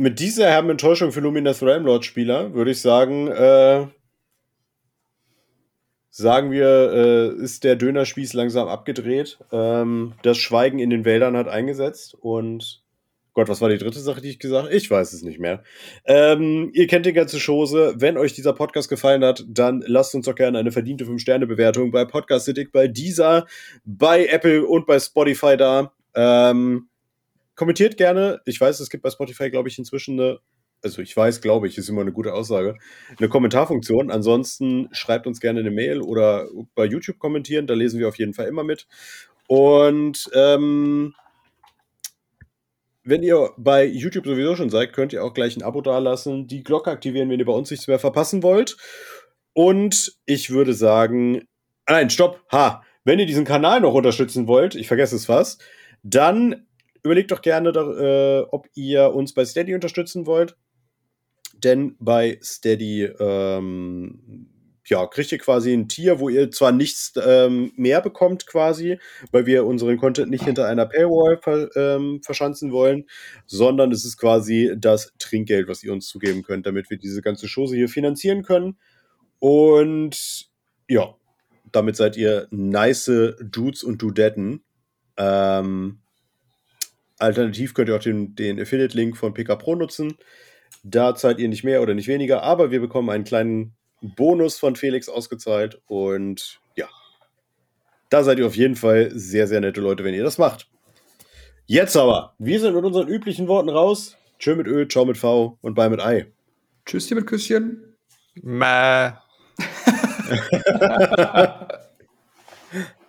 mit dieser herben Enttäuschung für Luminous Realmlord-Spieler würde ich sagen, äh, sagen wir, äh, ist der Dönerspieß langsam abgedreht. Ähm, das Schweigen in den Wäldern hat eingesetzt und Gott, was war die dritte Sache, die ich gesagt habe? Ich weiß es nicht mehr. Ähm, ihr kennt die ganze Chose. Wenn euch dieser Podcast gefallen hat, dann lasst uns doch gerne eine verdiente 5-Sterne-Bewertung bei Podcast City, bei dieser, bei Apple und bei Spotify da. Ähm, kommentiert gerne. Ich weiß, es gibt bei Spotify, glaube ich, inzwischen eine, also ich weiß, glaube ich, ist immer eine gute Aussage, eine Kommentarfunktion. Ansonsten schreibt uns gerne eine Mail oder bei YouTube kommentieren, da lesen wir auf jeden Fall immer mit. Und ähm, wenn ihr bei YouTube sowieso schon seid, könnt ihr auch gleich ein Abo dalassen, die Glocke aktivieren, wenn ihr bei uns nichts mehr verpassen wollt. Und ich würde sagen, nein, stopp, ha, wenn ihr diesen Kanal noch unterstützen wollt, ich vergesse es fast, dann überlegt doch gerne, äh, ob ihr uns bei Steady unterstützen wollt. Denn bei Steady ähm, ja, kriegt ihr quasi ein Tier, wo ihr zwar nichts ähm, mehr bekommt quasi, weil wir unseren Content nicht hinter einer Paywall ver, ähm, verschanzen wollen, sondern es ist quasi das Trinkgeld, was ihr uns zugeben könnt, damit wir diese ganze Chose hier finanzieren können. Und ja, damit seid ihr nice Dudes und Dudetten. Ähm, alternativ könnt ihr auch den, den Affiliate-Link von PK Pro nutzen. Da zahlt ihr nicht mehr oder nicht weniger, aber wir bekommen einen kleinen Bonus von Felix ausgezahlt. Und ja, da seid ihr auf jeden Fall sehr, sehr nette Leute, wenn ihr das macht. Jetzt aber, wir sind mit unseren üblichen Worten raus. Tschö mit Ö, ciao mit V und bye mit Ei. Tschüss hier mit Küsschen. Mäh.